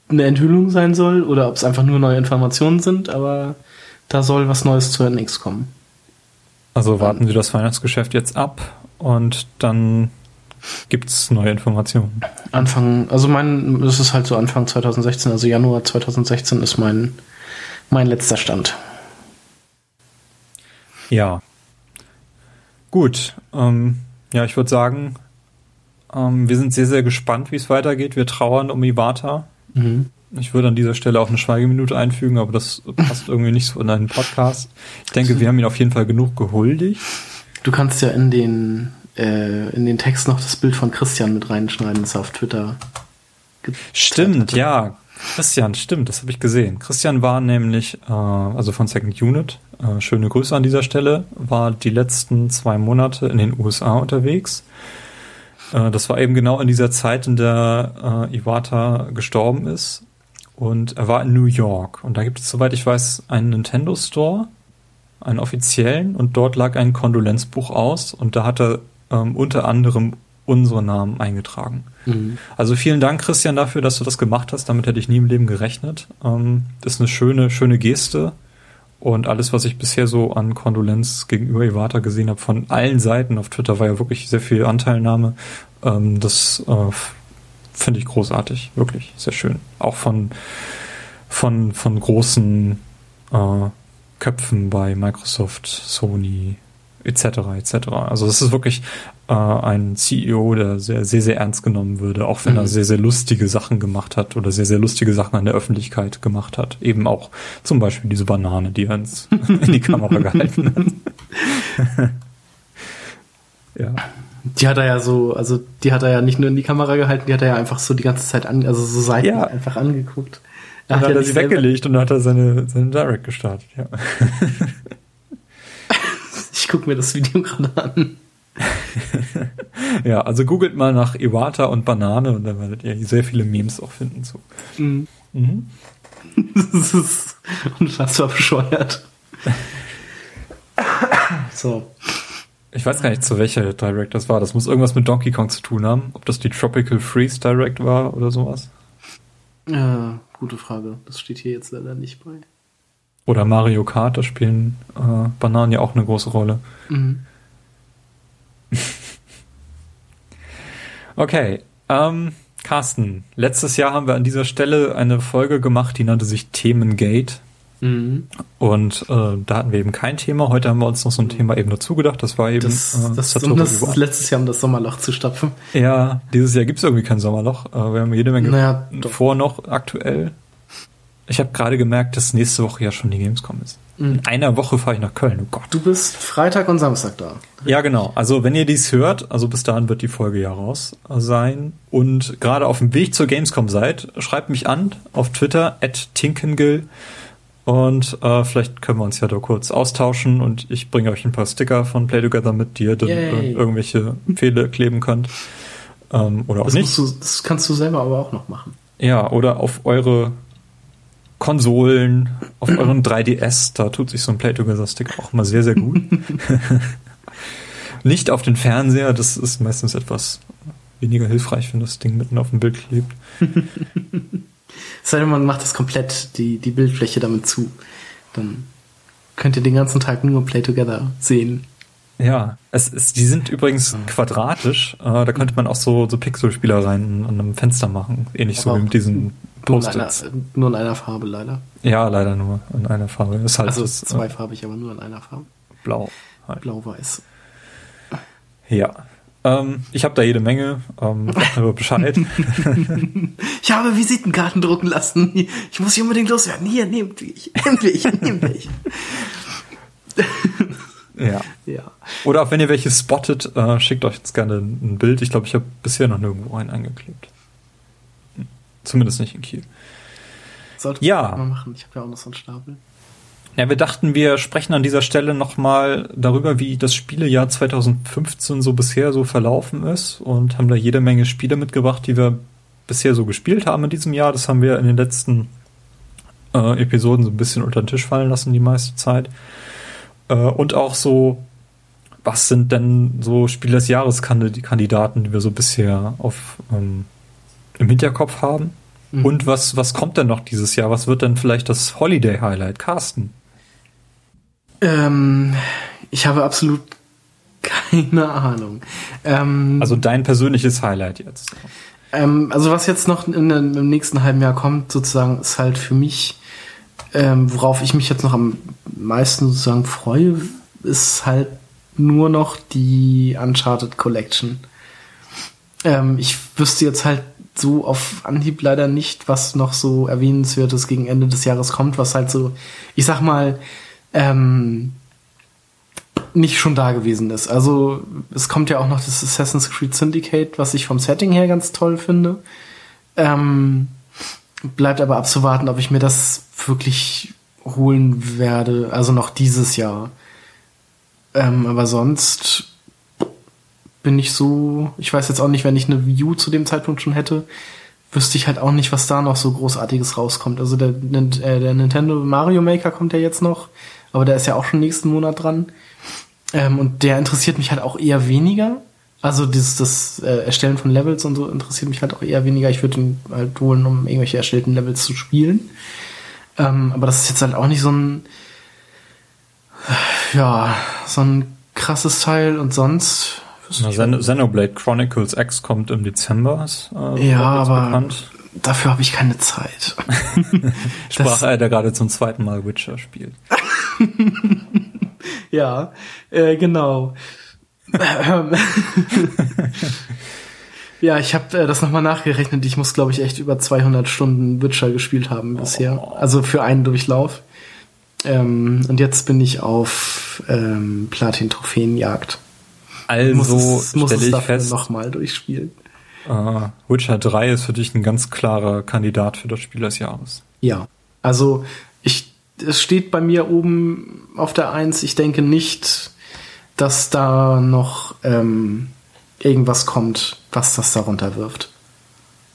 eine Enthüllung sein soll oder ob es einfach nur neue Informationen sind, aber da soll was Neues zu NX kommen. Also warten wir das Weihnachtsgeschäft jetzt ab und dann gibt's neue Informationen. Anfang, also mein, es ist halt so Anfang 2016, also Januar 2016 ist mein, mein letzter Stand. Ja. Gut. Ähm, ja, ich würde sagen, ähm, wir sind sehr, sehr gespannt, wie es weitergeht. Wir trauern um Iwata. Mhm. Ich würde an dieser Stelle auch eine Schweigeminute einfügen, aber das passt [laughs] irgendwie nicht so in einen Podcast. Ich denke, wir haben ihn auf jeden Fall genug gehuldigt. Du kannst ja in den, äh, in den Text noch das Bild von Christian mit reinschneiden, das er auf Twitter Stimmt, hatte. ja. Christian, stimmt, das habe ich gesehen. Christian war nämlich, äh, also von Second Unit, äh, schöne Grüße an dieser Stelle, war die letzten zwei Monate in den USA unterwegs. Äh, das war eben genau in dieser Zeit, in der äh, Iwata gestorben ist. Und er war in New York. Und da gibt es, soweit ich weiß, einen Nintendo Store, einen offiziellen, und dort lag ein Kondolenzbuch aus. Und da hat er ähm, unter anderem unsere Namen eingetragen. Mhm. Also vielen Dank, Christian, dafür, dass du das gemacht hast. Damit hätte ich nie im Leben gerechnet. Ähm, das ist eine schöne, schöne Geste. Und alles, was ich bisher so an Kondolenz gegenüber Iwata gesehen habe, von allen Seiten auf Twitter, war ja wirklich sehr viel Anteilnahme. Ähm, das äh, finde ich großartig, wirklich sehr schön. Auch von von von großen äh, Köpfen bei Microsoft, Sony etc. etc. Also es ist wirklich äh, ein CEO, der sehr sehr sehr ernst genommen würde, auch wenn Mhm. er sehr sehr lustige Sachen gemacht hat oder sehr sehr lustige Sachen an der Öffentlichkeit gemacht hat. Eben auch zum Beispiel diese Banane, die er ins, [laughs] in die Kamera gehalten hat. [laughs] ja. Die hat er ja so, also die hat er ja nicht nur in die Kamera gehalten, die hat er ja einfach so die ganze Zeit an, also so seitlich Ja. einfach angeguckt. Dann hat hat er sie weggelegt und dann hat er seine, seine Direct gestartet, ja. [laughs] Ich gucke mir das Video gerade an. [laughs] Ja, also googelt mal nach Iwata und Banane und dann werdet ihr sehr viele Memes auch finden zu. Mhm. Das ist unfassbar bescheuert. So. Ich weiß gar nicht, zu welcher Direct das war. Das muss irgendwas mit Donkey Kong zu tun haben. Ob das die Tropical Freeze Direct war oder sowas. Äh, gute Frage. Das steht hier jetzt leider nicht bei. Oder Mario Kart, da spielen äh, Bananen ja auch eine große Rolle. Mhm. [laughs] Okay, ähm, Carsten, letztes Jahr haben wir an dieser Stelle eine Folge gemacht, die nannte sich Themengate. Mhm. Und äh, da hatten wir eben kein Thema. Heute haben wir uns noch so ein Thema eben dazu gedacht. Das war eben Das, äh, das, um das letztes Jahr um das Sommerloch zu stopfen. Ja, dieses Jahr gibt's irgendwie kein Sommerloch. Äh, wir haben jede Menge Naja, vor noch aktuell. Ich habe gerade gemerkt, dass nächste Woche ja schon die Gamescom ist. Mhm. In einer Woche fahre ich nach Köln. Oh Gott. Du bist Freitag und Samstag da. Ja, genau. Also wenn ihr dies hört, also bis dahin wird die Folge ja raus sein und gerade auf dem Weg zur Gamescom seid, schreibt mich an auf Twitter at Tinkengill und äh, vielleicht können wir uns ja da kurz austauschen und ich bringe euch ein paar Sticker von Play Together mit, die ihr dann Yay. ir irgendwelche Pfähle kleben könnt. Ähm, oder auch Das, nicht. musst du, das kannst du selber aber auch noch machen. Ja, oder auf eure Konsolen, auf euren 3DS, da tut sich so ein Play Together Stick auch immer sehr, sehr gut. [laughs] Nicht auf den Fernseher, das ist meistens etwas weniger hilfreich, wenn das Ding mitten auf dem Bild klebt. [laughs] Sei denn, man macht das komplett, die, die Bildfläche damit zu. Dann könnt ihr den ganzen Tag nur Play Together sehen. Ja, es ist, die sind übrigens quadratisch. Äh, da könnte man auch so, so Pixelspielereien an einem Fenster machen. Ähnlich so Aber wie mit diesen Post-its. nur in einer Farbe leider. Ja, leider nur in einer Farbe. Ist halt Also das, äh, zweifarbig, aber nur in einer Farbe. blau. Halt. Blau-Weiß. Ja. Ähm, ich habe da jede Menge. Ähm, [laughs] Bescheid. [laughs] Ich habe Visitenkarten drucken lassen. Ich muss hier unbedingt loswerden. Hier, nehmt mich. Nehmt mich. Nehmt mich. ja. [laughs] Ja. Oder auch wenn ihr welche spottet, äh, schickt euch jetzt gerne ein Bild. Ich glaube, ich habe bisher noch nirgendwo einen eingeklebt. Zumindest nicht in Kiel. Sollte Ja. man mal machen. Ich habe ja auch noch so einen Stapel. Ja, wir dachten, wir sprechen an dieser Stelle nochmal darüber, wie das Spielejahr 2015 so bisher so verlaufen ist und haben da jede Menge Spiele mitgebracht, die wir bisher so gespielt haben in diesem Jahr. Das haben wir in den letzten äh, Episoden so ein bisschen unter den Tisch fallen lassen die meiste Zeit. Äh, und auch so, was sind denn so Spiele des Jahres Kandidaten, die wir so bisher auf ähm, im Hinterkopf haben? Mhm. Und was, was kommt denn noch dieses Jahr? Was wird denn vielleicht das Holiday Highlight? Carsten? Ähm, ich habe absolut [laughs] keine Ahnung. Ähm, Also dein persönliches Highlight jetzt. Ähm, also was jetzt noch in, den- im nächsten halben Jahr kommt, sozusagen, ist halt für mich, ähm, worauf ich mich jetzt noch am meisten sozusagen freue, ist halt nur noch die Uncharted Collection. Ähm, ich wüsste jetzt halt so auf Anhieb leider nicht, was noch so erwähnenswertes gegen Ende des Jahres kommt, was halt so, ich sag mal, ähm, nicht schon da gewesen ist. Also es kommt ja auch noch das Assassin's Creed Syndicate, was ich vom Setting her ganz toll finde. Ähm, bleibt aber abzuwarten, ob ich mir das wirklich holen werde, also noch dieses Jahr. Ähm, aber sonst bin ich so, ich weiß jetzt auch nicht, wenn ich eine View zu dem Zeitpunkt schon hätte, wüsste ich halt auch nicht, was da noch so großartiges rauskommt. Also der, Nin- äh, der Nintendo Mario Maker kommt ja jetzt noch, aber der ist ja auch schon nächsten Monat dran. Ähm, und der interessiert mich halt auch eher weniger. Also dieses, das äh, Erstellen von Levels und so interessiert mich halt auch eher weniger. Ich würde ihn halt holen, um irgendwelche erstellten Levels zu spielen. Ähm, aber das ist jetzt halt auch nicht so ein, ja, so ein krasses Teil und sonst. Na, Xen Xenoblade Chronicles X kommt im Dezember, ist äh, Ja, aber bekannt. dafür habe ich keine Zeit. [laughs] Sprach er, der gerade zum zweiten Mal Witcher spielt. [laughs] Ja, äh, genau. [laughs] Ja, ich habe äh, das nochmal nachgerechnet. Ich muss, glaube ich, echt über 200 Stunden Witcher gespielt haben bisher. Also für einen Durchlauf. Ähm, und jetzt bin ich auf ähm, Platin-Trophäenjagd. Muss Also es, muss stelle es ich dafür fest, nochmal durchspielen. äh, Witcher 3 ist für dich ein ganz klarer Kandidat für das Spiel des Jahres. Ja. Also ich, es steht bei mir oben auf der Eins. Ich denke nicht, dass da noch ähm, irgendwas kommt, was das darunter wirft.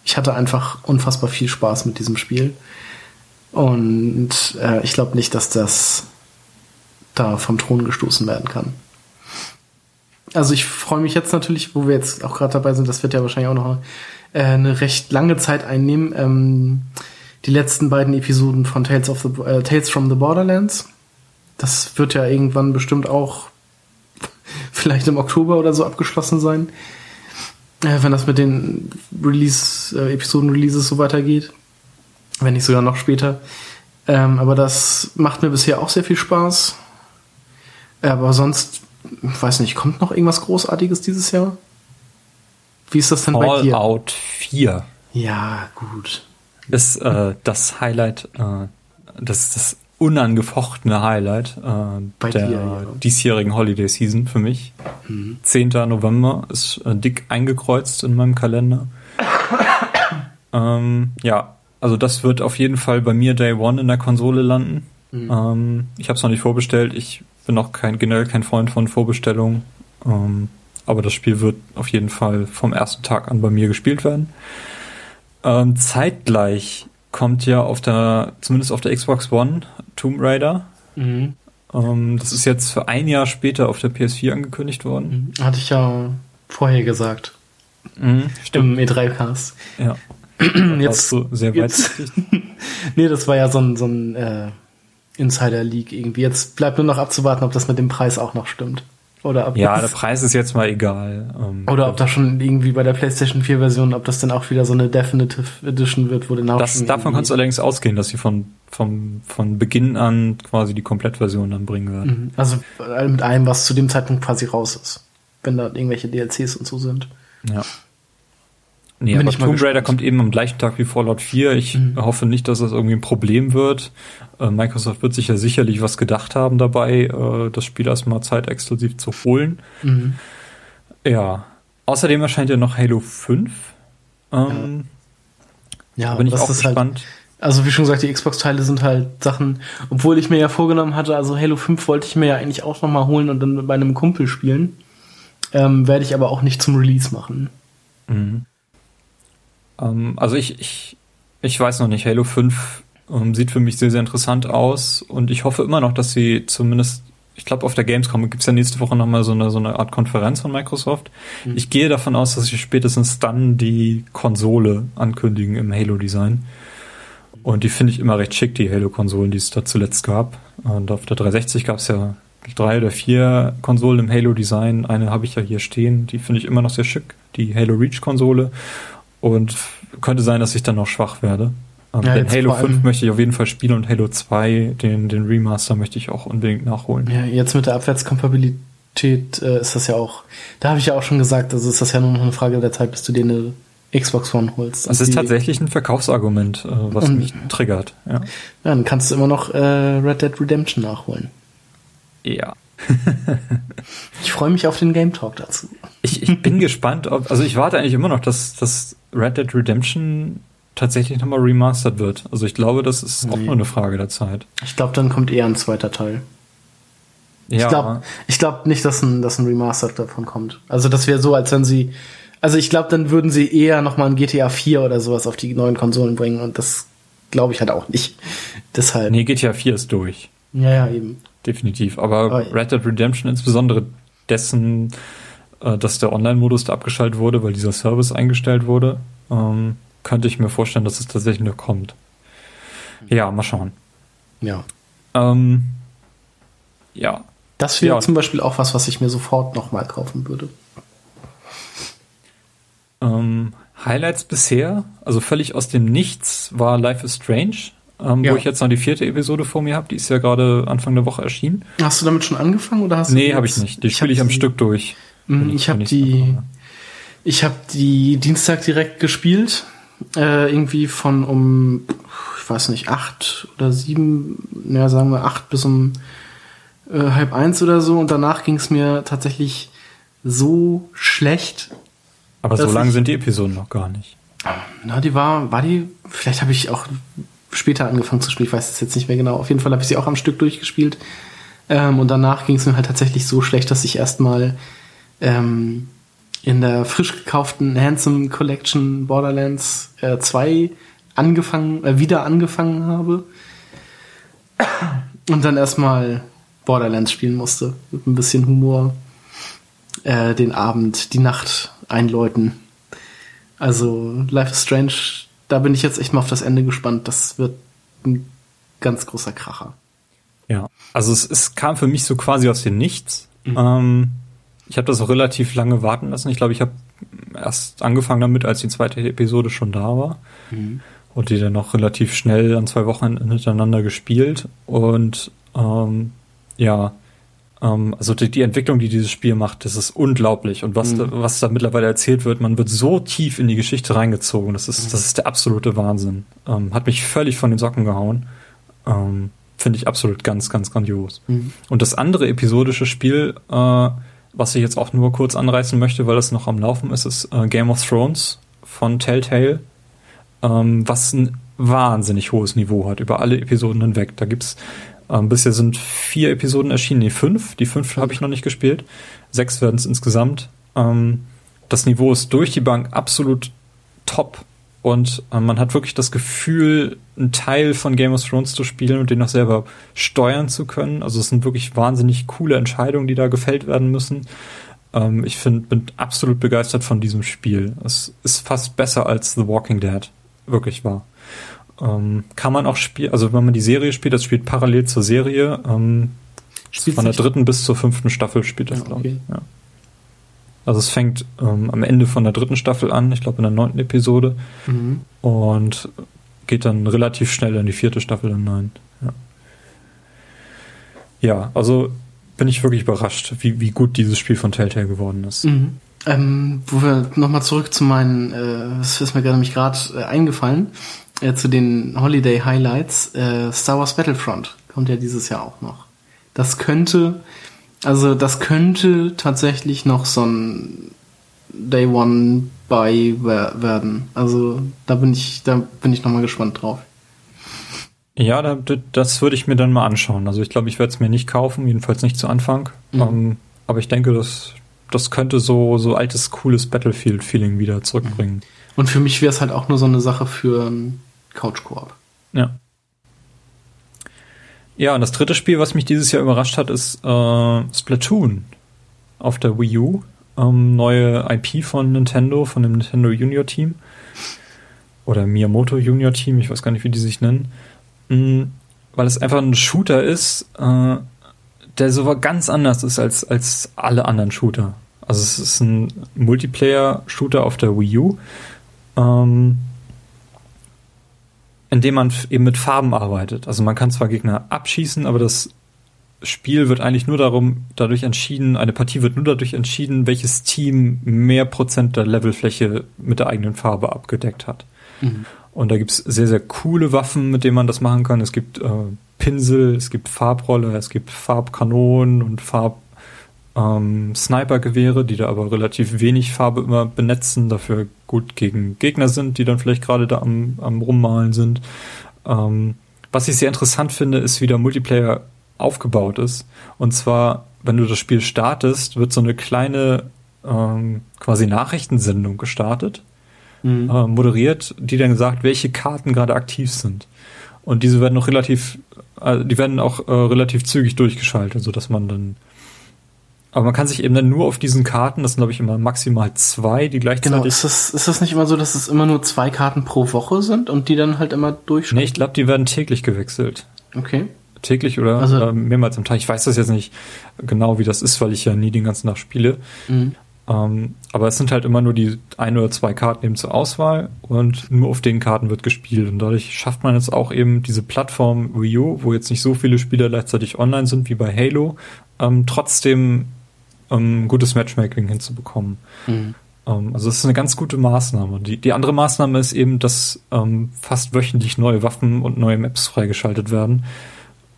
Ich hatte einfach unfassbar viel Spaß mit diesem Spiel. Und äh, ich glaube nicht, dass das da vom Thron gestoßen werden kann. Also ich freue mich jetzt natürlich, wo wir jetzt auch gerade dabei sind, das wird ja wahrscheinlich auch noch äh, eine recht lange Zeit einnehmen. Ähm, die letzten beiden Episoden von Tales, of the, äh, Tales from the Borderlands. Das wird ja irgendwann bestimmt auch [laughs] vielleicht im Oktober oder so abgeschlossen sein. Äh, wenn das mit den Release, äh, Episoden-Releases so weitergeht. Wenn nicht sogar noch später. Ähm, aber das macht mir bisher auch sehr viel Spaß. Aber sonst, weiß nicht, kommt noch irgendwas Großartiges dieses Jahr? Wie ist das denn Fallout bei dir? Fallout 4 Ja, gut. ist äh, das Highlight, äh, das, das unangefochtene Highlight äh, der dir, ja. diesjährigen Holiday Season für mich. 10. November ist äh, dick eingekreuzt in meinem Kalender. [coughs] ähm, ja, also das wird auf jeden Fall bei mir Day One in der Konsole landen. Ähm, ich habe es noch nicht vorbestellt. Ich bin auch kein generell kein Freund von Vorbestellungen. Ähm, aber das Spiel wird auf jeden Fall vom ersten Tag an bei mir gespielt werden. Ähm, zeitgleich kommt ja auf der, zumindest auf der Xbox One, Tomb Raider. Mhm. Ähm, das ist jetzt für ein Jahr später auf der PS4 angekündigt worden. Hatte ich ja vorher gesagt. Mhm, Im E3-Cast. Ja. [clears throat] Jetzt, du sehr jetzt- weitsichtig. [laughs] nee, das war ja so ein, so ein äh, Insider-Leak irgendwie. Jetzt bleibt nur noch abzuwarten, ob das mit dem Preis auch noch stimmt. Oder ob, Ja, der Preis ist jetzt mal egal. Ähm, oder ob da schon irgendwie bei der PlayStation 4-Version, ob das dann auch wieder so eine Definitive Edition wird, wo dann auch das, davon kannst du allerdings ausgehen, dass sie von, vom, von Beginn an quasi die Komplettversion dann bringen werden. Mhm. Also äh, mit allem, was zu dem Zeitpunkt quasi raus ist. Wenn da irgendwelche DLCs und so sind. Ja. Nee, Bin aber Tomb Raider kommt eben am gleichen Tag wie Fallout 4. Ich Mhm. hoffe nicht, dass das irgendwie ein Problem wird. Äh, Microsoft wird sich ja sicherlich was gedacht haben dabei, äh, das Spiel erstmal zeitexklusiv zu holen. Mhm. Ja. Außerdem erscheint ja noch Halo 5. Ähm, Ja, da bin ich das auch ist halt, gespannt. also wie schon gesagt, die Xbox-Teile sind halt Sachen, obwohl ich mir ja vorgenommen hatte, also Halo 5 wollte ich mir ja eigentlich auch nochmal holen und dann bei einem Kumpel spielen. Ähm, werde ich aber auch nicht zum Release machen. Mhm. Ähm, also ich, ich, ich weiß noch nicht, Halo 5 ähm, sieht für mich sehr, sehr interessant aus und ich hoffe immer noch, dass sie zumindest, ich glaube auf der Gamescom gibt's ja nächste Woche nochmal so eine, so eine Art Konferenz von Microsoft. Ich gehe davon aus, dass sie spätestens dann die Konsole ankündigen im Halo-Design. Und die finde ich immer recht schick, die Halo-Konsolen, die es da zuletzt gab. Und auf der 360 gab's ja drei oder vier Konsolen im Halo-Design. Eine habe ich ja hier stehen, die finde ich immer noch sehr schick, die Halo Reach-Konsole. Und könnte sein, dass ich dann noch schwach werde. Ähm, Ja, denn Halo vor allem- 5 möchte ich auf jeden Fall spielen und Halo 2, den, den Remaster, möchte ich auch unbedingt nachholen. Ja, jetzt mit der Abwärtskompatibilität äh, ist das ja auch, da habe ich ja auch schon gesagt, also ist das ja nur noch eine Frage der Zeit, bis du dir eine Xbox One holst. Das ist tatsächlich ein Verkaufsargument, äh, was mich triggert. Ja. Ja, dann kannst du immer noch äh, Red Dead Redemption nachholen. ja. [laughs] Ich freue mich auf den Game Talk dazu. Ich, ich bin gespannt, ob, also ich warte eigentlich immer noch, dass, dass Red Dead Redemption tatsächlich nochmal remastered wird. Also ich glaube, das ist auch Nee. nur eine Frage der Zeit. Ich glaube, dann kommt eher ein zweiter Teil. Ja, Ich glaube ich glaub nicht, dass ein, dass ein Remaster davon kommt. Also das wäre so, als wenn sie. Also ich glaube, dann würden sie eher nochmal ein GTA 4 oder sowas auf die neuen Konsolen bringen und das glaube ich halt auch nicht. Deshalb. nee, GTA 4 ist durch. Ja, ja, eben. Definitiv. Aber Oh, ja. Red Dead Redemption insbesondere dessen, äh, dass der Online-Modus da abgeschaltet wurde, weil dieser Service eingestellt wurde, ähm, könnte ich mir vorstellen, dass es tatsächlich noch kommt. Ja, mal schauen. Ja. Ähm, ja, Das wäre Ja. zum Beispiel auch was, was ich mir sofort nochmal kaufen würde. Ähm, Highlights bisher, also völlig aus dem Nichts, war Life is Strange, ähm, Ja. wo ich jetzt noch die vierte Episode vor mir habe. Die ist ja gerade Anfang der Woche erschienen. Hast du damit schon angefangen oder hast du Nee, habe ich nicht. Die spiele ich am Stück durch. Mhm, Wenn Ich habe die, ich habe die Dienstag direkt gespielt, äh, irgendwie von um, ich weiß nicht, acht oder sieben, ja sagen wir acht bis um äh, halb eins oder so und danach ging es mir tatsächlich so schlecht. Aber so lang ich- sind die Episoden noch gar nicht. Na, die war, war die, vielleicht habe ich auch später angefangen zu spielen. Ich weiß es jetzt nicht mehr genau. Auf jeden Fall habe ich sie auch am Stück durchgespielt. Ähm, und danach ging es mir halt tatsächlich so schlecht, dass ich erstmal ähm, in der frisch gekauften Handsome Collection Borderlands äh, 2 angefangen, äh, wieder angefangen habe. Und dann erstmal Borderlands spielen musste. Mit ein bisschen Humor. Äh, den Abend, die Nacht einläuten. Also Life is Strange, da bin ich jetzt echt mal auf das Ende gespannt. Das wird ein ganz großer Kracher. Ja, also es, es kam für mich so quasi aus dem Nichts. Mhm. Ähm, ich habe das auch relativ lange warten lassen. Ich glaube, ich habe erst angefangen damit, als die zweite Episode schon da war. Mhm. Und die dann noch relativ schnell an zwei Wochen hintereinander gespielt. Und ähm, ja, also die, die, Entwicklung, die dieses Spiel macht, das ist unglaublich. Und was, mhm. da, was da mittlerweile erzählt wird, man wird so tief in die Geschichte reingezogen. Das ist, mhm. das ist der absolute Wahnsinn. Ähm, hat mich völlig von den Socken gehauen. Ähm, Finde ich absolut ganz, ganz grandios. Mhm. Und das andere episodische Spiel, äh, was ich jetzt auch nur kurz anreißen möchte, weil das noch am Laufen ist, ist äh, Game of Thrones von Telltale, ähm, was ein wahnsinnig hohes Niveau hat, über alle Episoden hinweg. Da gibt's ähm, bisher sind vier Episoden erschienen, nee, fünf. Die fünf habe ich noch nicht gespielt. Sechs werden es insgesamt. Ähm, das Niveau ist durch die Bank absolut top. Und äh, man hat wirklich das Gefühl, einen Teil von Game of Thrones zu spielen und den noch selber steuern zu können. Also es sind wirklich wahnsinnig coole Entscheidungen, die da gefällt werden müssen. Ähm, ich find, bin absolut begeistert von diesem Spiel. Es ist fast besser als The Walking Dead. Wirklich wahr. Ähm, kann man auch spielen, also wenn man die Serie spielt, das spielt parallel zur Serie. Ähm, von der dritten bis zur fünften Staffel spielt das, ja, glaube ich. Ja. Also es fängt ähm, am Ende von der dritten Staffel an, ich glaube in der neunten Episode. Mhm. Und geht dann relativ schnell in die vierte Staffel hinein. Ja. ja, also bin ich wirklich überrascht, wie, wie gut dieses Spiel von Telltale geworden ist. Mhm. Ähm, wo wir nochmal zurück zu meinen, äh, das ist mir gerade nämlich gerade äh, eingefallen, äh, zu den Holiday Highlights, äh, Star Wars Battlefront kommt ja dieses Jahr auch noch. Das könnte, also das könnte tatsächlich noch so ein Day One Buy werden. Also da bin ich, da bin ich nochmal gespannt drauf. Ja, da, das würde ich mir dann mal anschauen. Also ich glaube, ich werde es mir nicht kaufen, jedenfalls nicht zu Anfang. Mhm. Ähm, aber ich denke, das, das könnte so, so altes, cooles Battlefield-Feeling wieder zurückbringen. Und für mich wäre es halt auch nur so eine Sache für ein Couch-Koop. Ja. Ja, und das dritte Spiel, was mich dieses Jahr überrascht hat, ist äh, Splatoon auf der Wii U. Ähm, neue IP von Nintendo, von dem Nintendo Junior Team. Oder Miyamoto Junior Team, ich weiß gar nicht, wie die sich nennen. Mhm, weil es einfach ein Shooter ist, äh, der so ganz anders ist als, als alle anderen Shooter. Also es ist ein Multiplayer-Shooter auf der Wii U. Ähm, indem man eben mit Farben arbeitet. Also man kann zwar Gegner abschießen, aber das Spiel wird eigentlich nur darum, dadurch entschieden, eine Partie wird nur dadurch entschieden, welches Team mehr Prozent der Levelfläche mit der eigenen Farbe abgedeckt hat. Mhm. Und da gibt's sehr, sehr coole Waffen, mit denen man das machen kann. Es gibt äh, Pinsel, es gibt Farbrolle, es gibt Farbkanonen und Farb ähm, Snipergewehre, die da aber relativ wenig Farbe immer benetzen, dafür gut gegen Gegner sind, die dann vielleicht gerade da am, am Rummalen sind. Ähm, was ich sehr interessant finde, ist, wie der Multiplayer aufgebaut ist. Und zwar, wenn du das Spiel startest, wird so eine kleine ähm, quasi Nachrichtensendung gestartet, mhm. äh, moderiert, die dann sagt, welche Karten gerade aktiv sind. Und diese werden noch relativ, äh, die werden auch äh, relativ zügig durchgeschaltet, so dass man dann aber man kann sich eben dann nur auf diesen Karten, das sind glaube ich immer maximal zwei, die gleichzeitig. Genau, ist das, ist das nicht immer so, dass es immer nur zwei Karten pro Woche sind und die dann halt immer durchschalten? Nee, ich glaube, die werden täglich gewechselt. Okay. Täglich oder also, äh, mehrmals am Tag. Ich weiß das jetzt nicht genau, wie das ist, weil ich ja nie den ganzen Tag spiele. Mhm. Ähm, aber es sind halt immer nur die ein oder zwei Karten eben zur Auswahl und nur auf den Karten wird gespielt. Und dadurch schafft man jetzt auch eben diese Plattform Wii U, wo jetzt nicht so viele Spieler gleichzeitig online sind wie bei Halo, ähm, trotzdem um gutes Matchmaking hinzubekommen. Mhm. Um, also das ist eine ganz gute Maßnahme. Die, die andere Maßnahme ist eben, dass ähm, fast wöchentlich neue Waffen und neue Maps freigeschaltet werden,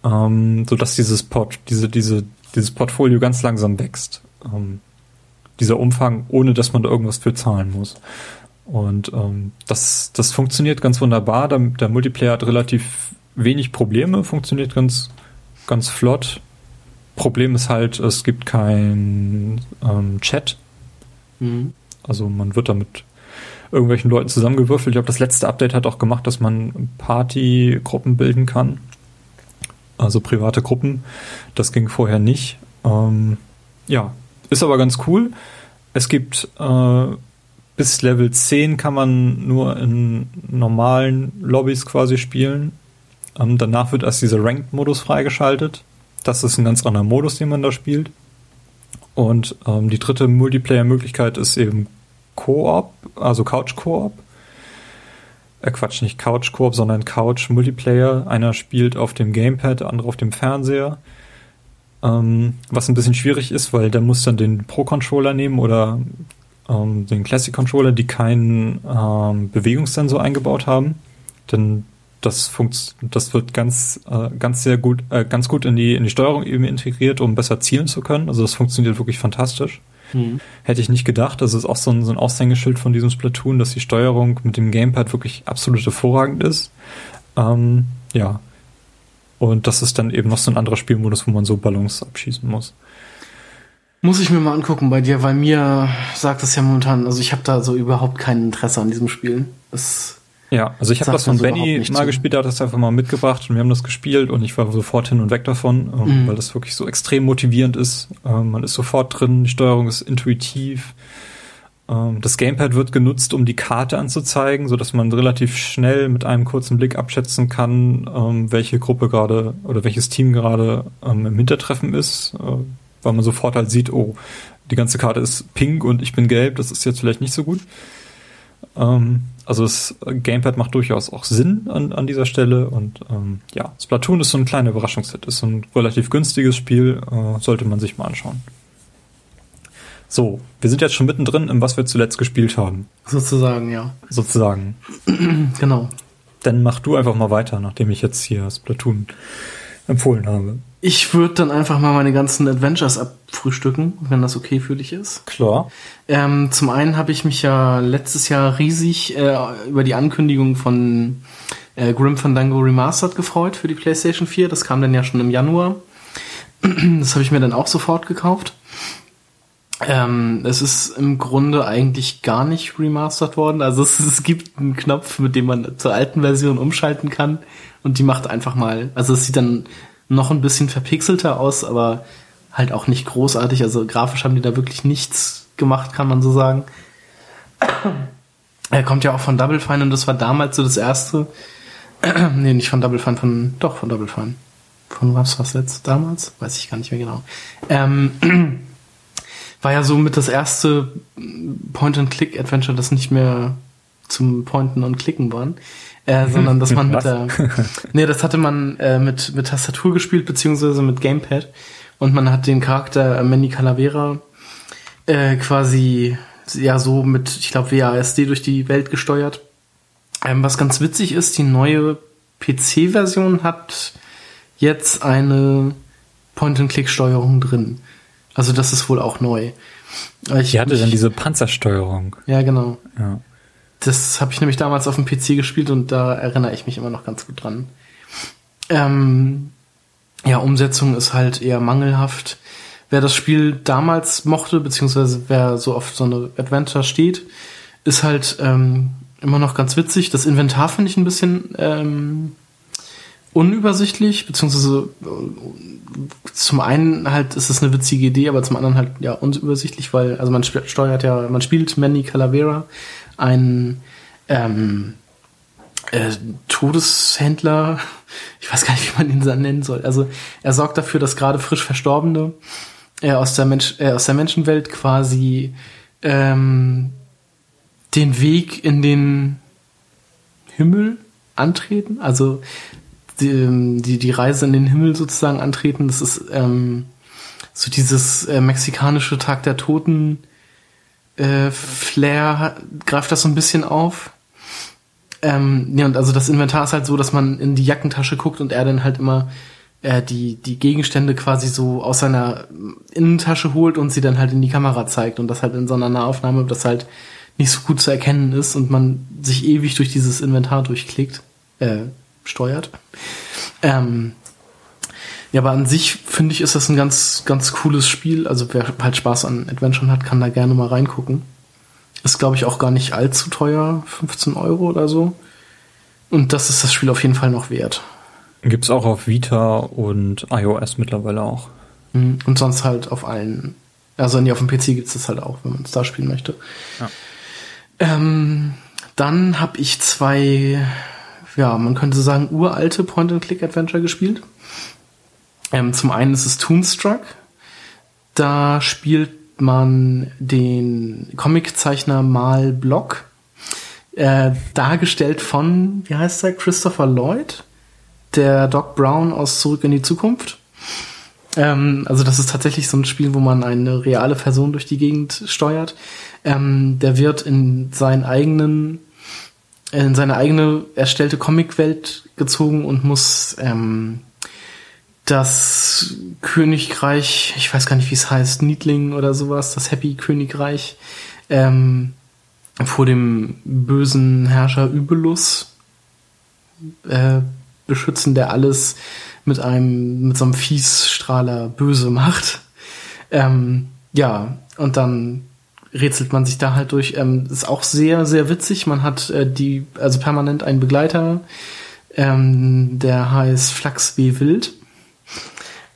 ähm, so dass dieses Port, diese, diese, dieses Portfolio ganz langsam wächst. Ähm, dieser Umfang, ohne dass man da irgendwas für zahlen muss. Und ähm, das, das funktioniert ganz wunderbar. Der, der Multiplayer hat relativ wenig Probleme, funktioniert ganz, ganz flott. Problem ist halt, es gibt kein ähm, Chat. Mhm. Also man wird damit irgendwelchen Leuten zusammengewürfelt. Ich glaube, das letzte Update hat auch gemacht, dass man Partygruppen bilden kann. Also private Gruppen. Das ging vorher nicht. Ähm, ja, ist aber ganz cool. Es gibt äh, bis Level 10 kann man nur in normalen Lobbys quasi spielen. Ähm, danach wird erst dieser Ranked-Modus freigeschaltet. Das ist ein ganz anderer Modus, den man da spielt. Und ähm, die dritte Multiplayer-Möglichkeit ist eben Koop, also Couch-Koop. Äh, Quatsch, nicht Couch-Koop, sondern Couch-Multiplayer. Einer spielt auf dem Gamepad, der andere auf dem Fernseher. Ähm, was ein bisschen schwierig ist, weil der muss dann den Pro-Controller nehmen oder ähm, den Classic-Controller, die keinen ähm, Bewegungssensor eingebaut haben. Denn das funkt, das wird ganz, äh, ganz sehr gut, äh, ganz gut in die, in die Steuerung eben integriert, um besser zielen zu können. Also das funktioniert wirklich fantastisch. Mhm. Hätte ich nicht gedacht. Das ist auch so ein, so ein Aushängeschild von diesem Splatoon, dass die Steuerung mit dem Gamepad wirklich absolut hervorragend ist. Ähm, ja. Und das ist dann eben noch so ein anderer Spielmodus, wo man so Ballons abschießen muss. Muss ich mir mal angucken bei dir, weil mir sagt es ja momentan, also ich habe da so überhaupt kein Interesse an diesem Spiel. Das ja, also ich habe das von Benny mal zu. gespielt, der hat das einfach mal mitgebracht und wir haben das gespielt und ich war sofort hin und weg davon, ähm, mhm. weil das wirklich so extrem motivierend ist. Ähm, man ist sofort drin, die Steuerung ist intuitiv. Ähm, das Gamepad wird genutzt, um die Karte anzuzeigen, so dass man relativ schnell mit einem kurzen Blick abschätzen kann, welche Gruppe gerade oder welches Team gerade im Hintertreffen ist, äh, weil man sofort halt sieht, oh, die ganze Karte ist pink und ich bin gelb, das ist jetzt vielleicht nicht so gut. Also das Gamepad macht durchaus auch Sinn an, an dieser Stelle und ähm, ja, Splatoon ist so ein kleiner Überraschungshit, ist ein relativ günstiges Spiel, äh, sollte man sich mal anschauen. So, wir sind jetzt schon mittendrin, in was wir zuletzt gespielt haben. Sozusagen, ja. Sozusagen. [clears throat] genau. Dann mach du einfach mal weiter, nachdem ich jetzt hier Splatoon empfohlen habe. Ich würde dann einfach mal meine ganzen Adventures abfrühstücken, wenn das okay für dich ist. Klar. Ähm, zum einen habe ich mich ja letztes Jahr riesig äh, über die Ankündigung von äh, Grim Fandango Remastered gefreut für die PlayStation 4. Das kam dann ja schon im Januar. [clears throat] Das habe ich mir dann auch sofort gekauft. Ähm, es ist im Grunde eigentlich gar nicht remastered worden. Also es, es, gibt einen Knopf, mit dem man zur alten Version umschalten kann und die macht einfach mal, also es sieht dann noch ein bisschen verpixelter aus, aber halt auch nicht großartig. Also grafisch haben die da wirklich nichts gemacht, kann man so sagen. Er kommt ja auch von Double Fine und das war damals so das erste. [clears throat] nee, nicht von Double Fine, von doch von Double Fine. Von was was jetzt damals? Weiß ich gar nicht mehr genau. Ähm, [clears throat] war ja so mit das erste Point-and-Click-Adventure, das nicht mehr zum Pointen und Klicken waren äh, sondern dass man [laughs] mit der, nee, das hatte man äh, mit, mit Tastatur gespielt, beziehungsweise mit Gamepad. Und man hat den Charakter Manny Calavera äh, quasi ja so mit, ich glaube, WASD durch die Welt gesteuert. Ähm, was ganz witzig ist, die neue PC-Version hat jetzt eine Point-and-Click-Steuerung drin. Also das ist wohl auch neu. Ich, die hatte dann diese Panzersteuerung. Ja, genau. Ja. Das habe ich nämlich damals auf dem PC gespielt und da erinnere ich mich immer noch ganz gut dran. Ähm, ja, Umsetzung ist halt eher mangelhaft. Wer das Spiel damals mochte, beziehungsweise wer so auf so eine Adventure steht, ist halt ähm, immer noch ganz witzig. Das Inventar finde ich ein bisschen ähm, unübersichtlich, beziehungsweise äh, zum einen halt ist es eine witzige Idee, aber zum anderen halt ja unübersichtlich, weil also man steuert ja, man spielt Manny Calavera, ein ähm, äh, Todeshändler, ich weiß gar nicht, wie man ihn dann nennen soll. Also er sorgt dafür, dass gerade frisch Verstorbene äh, aus, der Mensch, äh, aus der Menschenwelt quasi ähm, den Weg in den Himmel antreten. Also die, ähm, die, die Reise in den Himmel sozusagen antreten. Das ist ähm, so dieses äh, mexikanische Tag der Toten äh, Flair greift das so ein bisschen auf. Ähm, ja, und also das Inventar ist halt so, dass man in die Jackentasche guckt und er dann halt immer äh, die, die Gegenstände quasi so aus seiner Innentasche holt und sie dann halt in die Kamera zeigt und das halt in so einer Nahaufnahme, dass halt nicht so gut zu erkennen ist und man sich ewig durch dieses Inventar durchklickt, äh, steuert. Ähm, ja, aber an sich finde ich, ist das ein ganz, ganz cooles Spiel. Also wer halt Spaß an Adventure hat, kann da gerne mal reingucken. Ist, glaube ich, auch gar nicht allzu teuer, 15 Euro oder so. Und das ist das Spiel auf jeden Fall noch wert. Gibt's auch auf Vita und iOS mittlerweile auch. Mhm. Und sonst halt auf allen. Also nee, auf dem PC gibt's das halt auch, wenn man es da spielen möchte. Ja. Ähm, dann habe ich zwei, ja, man könnte sagen, uralte Point-and-Click-Adventure gespielt. Ähm, zum einen ist es Toonstruck. Da spielt man den Comiczeichner Mal Block, äh, dargestellt von, wie heißt er, Christopher Lloyd, der Doc Brown aus Zurück in die Zukunft. Ähm, also das ist tatsächlich so ein Spiel, wo man eine reale Person durch die Gegend steuert. Ähm, der wird in seinen eigenen in seine eigene erstellte Comicwelt gezogen und muss ähm, das Königreich, ich weiß gar nicht, wie es heißt, Niedling oder sowas, das Happy Königreich, ähm, vor dem bösen Herrscher Übelus äh, beschützen, der alles mit einem, mit so einem Fiesstrahler böse macht. Ähm, ja, und dann rätselt man sich da halt durch. Ähm, ist auch sehr, sehr witzig. Man hat äh, die, also permanent einen Begleiter, ähm, der heißt Flachs wie Wild,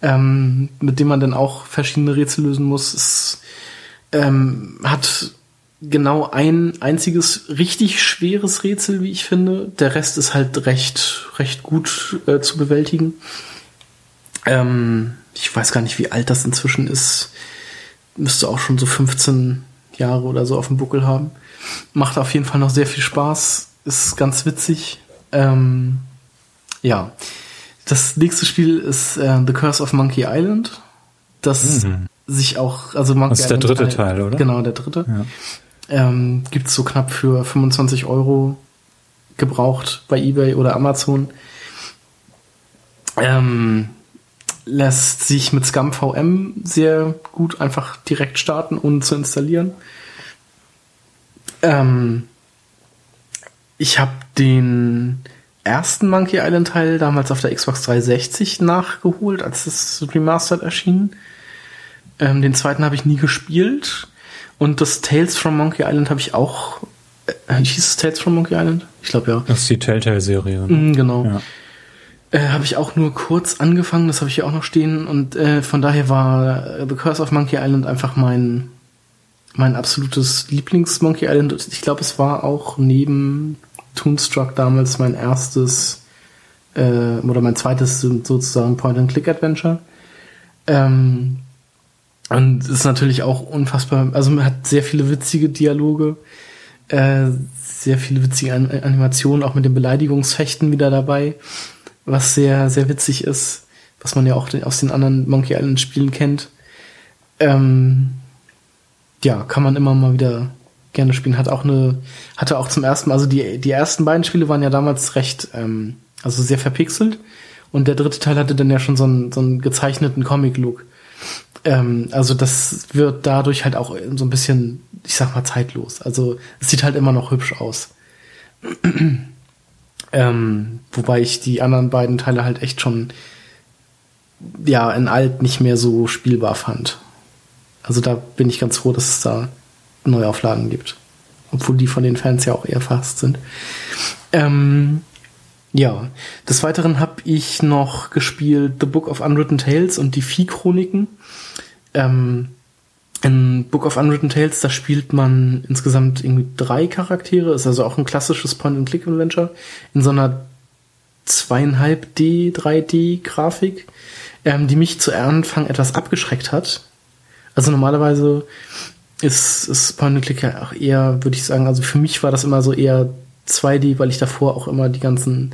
ähm, mit dem man dann auch verschiedene Rätsel lösen muss. Es ähm, hat genau ein einziges richtig schweres Rätsel, wie ich finde. Der Rest ist halt recht, recht gut äh, zu bewältigen. Ähm, ich weiß gar nicht, wie alt das inzwischen ist. Müsste auch schon so 15 Jahre oder so auf dem Buckel haben. Macht auf jeden Fall noch sehr viel Spaß. Ist ganz witzig. Ähm, ja. Das nächste Spiel ist äh, The Curse of Monkey Island. Das mhm. sich auch, also Monkey Das ist der dritte Teil, Teil, oder? Genau, der dritte. Ja. Ähm, Gibt so knapp für 25 Euro gebraucht bei eBay oder Amazon. Ähm, lässt sich mit Scum VM sehr gut einfach direkt starten, ohne zu installieren. Ähm, ich habe den ersten Monkey Island Teil damals auf der Xbox 360 nachgeholt, als es remastered erschien. Ähm, den zweiten habe ich nie gespielt. Und das Tales from Monkey Island habe ich auch. Äh, hieß es Tales from Monkey Island? Ich glaube ja. Das ist die Telltale-Serie. Mm, genau. Ja. Äh, habe ich auch nur kurz angefangen, das habe ich hier auch noch stehen. Und äh, von daher war The Curse of Monkey Island einfach mein, mein absolutes Lieblings-Monkey Island. Ich glaube, es war auch neben Toonstruck damals mein erstes äh, oder mein zweites sozusagen Point-and-Click-Adventure. Ähm, und ist natürlich auch unfassbar, also man hat sehr viele witzige Dialoge, äh, sehr viele witzige An Animationen, auch mit dem Beleidigungsfechten wieder dabei was sehr, sehr witzig ist, was man ja auch aus den anderen Monkey Island Spielen kennt. Ähm, ja, kann man immer mal wieder gerne spielen. Hat auch eine, hatte auch zum ersten Mal, also die, die ersten beiden Spiele waren ja damals recht, ähm, also sehr verpixelt. Und der dritte Teil hatte dann ja schon so einen, so einen gezeichneten Comic-Look. Ähm, also das wird dadurch halt auch so ein bisschen, ich sag mal, zeitlos. Also es sieht halt immer noch hübsch aus. [clears throat] Ähm, wobei ich die anderen beiden Teile halt echt schon ja in alt nicht mehr so spielbar fand. Also da bin ich ganz froh, dass es da Neuauflagen gibt. Obwohl die von den Fans ja auch eher fast sind. Ähm, ja, des Weiteren habe ich noch gespielt The Book of Unwritten Tales und die Vieh-Chroniken. Ähm, in Book of Unwritten Tales, da spielt man insgesamt irgendwie drei Charaktere, ist also auch ein klassisches Point-and-Click-Adventure in so einer zweieinhalb D, 3D-Grafik, ähm, die mich zu Anfang etwas abgeschreckt hat. Also normalerweise ist, ist Point-and-Click ja auch eher, würde ich sagen, also für mich war das immer so eher 2D, weil ich davor auch immer die ganzen,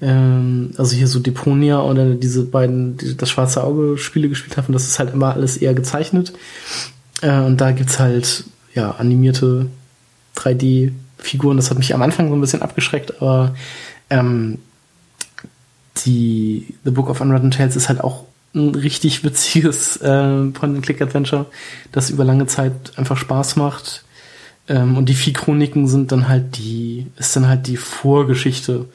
ähm, also hier so Deponia oder diese beiden, die, das schwarze Auge Spiele gespielt habe und das ist halt immer alles eher gezeichnet. Äh, und da gibt's halt ja animierte 3D-Figuren. Das hat mich am Anfang so ein bisschen abgeschreckt, aber ähm, die The Book of Unwritten Tales ist halt auch ein richtig witziges äh, Point-and-Click-Adventure, das über lange Zeit einfach Spaß macht. Äh, Ähm, und die Vieh-Chroniken sind dann halt die, ist dann halt die Vorgeschichte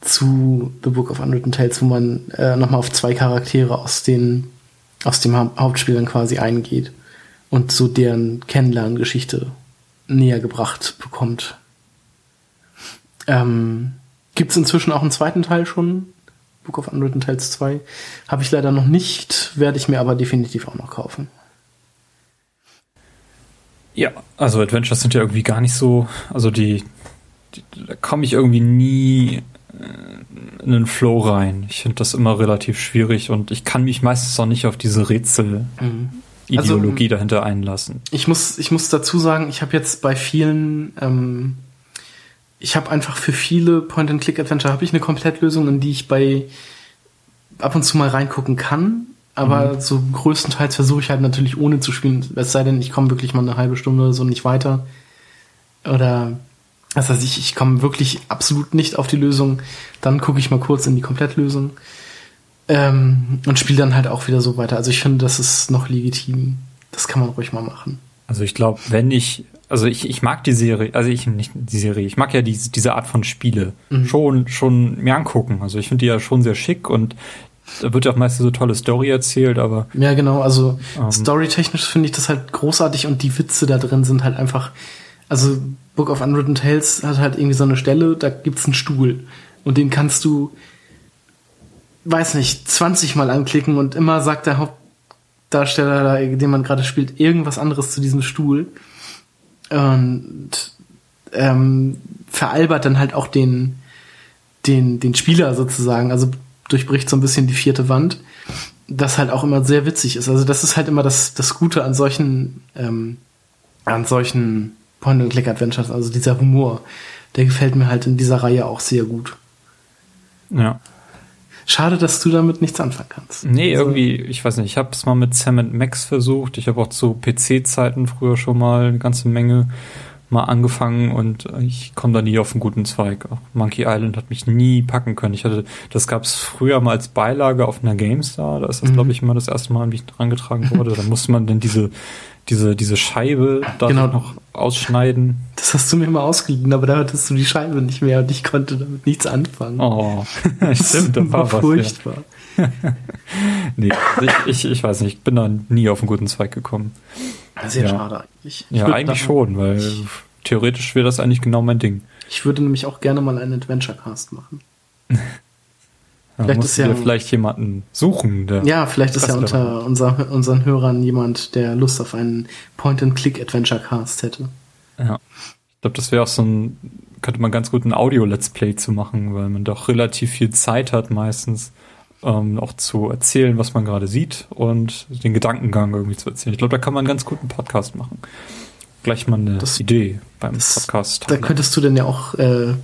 zu The Book of Unwritten Tales, wo man äh, nochmal auf zwei Charaktere aus den, aus dem ha Hauptspiel dann quasi eingeht und so deren Kennenlerngeschichte näher gebracht bekommt. Ähm, Gibt es inzwischen auch einen zweiten Teil schon? Book of Unwritten Tales 2. Habe ich leider noch nicht, werde ich mir aber definitiv auch noch kaufen. Ja, also Adventures sind ja irgendwie gar nicht so, also die, die da komme ich irgendwie nie äh, in den Flow rein. Ich finde das immer relativ schwierig und ich kann mich meistens auch nicht auf diese Rätsel mhm. Ideologie also, dahinter einlassen. Ich muss, ich muss dazu sagen, ich habe jetzt bei vielen, ähm, ich habe einfach für viele Point-and-Click-Adventure habe ich eine Komplettlösung, in die ich bei ab und zu mal reingucken kann. Aber mhm. so größtenteils versuche ich halt natürlich ohne zu spielen. Es sei denn, ich komme wirklich mal eine halbe Stunde oder so nicht weiter. Oder das heißt, ich, ich komme wirklich absolut nicht auf die Lösung. Dann gucke ich mal kurz in die Komplettlösung. Ähm, und spiele dann halt auch wieder so weiter. Also ich finde, das ist noch legitim. Das kann man ruhig mal machen. Also ich glaube, wenn ich, also ich, ich mag die Serie, also ich nicht die Serie, ich mag ja diese, diese Art von Spiele mhm. schon, schon mir angucken. Also ich finde die ja schon sehr schick und da wird ja auch meistens so tolle Story erzählt, aber. Ja, genau, also ähm, storytechnisch finde ich das halt großartig und die Witze da drin sind halt einfach, also Book of Unwritten Tales hat halt irgendwie so eine Stelle, da gibt's einen Stuhl und den kannst du weiß nicht, 20 Mal anklicken und immer sagt der Hauptdarsteller, den man gerade spielt, irgendwas anderes zu diesem Stuhl. Und ähm, veralbert dann halt auch den, den, den Spieler sozusagen, also durchbricht so ein bisschen die vierte Wand, das halt auch immer sehr witzig ist. Also das ist halt immer das, das Gute an solchen, ähm, an solchen Point-and-Click-Adventures, also dieser Humor, der gefällt mir halt in dieser Reihe auch sehr gut. Ja. Schade, dass du damit nichts anfangen kannst. Nee, also, irgendwie, ich weiß nicht, ich habe es mal mit Sam Max versucht. Ich habe auch zu PC-Zeiten früher schon mal eine ganze Menge mal angefangen und ich komme da nie auf einen guten Zweig. Auch Monkey Island hat mich nie packen können. Ich hatte, das gab es früher mal als Beilage auf einer GameStar. Da ist das, mhm. glaube ich, mal das erste Mal, wie ich dran getragen wurde. Da musste man dann diese diese, diese Scheibe da genau. noch ausschneiden. Das hast du mir mal ausgeliehen, aber da hattest du die Scheibe nicht mehr und ich konnte damit nichts anfangen. Oh, [laughs] stimmt, das war, war furchtbar. Ja. [laughs] nee, also ich, ich, ich weiß nicht, ich bin da nie auf einen guten Zweig gekommen. Sehr ja. schade eigentlich. Ich ja, eigentlich schon, weil theoretisch wäre das eigentlich genau mein Ding. Ich würde nämlich auch gerne mal einen Adventure Cast machen. [laughs] Vielleicht ist ja vielleicht jemanden suchen. Ja, vielleicht ist ja unter unser, unseren Hörern jemand, der Lust auf einen Point-and-Click-Adventure-Cast hätte. Ja. Ich glaube, das wäre auch so ein, könnte man ganz gut ein Audio-Let's Play zu machen, weil man doch relativ viel Zeit hat meistens, ähm, auch zu erzählen, was man gerade sieht und den Gedankengang irgendwie zu erzählen. Ich glaube, da kann man einen ganz guten Podcast machen. Gleich mal eine das, Idee beim das, Podcast. Da könntest du denn ja auch äh,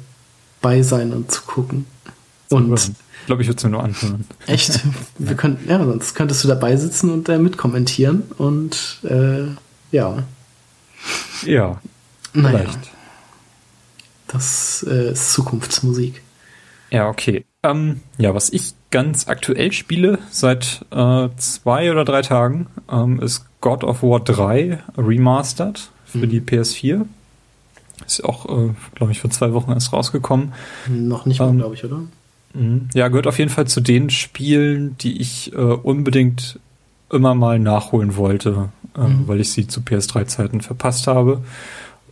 bei sein und zugucken. Und glaube, ich würde es mir nur anhören. Echt? Wir könnten, ja, sonst könntest du dabei sitzen und äh, mitkommentieren und äh, ja. Ja. Naja. Vielleicht. Das äh, ist Zukunftsmusik. Ja, okay. Ähm, ja, was ich ganz aktuell spiele seit äh, zwei oder drei Tagen, ähm, ist God of War 3 Remastered für mhm. die PS4. Ist auch, äh, glaube ich, vor zwei Wochen erst rausgekommen. Noch nicht mal, ähm, glaube ich, oder? Mhm. Ja, gehört auf jeden Fall zu den Spielen, die ich äh, unbedingt immer mal nachholen wollte, äh, mhm. weil ich sie zu PS3-Zeiten verpasst habe.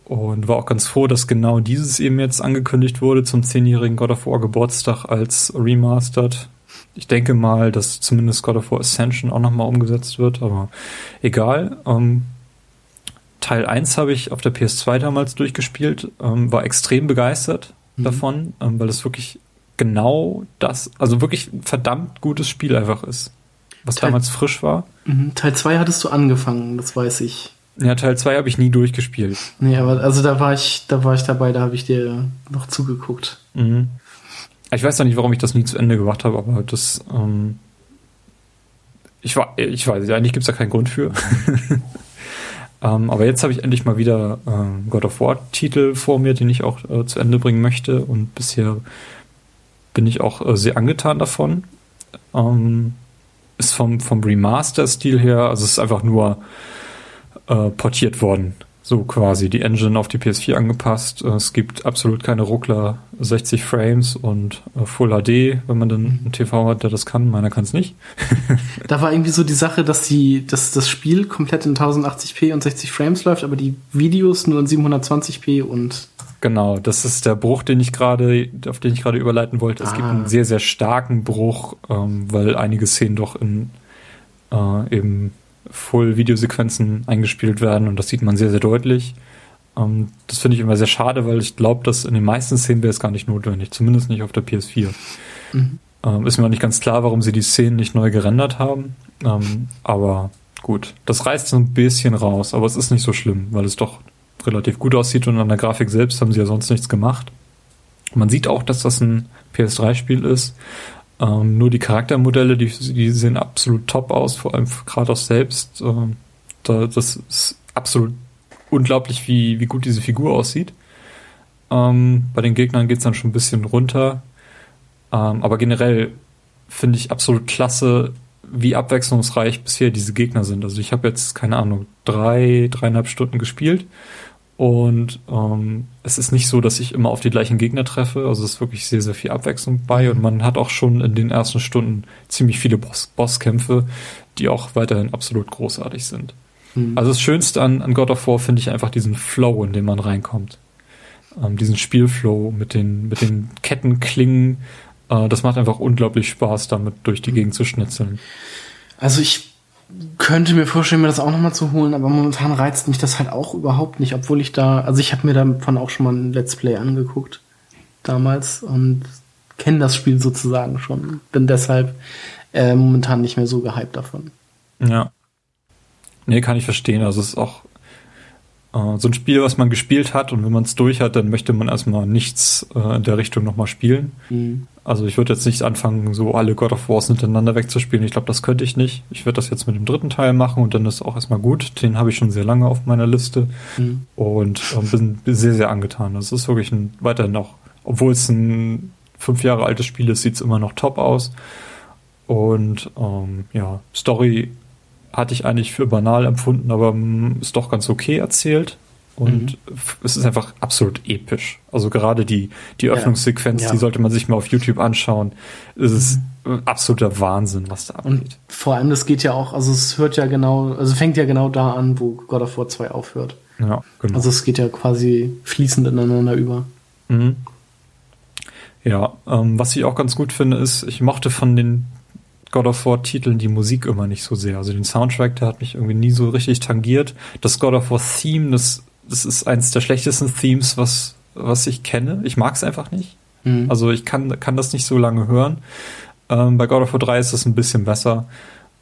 Und war auch ganz froh, dass genau dieses eben jetzt angekündigt wurde zum zehnjährigen God of War Geburtstag als Remastered. Ich denke mal, dass zumindest God of War Ascension auch nochmal umgesetzt wird, aber egal. Ähm, Teil 1 habe ich auf der PS2 damals durchgespielt, ähm, war extrem begeistert mhm. davon, ähm, weil es wirklich genau das, also wirklich ein verdammt gutes Spiel einfach ist. Was Teil, damals frisch war. Mhm, Teil 2 hattest du angefangen, das weiß ich. Ja, Teil 2 habe ich nie durchgespielt. Nee, aber also da war ich, da war ich dabei, da habe ich dir noch zugeguckt. Mhm. Ich weiß noch nicht, warum ich das nie zu Ende gemacht habe, aber das, ähm, ich war, ich weiß, eigentlich gibt es da keinen Grund für. [laughs] ähm, aber jetzt habe ich endlich mal wieder äh, God of War Titel vor mir, den ich auch äh, zu Ende bringen möchte und bisher bin ich auch äh, sehr angetan davon. Ähm, ist vom, vom Remaster-Stil her, also es ist einfach nur äh, portiert worden so quasi die Engine auf die PS4 angepasst. Es gibt absolut keine Ruckler, 60 Frames und äh, Full HD, wenn man dann einen TV hat, der das kann. Meiner kann es nicht. [laughs] da war irgendwie so die Sache, dass die, dass das Spiel komplett in 1080p und 60 Frames läuft, aber die Videos nur in 720p und Genau, das ist der Bruch, den ich gerade, auf den ich gerade überleiten wollte. Es ah. gibt einen sehr, sehr starken Bruch, ähm, weil einige Szenen doch in äh, eben Full-Videosequenzen eingespielt werden und das sieht man sehr, sehr deutlich. Ähm, das finde ich immer sehr schade, weil ich glaube, dass in den meisten Szenen wäre es gar nicht notwendig, zumindest nicht auf der PS4. Mhm. Ähm, ist mir auch nicht ganz klar, warum sie die Szenen nicht neu gerendert haben, ähm, aber gut, das reißt so ein bisschen raus, aber es ist nicht so schlimm, weil es doch relativ gut aussieht und an der Grafik selbst haben sie ja sonst nichts gemacht. Man sieht auch, dass das ein PS3-Spiel ist. Ähm, nur die Charaktermodelle, die, die sehen absolut top aus, vor allem Kratos selbst. Ähm, da, das ist absolut unglaublich, wie, wie gut diese Figur aussieht. Ähm, bei den Gegnern geht es dann schon ein bisschen runter. Ähm, aber generell finde ich absolut klasse, wie abwechslungsreich bisher diese Gegner sind. Also ich habe jetzt, keine Ahnung, drei, dreieinhalb Stunden gespielt und ähm, es ist nicht so, dass ich immer auf die gleichen Gegner treffe. Also es ist wirklich sehr, sehr viel Abwechslung bei. Und man hat auch schon in den ersten Stunden ziemlich viele Boss Bosskämpfe, die auch weiterhin absolut großartig sind. Mhm. Also das Schönste an, an God of War finde ich einfach diesen Flow, in den man reinkommt. Ähm, diesen Spielflow mit den, mit den Kettenklingen. Äh, das macht einfach unglaublich Spaß, damit durch die Gegend zu schnitzeln. Also ich könnte mir vorstellen, mir das auch nochmal zu holen, aber momentan reizt mich das halt auch überhaupt nicht, obwohl ich da, also ich habe mir davon auch schon mal ein Let's Play angeguckt damals und kenne das Spiel sozusagen schon, bin deshalb äh, momentan nicht mehr so gehypt davon. Ja. Nee, kann ich verstehen. Also es ist auch äh, so ein Spiel, was man gespielt hat und wenn man es durch hat, dann möchte man erstmal nichts äh, in der Richtung nochmal spielen. Mhm. Also ich würde jetzt nicht anfangen, so alle God of Wars hintereinander wegzuspielen. Ich glaube, das könnte ich nicht. Ich werde das jetzt mit dem dritten Teil machen und dann ist auch erstmal gut. Den habe ich schon sehr lange auf meiner Liste mhm. und äh, bin sehr, sehr angetan. Das ist wirklich ein weiter noch, obwohl es ein fünf Jahre altes Spiel ist, sieht es immer noch top aus. Und ähm, ja, Story hatte ich eigentlich für banal empfunden, aber mm, ist doch ganz okay erzählt. Und mhm. es ist einfach absolut episch. Also gerade die, die Öffnungssequenz, ja. Ja. die sollte man sich mal auf YouTube anschauen. Es ist mhm. absoluter Wahnsinn, was da abgeht. Und vor allem, das geht ja auch, also es hört ja genau, also fängt ja genau da an, wo God of War 2 aufhört. Ja, genau. Also es geht ja quasi fließend ineinander über. Mhm. Ja, ähm, was ich auch ganz gut finde, ist, ich mochte von den God of War Titeln die Musik immer nicht so sehr. Also den Soundtrack, der hat mich irgendwie nie so richtig tangiert. Das God of War Theme, das, das ist eins der schlechtesten Themes, was, was ich kenne. Ich mag es einfach nicht. Mhm. Also ich kann, kann das nicht so lange hören. Ähm, bei God of War 3 ist es ein bisschen besser.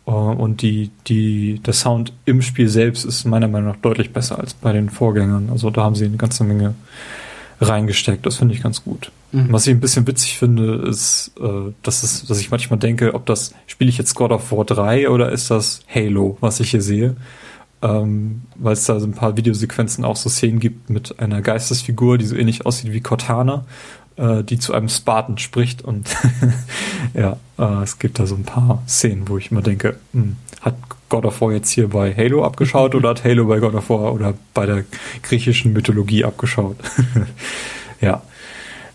Uh, und die, die, der Sound im Spiel selbst ist meiner Meinung nach deutlich besser als bei den Vorgängern. Also da haben sie eine ganze Menge reingesteckt. Das finde ich ganz gut. Mhm. Was ich ein bisschen witzig finde, ist, äh, dass, es, dass ich manchmal denke, ob das, spiele ich jetzt God of War 3 oder ist das Halo, was ich hier sehe? Ähm, weil es da so ein paar Videosequenzen auch so Szenen gibt mit einer Geistesfigur, die so ähnlich aussieht wie Cortana, äh, die zu einem Spartan spricht und [laughs] ja, äh, es gibt da so ein paar Szenen, wo ich immer denke, mh, hm, hat God of War jetzt hier bei Halo abgeschaut oder hat Halo bei God of War oder bei der griechischen Mythologie abgeschaut? [laughs] ja.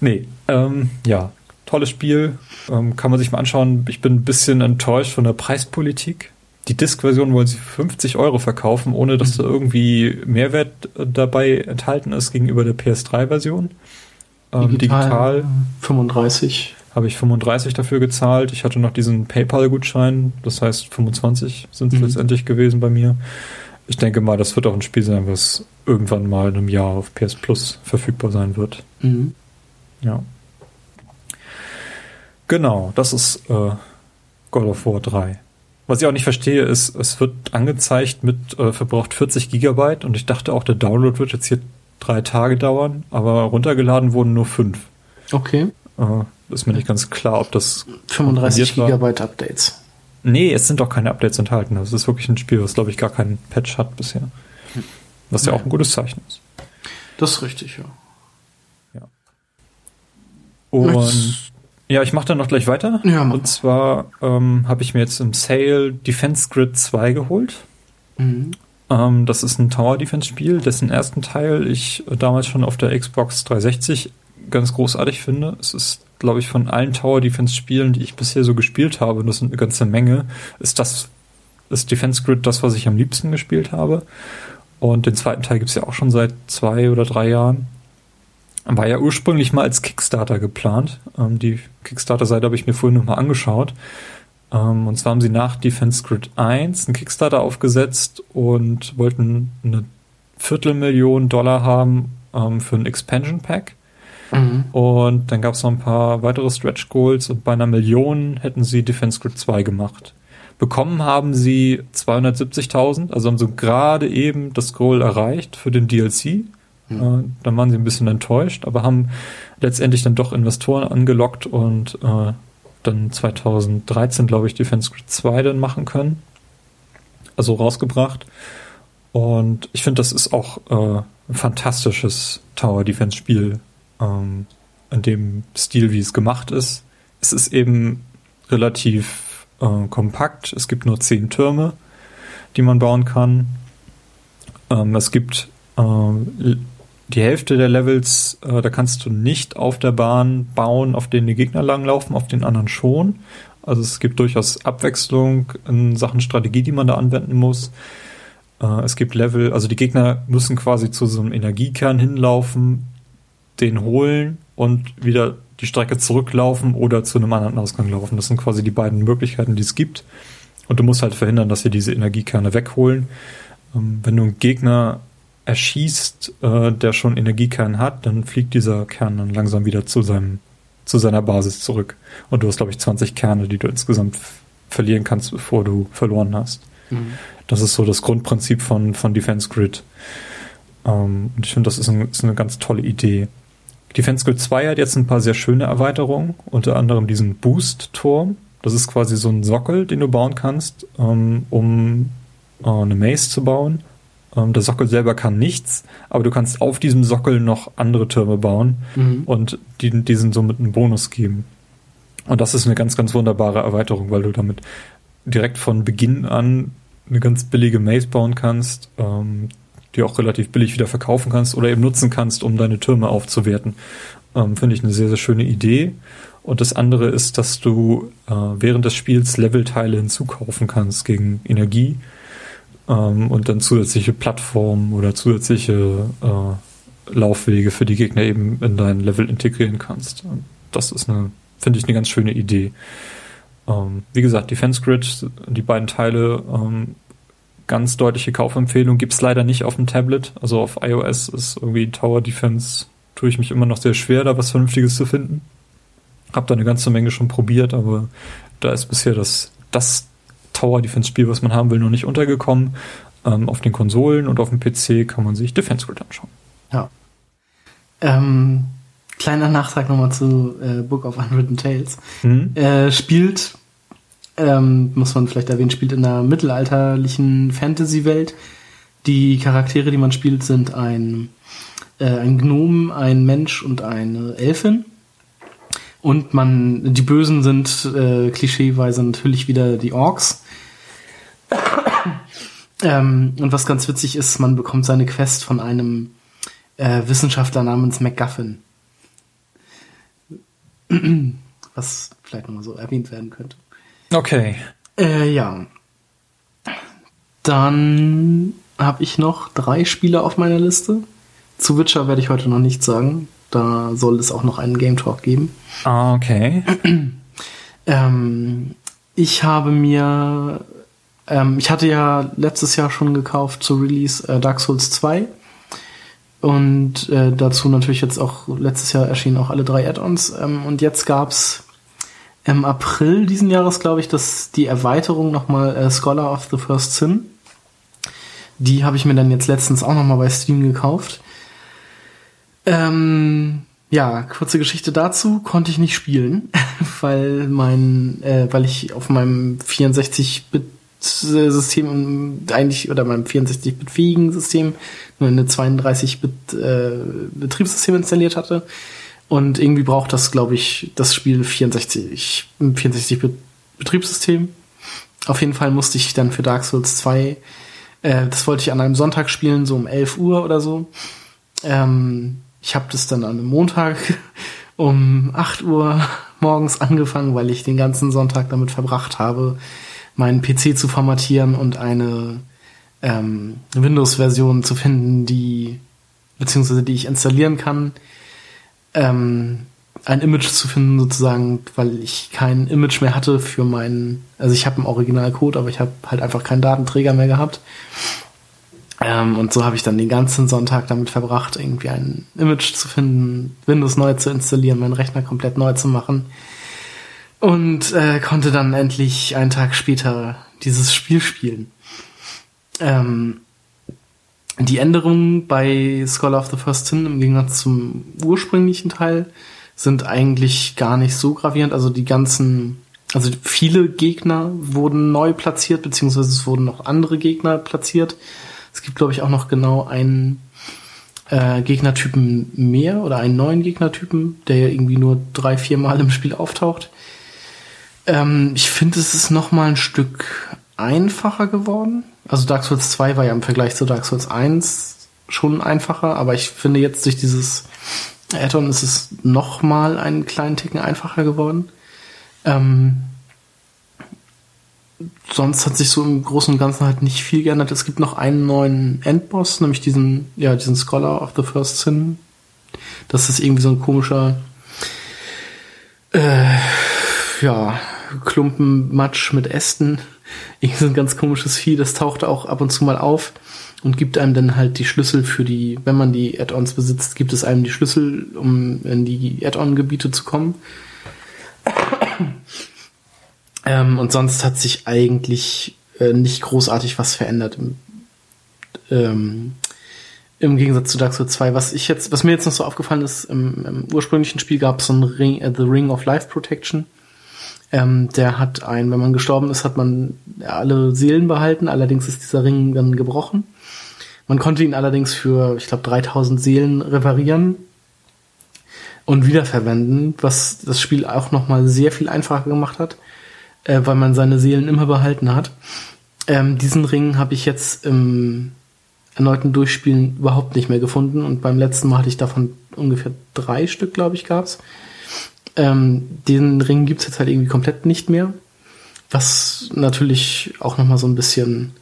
Nee, ähm, ja, tolles Spiel. Ähm, kann man sich mal anschauen. Ich bin ein bisschen enttäuscht von der Preispolitik. Die Disk-Version wollen sie für 50 Euro verkaufen, ohne dass da irgendwie Mehrwert äh, dabei enthalten ist gegenüber der PS3-Version. Ähm, digital, digital 35 habe ich 35 dafür gezahlt. Ich hatte noch diesen PayPal-Gutschein, das heißt 25 sind es mhm. letztendlich gewesen bei mir. Ich denke mal, das wird auch ein Spiel sein, was irgendwann mal in einem Jahr auf PS Plus verfügbar sein wird. Mhm. Ja. Genau, das ist äh, God of War 3. Was ich auch nicht verstehe, ist, es wird angezeigt mit äh, verbraucht 40 Gigabyte und ich dachte auch, der Download wird jetzt hier drei Tage dauern, aber runtergeladen wurden nur fünf. Okay. Äh, ist mir nicht ganz klar, ob das 35 Gigabyte Updates. Nee, es sind doch keine Updates enthalten. Das ist wirklich ein Spiel, was glaube ich gar keinen Patch hat bisher. Was ja, ja auch ein gutes Zeichen ist. Das ist richtig. Ja. Und ja, ich mache dann noch gleich weiter. Ja, Und zwar ähm, habe ich mir jetzt im Sale Defense Grid 2 geholt. Mhm. Ähm, das ist ein Tower Defense Spiel, dessen ersten Teil ich damals schon auf der Xbox 360 ganz großartig finde. Es ist, glaube ich, von allen Tower Defense Spielen, die ich bisher so gespielt habe, und das sind eine ganze Menge, ist das, ist Defense Grid das, was ich am liebsten gespielt habe. Und den zweiten Teil gibt's ja auch schon seit zwei oder drei Jahren. War ja ursprünglich mal als Kickstarter geplant. Ähm, die Kickstarter-Seite habe ich mir vorhin nochmal angeschaut. Ähm, und zwar haben sie nach Defense Grid 1 einen Kickstarter aufgesetzt und wollten eine Viertelmillion Dollar haben ähm, für ein Expansion Pack. Mhm. Und dann gab es noch ein paar weitere Stretch Goals und bei einer Million hätten sie Defense Grid 2 gemacht. Bekommen haben sie 270.000, also haben sie gerade eben das Goal erreicht für den DLC. Äh, dann waren sie ein bisschen enttäuscht, aber haben letztendlich dann doch Investoren angelockt und äh, dann 2013, glaube ich, Defense Grid 2 dann machen können. Also rausgebracht. Und ich finde, das ist auch äh, ein fantastisches Tower Defense Spiel ähm, in dem Stil, wie es gemacht ist. Es ist eben relativ äh, kompakt. Es gibt nur zehn Türme, die man bauen kann. Ähm, es gibt äh, die Hälfte der Levels, äh, da kannst du nicht auf der Bahn bauen, auf denen die Gegner langlaufen, auf den anderen schon. Also es gibt durchaus Abwechslung in Sachen Strategie, die man da anwenden muss. Äh, es gibt Level, also die Gegner müssen quasi zu so einem Energiekern hinlaufen, den holen und wieder die Strecke zurücklaufen oder zu einem anderen Ausgang laufen. Das sind quasi die beiden Möglichkeiten, die es gibt. Und du musst halt verhindern, dass sie diese Energiekerne wegholen. Ähm, wenn du einen Gegner erschießt, äh, der schon Energiekern hat, dann fliegt dieser Kern dann langsam wieder zu seinem zu seiner Basis zurück. Und du hast, glaube ich, 20 Kerne, die du insgesamt verlieren kannst, bevor du verloren hast. Mhm. Das ist so das Grundprinzip von, von Defense Grid. Ähm, und ich finde, das ist, ein, ist, eine ganz tolle Idee. Defense Grid 2 hat jetzt ein paar sehr schöne Erweiterungen, unter anderem diesen Boost-Turm. Das ist quasi so ein Sockel, den du bauen kannst, ähm, um äh, eine Maze zu bauen. Ähm, der Sockel selber kann nichts, aber du kannst auf diesem Sockel noch andere Türme bauen mhm. und die, diesen somit einen Bonus geben. Und das ist eine ganz, ganz wunderbare Erweiterung, weil du damit direkt von Beginn an eine ganz billige Maze bauen kannst, ähm, die auch relativ billig wieder verkaufen kannst oder eben nutzen kannst, um deine Türme aufzuwerten. Ähm, Finde ich eine sehr, sehr schöne Idee. Und das andere ist, dass du äh, während des Spiels Levelteile hinzukaufen kannst gegen Energie ähm, und dann zusätzliche Plattformen oder zusätzliche äh, Laufwege für die Gegner eben in dein Level integrieren kannst. Und das ist eine, finde ich, eine ganz schöne Idee. Ähm, wie gesagt, Defense Grid, die beiden Teile, ähm, ganz deutliche Kaufempfehlung, gibt's leider nicht auf dem Tablet. Also auf iOS ist irgendwie Tower Defense, tue ich mich immer noch sehr schwer, da was Vernünftiges zu finden. Hab da eine ganze Menge schon probiert, aber da ist bisher das, das Tower Defense Spiel, was man haben will, noch nicht untergekommen. Ähm, auf den Konsolen und auf dem PC kann man sich Defense Grid anschauen. Ja. Ähm, kleiner Nachtrag nochmal zu äh, Book of Unwritten Tales. Mhm. Äh, spielt, ähm, muss man vielleicht erwähnen, spielt in einer mittelalterlichen Fantasy-Welt. Die Charaktere, die man spielt, sind ein, äh, ein Gnom, ein Mensch und eine Elfin. Und man, die Bösen sind äh, klischeeweise natürlich wieder die Orks. [coughs] ähm, und was ganz witzig ist, man bekommt seine Quest von einem äh, Wissenschaftler namens MacGuffin. [coughs] was vielleicht nochmal so erwähnt werden könnte. Okay. Äh, ja. Dann habe ich noch drei Spiele auf meiner Liste. Zu Witcher werde ich heute noch nichts sagen. Da soll es auch noch einen Game Talk geben. Ah, okay. [clears throat] ähm, ich habe mir, ähm, ich hatte ja letztes Jahr schon gekauft zu Release äh, Dark Souls 2. Und äh, dazu natürlich jetzt auch, letztes Jahr erschienen auch alle drei Add-ons. Ähm, und jetzt gab's im April diesen Jahres, glaube ich, dass die Erweiterung nochmal äh, Scholar of the First Sin. Die habe ich mir dann jetzt letztens auch nochmal bei Steam gekauft. Ähm, ja, kurze Geschichte dazu konnte ich nicht spielen, [laughs] weil mein, äh, weil ich auf meinem 64-Bit-System eigentlich oder meinem 64-Bit-fähigen System nur eine 32-Bit äh, Betriebssystem installiert hatte und irgendwie braucht das, glaube ich, das Spiel 64 64-Bit Betriebssystem. Auf jeden Fall musste ich dann für Dark Souls 2 Äh, das wollte ich an einem Sonntag spielen, so um 11 Uhr oder so. Ähm, ich habe das dann an einem Montag [laughs] um 8 Uhr morgens angefangen, weil ich den ganzen Sonntag damit verbracht habe, meinen PC zu formatieren und eine ähm, Windows-Version zu finden, die beziehungsweise die ich installieren kann, ähm, ein Image zu finden sozusagen, weil ich kein Image mehr hatte für meinen, also ich habe einen Originalcode, aber ich habe halt einfach keinen Datenträger mehr gehabt. Ähm, und so habe ich dann den ganzen Sonntag damit verbracht, irgendwie ein Image zu finden, Windows neu zu installieren, meinen Rechner komplett neu zu machen. Und äh, konnte dann endlich einen Tag später dieses Spiel spielen. Ähm, die Änderungen bei Scholar of the First Sin im Gegensatz zum ursprünglichen Teil sind eigentlich gar nicht so gravierend. Also die ganzen, also viele Gegner wurden neu platziert, beziehungsweise es wurden noch andere Gegner platziert. Es gibt, glaube ich, auch noch genau einen äh, Gegnertypen mehr oder einen neuen Gegnertypen, der ja irgendwie nur drei, vier Mal im Spiel auftaucht. Ähm, ich finde, es ist noch mal ein Stück einfacher geworden. Also Dark Souls 2 war ja im Vergleich zu Dark Souls 1 schon einfacher, aber ich finde jetzt durch dieses Add-on ist es noch mal einen kleinen Ticken einfacher geworden. Ähm, sonst hat sich so im Großen und Ganzen halt nicht viel geändert. Es gibt noch einen neuen Endboss, nämlich diesen, ja, diesen Scholar of the First Sin. Das ist irgendwie so ein komischer, äh, ja, Klumpen Matsch mit Ästen. Irgendwie so ein ganz komisches Vieh, das taucht auch ab und zu mal auf und gibt einem dann halt die Schlüssel für die, wenn man die Add-ons besitzt, gibt es einem die Schlüssel, um in die Add-on-Gebiete zu kommen. Ähm, und sonst hat sich eigentlich äh, nicht großartig was verändert im, ähm, im Gegensatz zu Dark Souls 2. Was ich jetzt, was mir jetzt noch so aufgefallen ist, im, im ursprünglichen Spiel gab es so ein Ring, äh, The Ring of Life Protection. Ähm, der hat ein, wenn man gestorben ist, hat man alle Seelen behalten, allerdings ist dieser Ring dann gebrochen. Man konnte ihn allerdings für, ich glaube, 3000 Seelen reparieren und wiederverwenden, was das Spiel auch nochmal sehr viel einfacher gemacht hat, äh, weil man seine Seelen immer behalten hat. Ähm, diesen Ring habe ich jetzt im erneuten Durchspielen überhaupt nicht mehr gefunden und beim letzten Mal hatte ich davon ungefähr drei Stück, glaube ich, gab's. Ähm, den Ring gibt's jetzt halt irgendwie komplett nicht mehr, was natürlich auch nochmal so ein bisschen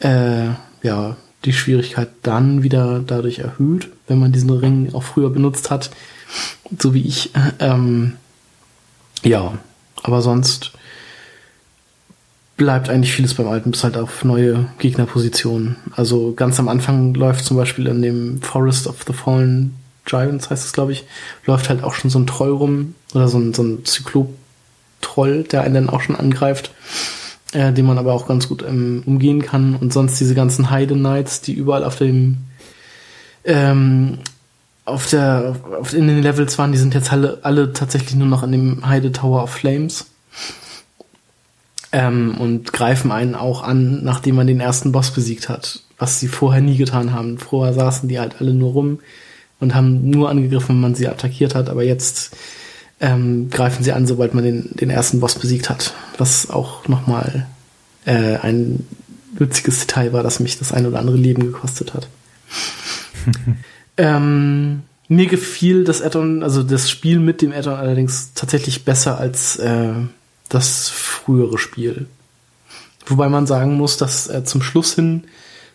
äh, ja die Schwierigkeit dann wieder dadurch erhöht, wenn man diesen Ring auch früher benutzt hat, so wie ich. Ähm, ja, aber sonst bleibt eigentlich vieles beim Alten, bis halt auf neue Gegnerpositionen. Also ganz am Anfang läuft zum Beispiel in dem Forest of the Fallen Giants, heißt es glaube ich, läuft halt auch schon so ein Troll rum oder so ein, so ein Zyklop-Troll, der einen dann auch schon angreift äh, den man aber auch ganz gut ähm, umgehen kann. Und sonst diese ganzen Heide Knights, die überall auf dem ähm, auf der auf, in den Levels waren, die sind jetzt alle, alle tatsächlich nur noch an dem Heide Tower of Flames. Ähm, und greifen einen auch an, nachdem man den ersten Boss besiegt hat, was sie vorher nie getan haben. Vorher saßen die halt alle nur rum und haben nur angegriffen, wenn man sie attackiert hat, aber jetzt ähm, greifen sie an, sobald man den, den ersten Boss besiegt hat. Was auch nochmal äh, ein witziges Detail war, das mich das ein oder andere Leben gekostet hat. [laughs] ähm, mir gefiel das Addon, also das Spiel mit dem Addon allerdings tatsächlich besser als äh, das frühere Spiel. Wobei man sagen muss, dass äh, zum Schluss hin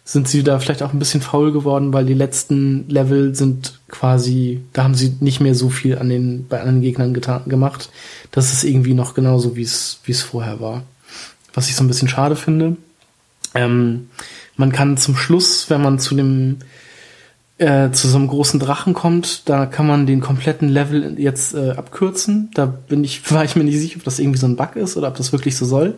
sind sie da vielleicht auch ein bisschen faul geworden, weil die letzten Level sind quasi, da haben sie nicht mehr so viel an den, bei anderen Gegnern getan, gemacht. Das ist irgendwie noch genauso, wie es, wie es vorher war. Was ich so ein bisschen schade finde. Ähm, man kann zum Schluss, wenn man zu dem, äh, zu so einem großen Drachen kommt, da kann man den kompletten Level jetzt äh, abkürzen. Da bin ich, [laughs] war ich mir nicht sicher, ob das irgendwie so ein Bug ist oder ob das wirklich so soll.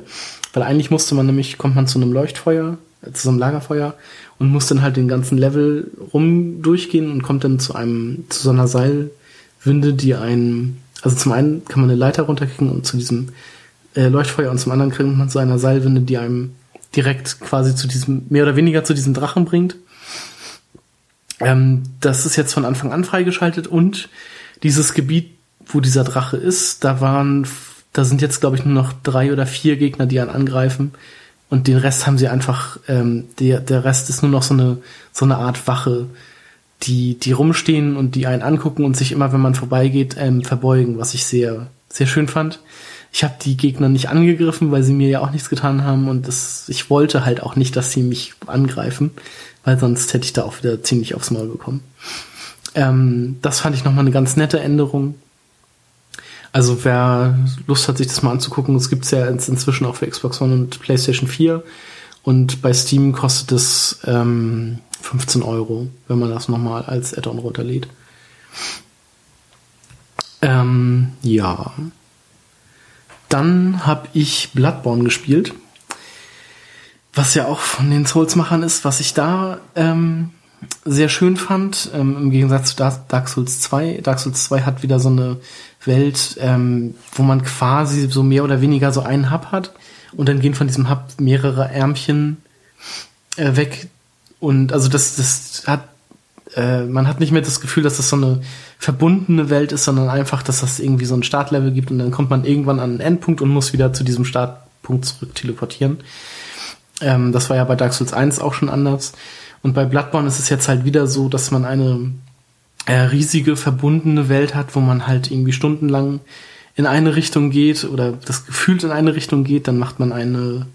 Weil eigentlich musste man nämlich, kommt man zu einem Leuchtfeuer zu so einem Lagerfeuer und muss dann halt den ganzen Level rum durchgehen und kommt dann zu einem, zu so einer Seilwinde, die einen, also zum einen kann man eine Leiter runterkriegen und zu diesem äh, Leuchtfeuer und zum anderen kriegt man zu einer Seilwinde, die einem direkt quasi zu diesem, mehr oder weniger zu diesem Drachen bringt. Ähm, das ist jetzt von Anfang an freigeschaltet und dieses Gebiet, wo dieser Drache ist, da waren, da sind jetzt glaube ich nur noch drei oder vier Gegner, die einen angreifen und den Rest haben sie einfach, ähm, der, der Rest ist nur noch so eine, so eine Art Wache, die, die rumstehen und die einen angucken und sich immer, wenn man vorbeigeht, ähm, verbeugen, was ich sehr, sehr schön fand. Ich habe die Gegner nicht angegriffen, weil sie mir ja auch nichts getan haben und das, ich wollte halt auch nicht, dass sie mich angreifen, weil sonst hätte ich da auch wieder ziemlich aufs Maul bekommen. Ähm, das fand ich nochmal eine ganz nette Änderung. Also wer Lust hat, sich das mal anzugucken, es gibt's ja inzwischen auch für Xbox One und PlayStation 4 und bei Steam kostet es ähm, 15 Euro, wenn man das nochmal als Add-on runterlädt. Ähm, ja. Dann habe ich Bloodborne gespielt, was ja auch von den Souls-Machern ist, was ich da ähm, sehr schön fand, ähm, im Gegensatz zu Dark Souls 2. Dark Souls 2 hat wieder so eine Welt, ähm, wo man quasi so mehr oder weniger so einen Hub hat und dann gehen von diesem Hub mehrere Ärmchen äh, weg. Und also das, das hat, äh, man hat nicht mehr das Gefühl, dass das so eine verbundene Welt ist, sondern einfach, dass das irgendwie so ein Startlevel gibt und dann kommt man irgendwann an einen Endpunkt und muss wieder zu diesem Startpunkt zurück teleportieren. Ähm, das war ja bei Dark Souls 1 auch schon anders. Und bei Bloodborne ist es jetzt halt wieder so, dass man eine äh, riesige verbundene Welt hat, wo man halt irgendwie stundenlang in eine Richtung geht oder das gefühlt in eine Richtung geht, dann macht man eine,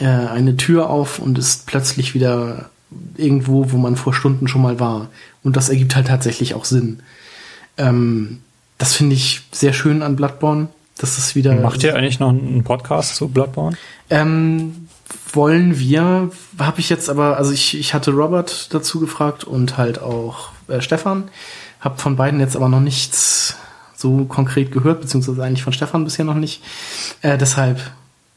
äh, eine Tür auf und ist plötzlich wieder irgendwo, wo man vor Stunden schon mal war. Und das ergibt halt tatsächlich auch Sinn. Ähm, das finde ich sehr schön an Bloodborne. Das ist wieder. Macht ihr eigentlich noch einen Podcast zu Bloodborne? Ähm, wollen wir, habe ich jetzt aber, also ich, ich hatte Robert dazu gefragt und halt auch äh, Stefan, habe von beiden jetzt aber noch nichts so konkret gehört, beziehungsweise eigentlich von Stefan bisher noch nicht. Äh, deshalb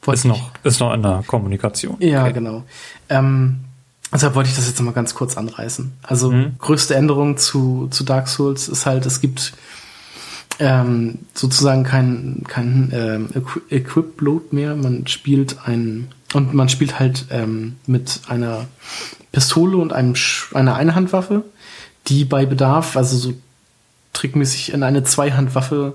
wollte ist ich, noch ist noch in der Kommunikation. Ja, okay. genau. Ähm, deshalb wollte ich das jetzt mal ganz kurz anreißen. Also mhm. größte Änderung zu zu Dark Souls ist halt, es gibt ähm, sozusagen kein kein ähm, Equip Load mehr. Man spielt ein und man spielt halt ähm, mit einer Pistole und einem Sch einer Einhandwaffe, die bei Bedarf, also so trickmäßig in eine Zweihandwaffe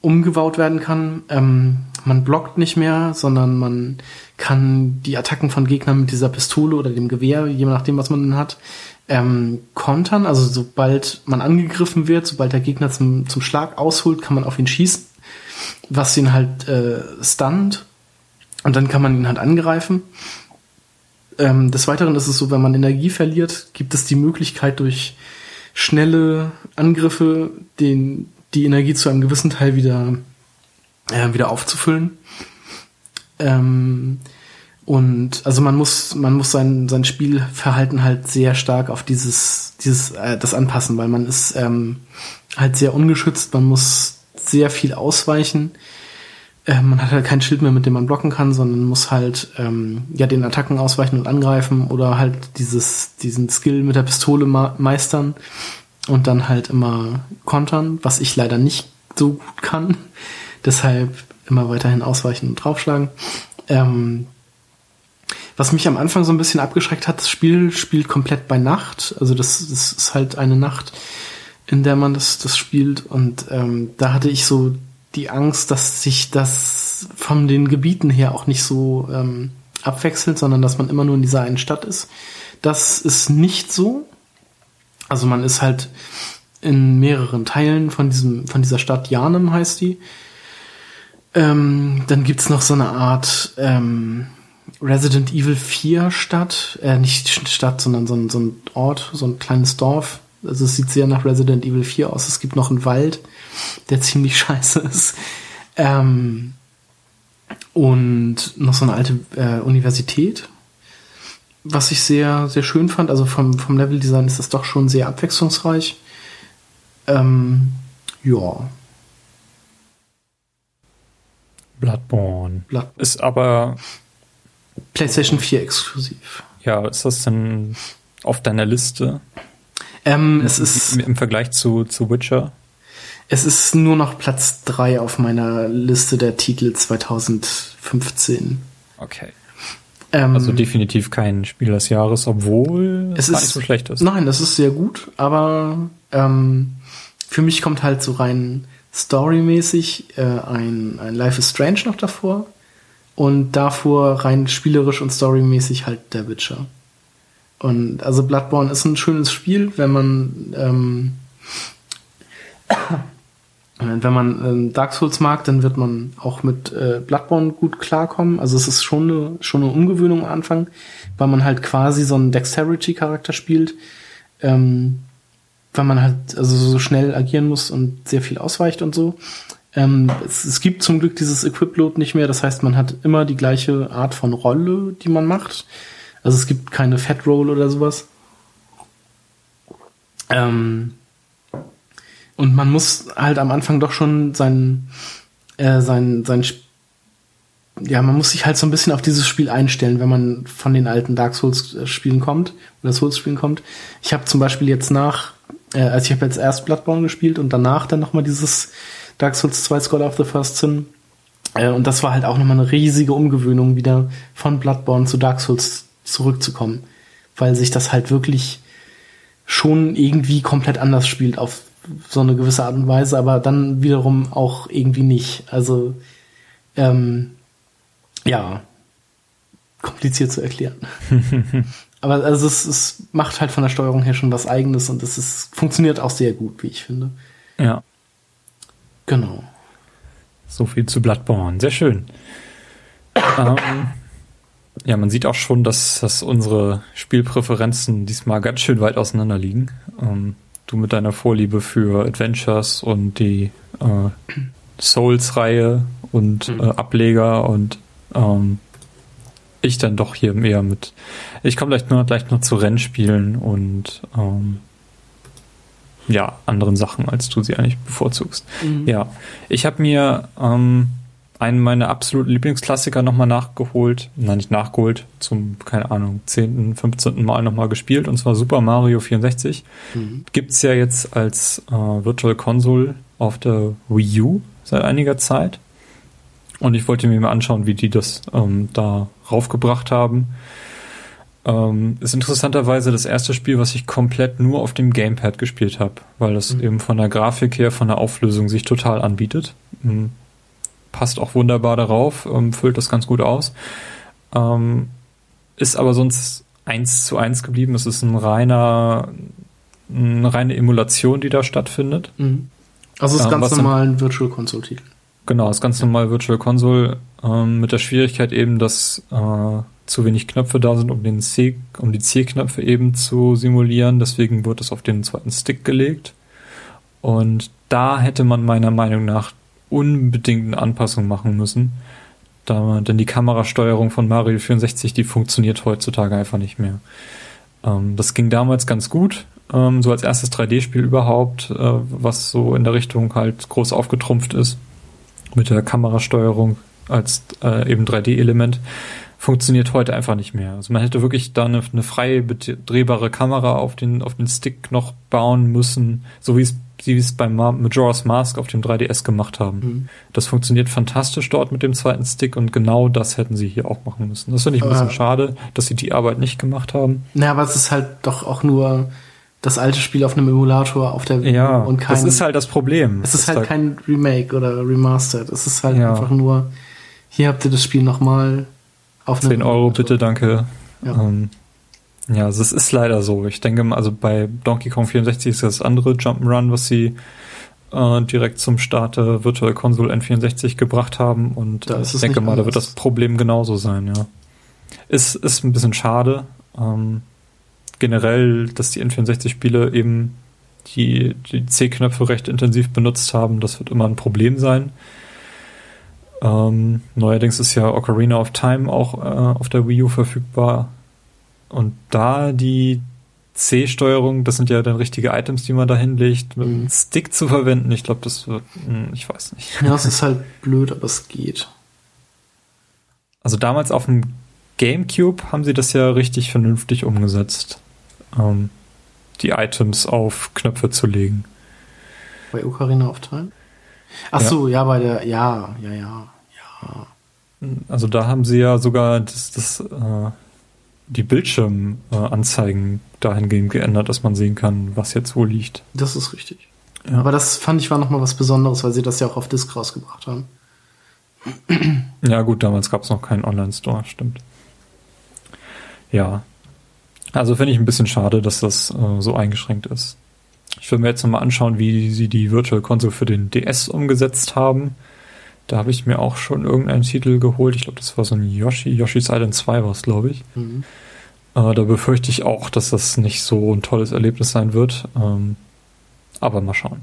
umgebaut werden kann. Ähm, man blockt nicht mehr, sondern man kann die Attacken von Gegnern mit dieser Pistole oder dem Gewehr, je nachdem, was man hat, ähm, kontern. Also sobald man angegriffen wird, sobald der Gegner zum, zum Schlag ausholt, kann man auf ihn schießen, was ihn halt äh, stunt und dann kann man ihn halt angreifen. Ähm, des Weiteren ist es so, wenn man Energie verliert, gibt es die Möglichkeit durch schnelle Angriffe den, die Energie zu einem gewissen Teil wieder, äh, wieder aufzufüllen. Ähm, und also man muss, man muss sein, sein Spielverhalten halt sehr stark auf dieses, dieses, äh, das anpassen, weil man ist ähm, halt sehr ungeschützt, man muss sehr viel ausweichen äh, man hat halt kein Schild mehr, mit dem man blocken kann, sondern muss halt ähm, ja den Attacken ausweichen und angreifen oder halt dieses diesen Skill mit der Pistole meistern und dann halt immer kontern, was ich leider nicht so gut kann. [laughs] Deshalb immer weiterhin ausweichen und draufschlagen. Ähm, was mich am Anfang so ein bisschen abgeschreckt hat, das Spiel spielt komplett bei Nacht. Also das, das ist halt eine Nacht, in der man das, das spielt. Und ähm, da hatte ich so die Angst, dass sich das von den Gebieten her auch nicht so ähm, abwechselt, sondern dass man immer nur in dieser einen Stadt ist. Das ist nicht so. Also man ist halt in mehreren Teilen von diesem, von dieser Stadt Janem heißt die. Ähm, dann gibt's noch so eine Art ähm, Resident Evil 4 Stadt, äh, nicht Stadt, sondern so ein, so ein Ort, so ein kleines Dorf. Also es sieht sehr nach Resident Evil 4 aus. Es gibt noch einen Wald der [laughs] ziemlich scheiße ist. Ähm, und noch so eine alte äh, Universität, was ich sehr, sehr schön fand. Also vom, vom Leveldesign ist das doch schon sehr abwechslungsreich. Ähm, ja. Bloodborne. Bloodborne. Ist aber PlayStation 4 exklusiv. Ja, ist das denn auf deiner Liste? Ähm, es ist im Vergleich zu, zu Witcher. Es ist nur noch Platz 3 auf meiner Liste der Titel 2015. Okay. Ähm, also definitiv kein Spiel des Jahres, obwohl es, es ist, nicht so schlecht ist. Nein, das ist sehr gut, aber ähm, für mich kommt halt so rein storymäßig äh, ein, ein Life is Strange noch davor. und davor rein spielerisch und storymäßig halt der Witcher. Und also Bloodborne ist ein schönes Spiel, wenn man ähm, [coughs] wenn man ähm, Dark Souls mag, dann wird man auch mit äh, Bloodborne gut klarkommen. Also es ist schon eine, schon eine Umgewöhnung am Anfang, weil man halt quasi so einen Dexterity-Charakter spielt, ähm, weil man halt also so schnell agieren muss und sehr viel ausweicht und so. Ähm, es, es, gibt zum Glück dieses Equip-Load nicht mehr. Das heißt, man hat immer die gleiche Art von Rolle, die man macht. Also es gibt keine Fat Roll oder sowas. Ähm, und man muss halt am Anfang doch schon sein, äh, sein, sein, ja, man muss sich halt so ein bisschen auf dieses Spiel einstellen, wenn man von den alten Dark Souls äh, kommt oder Souls Spielen kommt. Ich habe zum Beispiel jetzt nach, äh, also ich habe jetzt erst Bloodborne gespielt und danach dann nochmal dieses Dark Souls 2 Scholar of the First Sin. Äh, und das war halt auch nochmal eine riesige Umgewöhnung, wieder von Bloodborne zu Dark Souls zurückzukommen. Weil sich das halt wirklich schon irgendwie komplett anders spielt auf so eine gewisse Art und Weise, aber dann wiederum auch irgendwie nicht. Also, ähm, ja, kompliziert zu erklären. [laughs] aber also es, es macht halt von der Steuerung her schon was eigenes und es ist, funktioniert auch sehr gut, wie ich finde. Ja. Genau. So viel zu Bloodborne. Sehr schön. ähm, ja, man sieht auch schon, dass, dass unsere Spielpräferenzen diesmal ganz schön weit auseinander liegen. Ähm, du mit deiner Vorliebe für Adventures und die äh, Souls-Reihe und mhm. äh, Ableger und ähm, ich dann doch hier eher mit. Ich komme gleich nur gleich noch zu Rennspielen und ähm, ja, anderen Sachen, als du sie eigentlich bevorzugst. Mhm. Ja, ich habe mir ähm, einen meiner absoluten Lieblingsklassiker nochmal nachgeholt, nein, nicht nachgeholt, zum, keine Ahnung, 10., 15. Mal nochmal gespielt, und zwar Super Mario 64. Mhm. Gibt's ja jetzt als äh, Virtual Console auf der Wii U seit einiger Zeit. Und ich wollte mir mal anschauen, wie die das ähm, da raufgebracht haben. Ähm, ist interessanterweise das erste Spiel, was ich komplett nur auf dem Gamepad gespielt habe, weil das mhm. eben von der Grafik her, von der Auflösung sich total anbietet. Mhm. Passt auch wunderbar darauf, ähm, füllt das ganz gut aus. Ähm, ist aber sonst eins zu eins geblieben. Es ist ein reiner, eine reine Emulation, die da stattfindet. Mhm. Also es ist ähm, ganz normal ein Virtual Console Titel. Genau, ist ganz normal Virtual Console ähm, mit der Schwierigkeit eben, dass äh, zu wenig Knöpfe da sind, um den C, um die C-Knöpfe eben zu simulieren. Deswegen wird es auf den zweiten Stick gelegt. Und da hätte man meiner Meinung nach unbedingt eine Anpassung machen müssen. Da, denn die Kamerasteuerung von Mario 64, die funktioniert heutzutage einfach nicht mehr. Ähm, das ging damals ganz gut, ähm, so als erstes 3D-Spiel überhaupt, äh, was so in der Richtung halt groß aufgetrumpft ist. Mit der Kamerasteuerung als äh, eben 3D-Element funktioniert heute einfach nicht mehr. Also man hätte wirklich da eine, eine freie drehbare Kamera auf den, auf den Stick noch bauen müssen, so wie es wie es beim Majora's Mask auf dem 3DS gemacht haben. Mhm. Das funktioniert fantastisch dort mit dem zweiten Stick und genau das hätten sie hier auch machen müssen. Das finde ich ein bisschen schade, dass sie die Arbeit nicht gemacht haben. Naja, aber es ist halt doch auch nur das alte Spiel auf einem Emulator auf der ja, und kein. Das ist halt das Problem. Es ist halt kein Remake oder Remastered. Es ist halt ja. einfach nur, hier habt ihr das Spiel nochmal auf 10 Euro bitte, danke. Ja. Ähm, ja, also es ist leider so. Ich denke, also bei Donkey Kong 64 ist das andere Jump'n'Run, was sie äh, direkt zum Start der Virtual Console N64 gebracht haben. Und äh, ich denke mal, da wird das Problem genauso sein, ja. Ist, ist ein bisschen schade. Ähm, generell, dass die N64-Spiele eben die, die C-Knöpfe recht intensiv benutzt haben, das wird immer ein Problem sein. Ähm, neuerdings ist ja Ocarina of Time auch äh, auf der Wii U verfügbar. Und da die C-Steuerung, das sind ja dann richtige Items, die man da hinlegt, mit einem mhm. Stick zu verwenden, ich glaube, das wird, hm, ich weiß nicht. Ja, es ist halt blöd, aber es geht. Also damals auf dem GameCube haben sie das ja richtig vernünftig umgesetzt, ähm, die Items auf Knöpfe zu legen. Bei Ocarina of Time? Ach ja. so, ja, bei der, ja, ja, ja, ja. Also da haben sie ja sogar das, das äh, die Bildschirmanzeigen dahingehend geändert, dass man sehen kann, was jetzt wo liegt. Das ist richtig. Ja. Aber das fand ich war nochmal was Besonderes, weil sie das ja auch auf Disk rausgebracht haben. Ja, gut, damals gab es noch keinen Online-Store, stimmt. Ja. Also finde ich ein bisschen schade, dass das äh, so eingeschränkt ist. Ich will mir jetzt nochmal anschauen, wie sie die Virtual Console für den DS umgesetzt haben. Da habe ich mir auch schon irgendeinen Titel geholt. Ich glaube, das war so ein Yoshi. Yoshi's Island 2 war es, glaube ich. Mhm. Äh, da befürchte ich auch, dass das nicht so ein tolles Erlebnis sein wird. Ähm, aber mal schauen.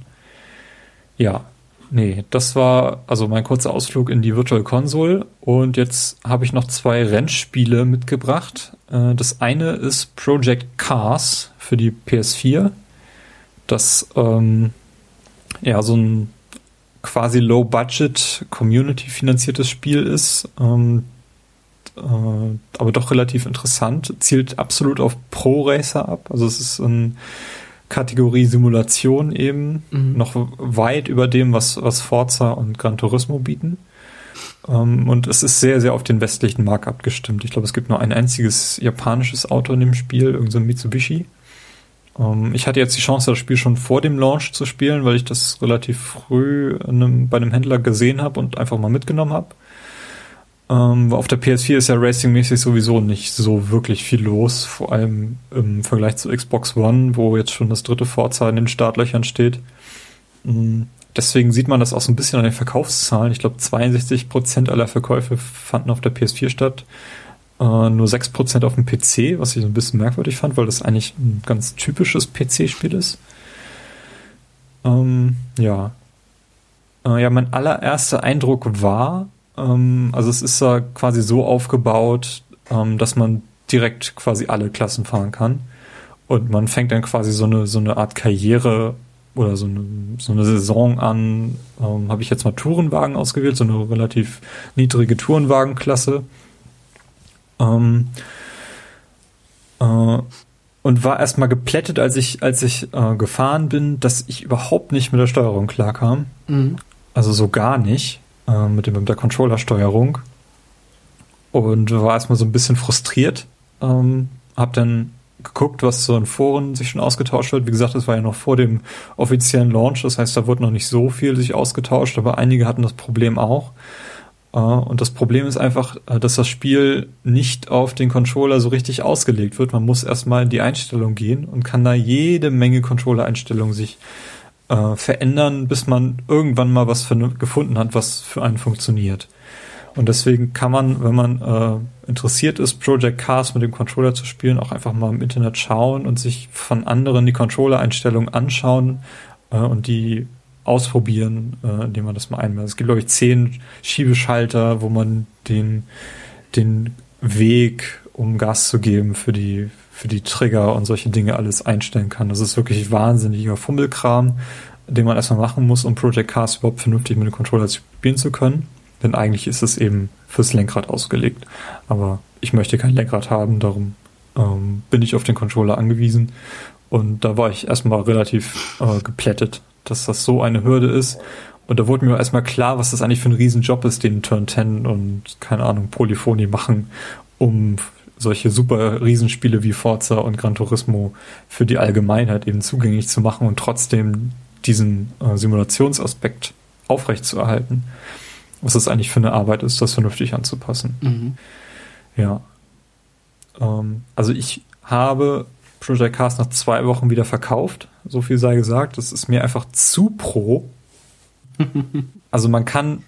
Ja, nee, das war also mein kurzer Ausflug in die Virtual Console. Und jetzt habe ich noch zwei Rennspiele mitgebracht. Äh, das eine ist Project Cars für die PS4. Das ähm, ja so ein quasi Low-Budget, Community-finanziertes Spiel ist. Ähm, äh, aber doch relativ interessant. Zielt absolut auf Pro-Racer ab. Also es ist ein Kategorie Simulation eben mhm. noch weit über dem, was, was Forza und Gran Turismo bieten. Um, ähm, und es ist sehr, sehr auf den westlichen Markt abgestimmt. Ich glaube, es gibt nur ein einziges japanisches Auto in dem Spiel, irgendein so Mitsubishi. Ähm, ich hatte jetzt die Chance, das Spiel schon vor dem Launch zu spielen, weil ich das relativ früh einem, bei einem Händler gesehen habe und einfach mal mitgenommen habe. Ähm, auf der PS4 ist ja racingmäßig sowieso nicht so wirklich viel los, vor allem im Vergleich zu Xbox One, wo jetzt schon das dritte Forza in den Startlöchern steht. Ähm, deswegen sieht man das auch so ein bisschen an den Verkaufszahlen. Ich glaube, 62% aller Verkäufe fanden auf der PS4 statt, äh, nur 6% auf dem PC, was ich so ein bisschen merkwürdig fand, weil das eigentlich ein ganz typisches PC-Spiel ist. Ähm, ja. Äh, ja, mein allererster Eindruck war, ähm, also es ist ja quasi so aufgebaut, ähm, dass man direkt quasi alle Klassen fahren kann. Und man fängt dann quasi so eine, so eine Art Karriere oder so eine, so eine Saison an. Ähm, Habe ich jetzt mal Tourenwagen ausgewählt, so eine relativ niedrige Tourenwagenklasse. Ähm, äh, und war erstmal geplättet, als ich, als ich äh, gefahren bin, dass ich überhaupt nicht mit der Steuerung klarkam. Mhm. Also so gar nicht äh, mit, dem, mit der Controller-Steuerung und war erstmal so ein bisschen frustriert. Ähm, hab dann geguckt, was so in Foren sich schon ausgetauscht wird. Wie gesagt, das war ja noch vor dem offiziellen Launch, das heißt, da wurde noch nicht so viel sich ausgetauscht, aber einige hatten das Problem auch. Äh, und das Problem ist einfach, äh, dass das Spiel nicht auf den Controller so richtig ausgelegt wird. Man muss erstmal in die Einstellung gehen und kann da jede Menge Controller-Einstellungen sich äh, verändern, bis man irgendwann mal was gefunden hat, was für einen funktioniert. Und deswegen kann man, wenn man äh, interessiert ist, Project Cars mit dem Controller zu spielen, auch einfach mal im Internet schauen und sich von anderen die Controller-Einstellungen anschauen äh, und die ausprobieren, äh, indem man das mal einmal. Es gibt, glaube ich, zehn Schiebeschalter, wo man den, den Weg, um Gas zu geben, für die, für die Trigger und solche Dinge alles einstellen kann. Das ist wirklich wahnsinniger Fummelkram, den man erstmal machen muss, um Project Cars überhaupt vernünftig mit dem Controller spielen zu können. Denn eigentlich ist es eben fürs Lenkrad ausgelegt. Aber ich möchte kein Lenkrad haben, darum ähm, bin ich auf den Controller angewiesen. Und da war ich erstmal relativ äh, geplättet, dass das so eine Hürde ist. Und da wurde mir erstmal klar, was das eigentlich für ein Riesenjob ist, den Turn 10 und keine Ahnung, Polyphony machen, um solche super Riesenspiele wie Forza und Gran Turismo für die Allgemeinheit eben zugänglich zu machen und trotzdem diesen äh, Simulationsaspekt aufrechtzuerhalten. Was das eigentlich für eine Arbeit ist, das vernünftig anzupassen. Mhm. Ja. Ähm, also ich habe Project Cars nach zwei Wochen wieder verkauft. So viel sei gesagt. Das ist mir einfach zu pro. [laughs] also man kann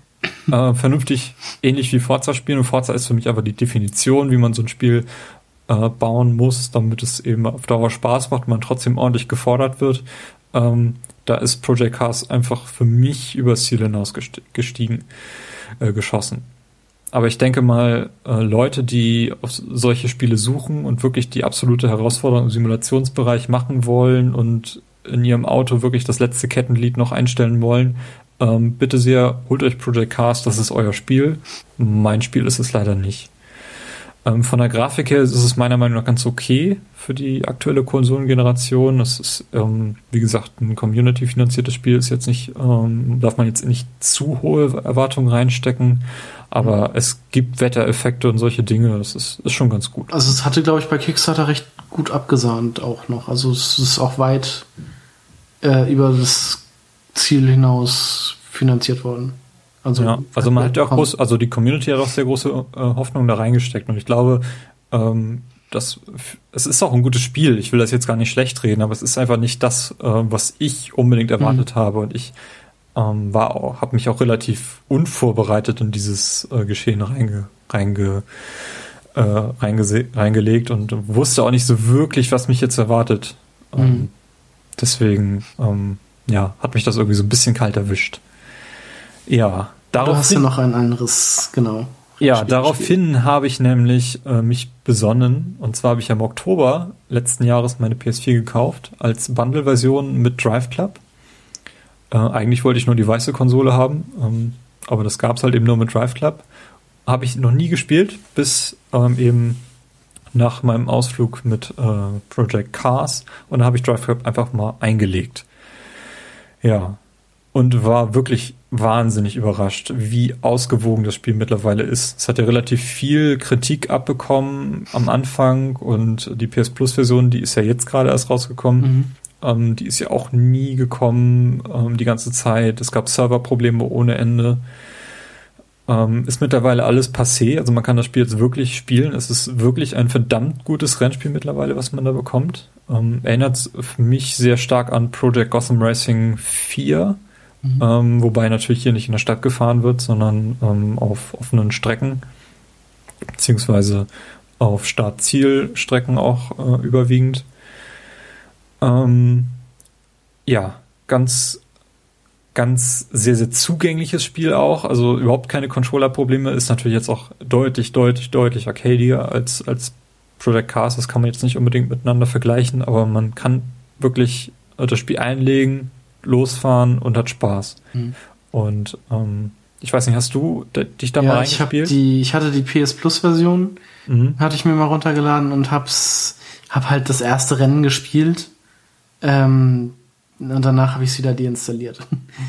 äh, vernünftig ähnlich wie Forza spielen. Und Forza ist für mich aber die Definition, wie man so ein Spiel äh, bauen muss, damit es eben auf Dauer Spaß macht und man trotzdem ordentlich gefordert wird. Ähm, da ist Project Cars einfach für mich übers Ziel hinaus gestiegen, äh, geschossen. Aber ich denke mal, äh, Leute, die auf solche Spiele suchen und wirklich die absolute Herausforderung im Simulationsbereich machen wollen und in ihrem Auto wirklich das letzte Kettenglied noch einstellen wollen, ähm, bitte sehr, holt euch Project Cars, das ist euer Spiel. Mein Spiel ist es leider nicht. Ähm, von der Grafik her ist es meiner Meinung nach ganz okay für die aktuelle Konsolengeneration. Das ist, ähm, wie gesagt, ein Community-finanziertes Spiel, ist jetzt nicht, ähm, darf man jetzt nicht zu hohe Erwartungen reinstecken, aber es gibt Wettereffekte und solche Dinge, das ist, ist schon ganz gut. Also es hatte, glaube ich, bei Kickstarter recht gut abgesahnt auch noch. Also es ist auch weit äh, über das Ziel hinaus finanziert worden. Also, ja, also man hat ja auch groß, also die Community hat auch sehr große äh, Hoffnung da reingesteckt und ich glaube, ähm, das, es ist auch ein gutes Spiel. Ich will das jetzt gar nicht schlecht reden, aber es ist einfach nicht das, äh, was ich unbedingt erwartet mhm. habe und ich ähm, war auch, habe mich auch relativ unvorbereitet in dieses äh, Geschehen reinge, reinge, äh, reingelegt und wusste auch nicht so wirklich, was mich jetzt erwartet. Ähm, mhm. deswegen, ähm, ja, hat mich das irgendwie so ein bisschen kalt erwischt. Ja, darauf. Du hast ja noch ein anderes, genau. Ja, daraufhin habe ich nämlich äh, mich besonnen. Und zwar habe ich im Oktober letzten Jahres meine PS4 gekauft als Bundle-Version mit Drive Club. Äh, eigentlich wollte ich nur die weiße Konsole haben, ähm, aber das gab es halt eben nur mit Drive Club. Habe ich noch nie gespielt, bis ähm, eben nach meinem Ausflug mit äh, Project Cars und da habe ich Drive Club einfach mal eingelegt. Ja, und war wirklich wahnsinnig überrascht, wie ausgewogen das Spiel mittlerweile ist. Es hat ja relativ viel Kritik abbekommen am Anfang und die PS Plus Version, die ist ja jetzt gerade erst rausgekommen. Mhm. Ähm, die ist ja auch nie gekommen, ähm, die ganze Zeit. Es gab Serverprobleme ohne Ende. Ähm, ist mittlerweile alles passé, also man kann das Spiel jetzt wirklich spielen. Es ist wirklich ein verdammt gutes Rennspiel mittlerweile, was man da bekommt. Ähm, erinnert mich sehr stark an Project Gotham Racing 4, mhm. ähm, wobei natürlich hier nicht in der Stadt gefahren wird, sondern ähm, auf offenen Strecken, beziehungsweise auf Start-Ziel-Strecken auch äh, überwiegend. Ähm, ja, ganz, ganz sehr, sehr zugängliches Spiel auch. Also überhaupt keine Controller-Probleme. Ist natürlich jetzt auch deutlich, deutlich, deutlich arcadier als, als Project Cars. Das kann man jetzt nicht unbedingt miteinander vergleichen, aber man kann wirklich das Spiel einlegen, losfahren und hat Spaß. Mhm. Und ähm, ich weiß nicht, hast du dich da ja, mal reingespielt? Ich, die, ich hatte die PS Plus Version, mhm. hatte ich mir mal runtergeladen und hab's, hab halt das erste Rennen gespielt ähm, und danach habe ich es wieder deinstalliert. [laughs]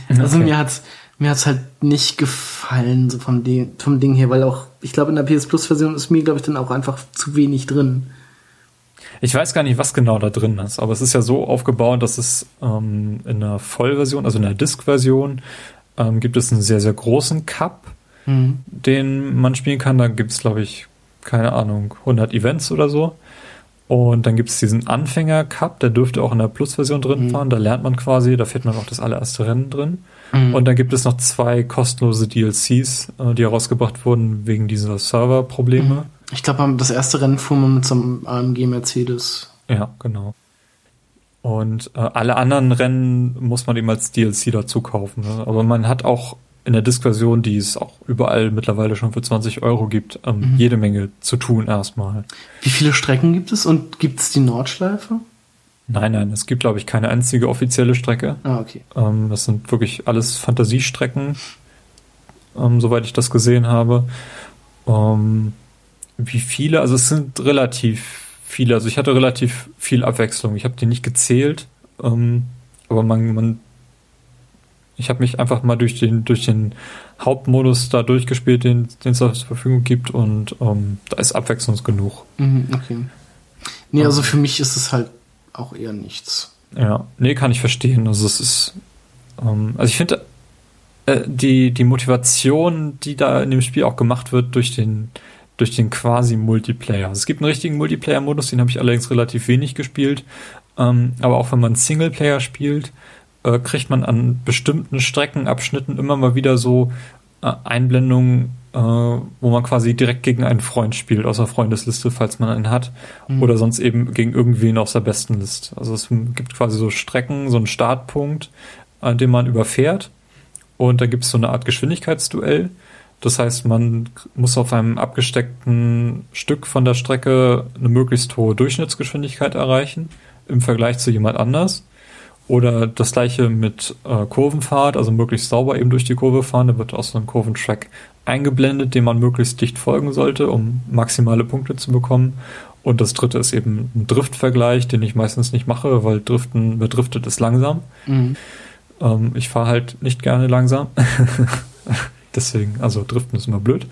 Also okay. mir hat's mir hat's halt nicht gefallen so vom Ding, vom Ding her, weil auch ich glaube in der PS Plus Version ist mir glaube ich dann auch einfach zu wenig drin. Ich weiß gar nicht, was genau da drin ist, aber es ist ja so aufgebaut, dass es ähm, in der Vollversion, also in der Disk-Version, ähm, gibt es einen sehr, sehr großen Cup, mhm. den man spielen kann. Da gibt es, glaube ich, keine Ahnung, 100 Events oder so. Und dann gibt es diesen Anfänger-Cup, der dürfte auch in der Plus-Version drin mhm. fahren. Da lernt man quasi, da fährt man auch das allererste Rennen drin. Mhm. Und dann gibt es noch zwei kostenlose DLCs, äh, die herausgebracht wurden wegen dieser Server-Probleme. Mhm. Ich glaube, das erste Rennen fuhr man mit so einem AMG Mercedes. Ja, genau. Und äh, alle anderen Rennen muss man eben als DLC dazu kaufen. Ne? Aber man hat auch in der Disk-Version, die es auch überall mittlerweile schon für 20 Euro gibt, ähm, mhm. jede Menge zu tun erstmal. Wie viele Strecken gibt es und gibt es die Nordschleife? Nein, nein, es gibt, glaube ich, keine einzige offizielle Strecke. Ah, okay. Ähm, das sind wirklich alles Fantasiestrecken, ähm, soweit ich das gesehen habe. Ähm, wie viele? Also es sind relativ viele. Also ich hatte relativ viel Abwechslung. Ich habe die nicht gezählt, ähm, aber man, man ich habe mich einfach mal durch den, durch den Hauptmodus da durchgespielt, den, den es zur Verfügung gibt und ähm, da ist Abwechslung genug. Mhm, okay. Nee, also für mich ist es halt auch eher nichts. Ja, nee, kann ich verstehen. Also es ist, ähm, also ich finde, äh, die, die Motivation, die da in dem Spiel auch gemacht wird durch den, durch den quasi Multiplayer. Also es gibt einen richtigen Multiplayer-Modus, den habe ich allerdings relativ wenig gespielt. Ähm, aber auch wenn man Singleplayer spielt, äh, kriegt man an bestimmten Streckenabschnitten immer mal wieder so äh, Einblendungen, äh, wo man quasi direkt gegen einen Freund spielt, aus der Freundesliste, falls man einen hat, mhm. oder sonst eben gegen irgendwen aus der besten Liste. Also es gibt quasi so Strecken, so einen Startpunkt, an dem man überfährt und da gibt es so eine Art Geschwindigkeitsduell. Das heißt, man muss auf einem abgesteckten Stück von der Strecke eine möglichst hohe Durchschnittsgeschwindigkeit erreichen im Vergleich zu jemand anders. Oder das gleiche mit äh, Kurvenfahrt, also möglichst sauber eben durch die Kurve fahren. Da wird auch so ein Kurventrack eingeblendet, dem man möglichst dicht folgen sollte, um maximale Punkte zu bekommen. Und das dritte ist eben ein Driftvergleich, den ich meistens nicht mache, weil Driften, wer driftet, ist langsam. Mhm. Ähm, ich fahre halt nicht gerne langsam. [laughs] Deswegen, also Driften ist immer blöd.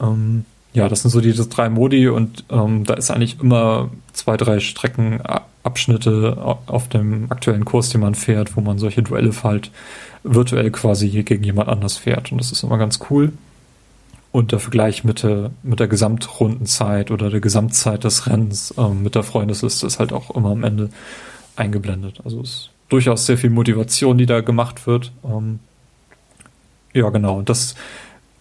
Ähm, ja, das sind so diese drei Modi und ähm, da ist eigentlich immer zwei, drei Strecken Abschnitte auf dem aktuellen Kurs, den man fährt, wo man solche Duelle halt virtuell quasi gegen jemand anders fährt. Und das ist immer ganz cool. Und der Vergleich mit der, mit der Gesamtrundenzeit oder der Gesamtzeit des Rennens ähm, mit der Freundesliste ist halt auch immer am Ende eingeblendet. Also es ist durchaus sehr viel Motivation, die da gemacht wird. Ähm, ja, genau. Und das,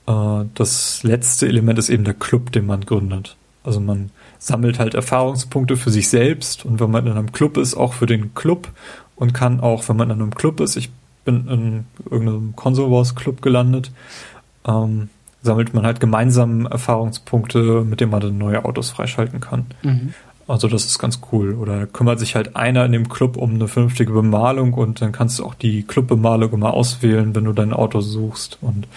äh, das letzte Element ist eben der Club, den man gründet. Also man sammelt halt Erfahrungspunkte für sich selbst und wenn man in einem Club ist, auch für den Club und kann auch, wenn man in einem Club ist, ich bin in irgendeinem Console Club gelandet, ähm, sammelt man halt gemeinsam Erfahrungspunkte, mit denen man dann neue Autos freischalten kann. Mhm. Also das ist ganz cool. Oder kümmert sich halt einer in dem Club um eine vernünftige Bemalung und dann kannst du auch die Clubbemalung immer auswählen, wenn du dein Auto suchst. Und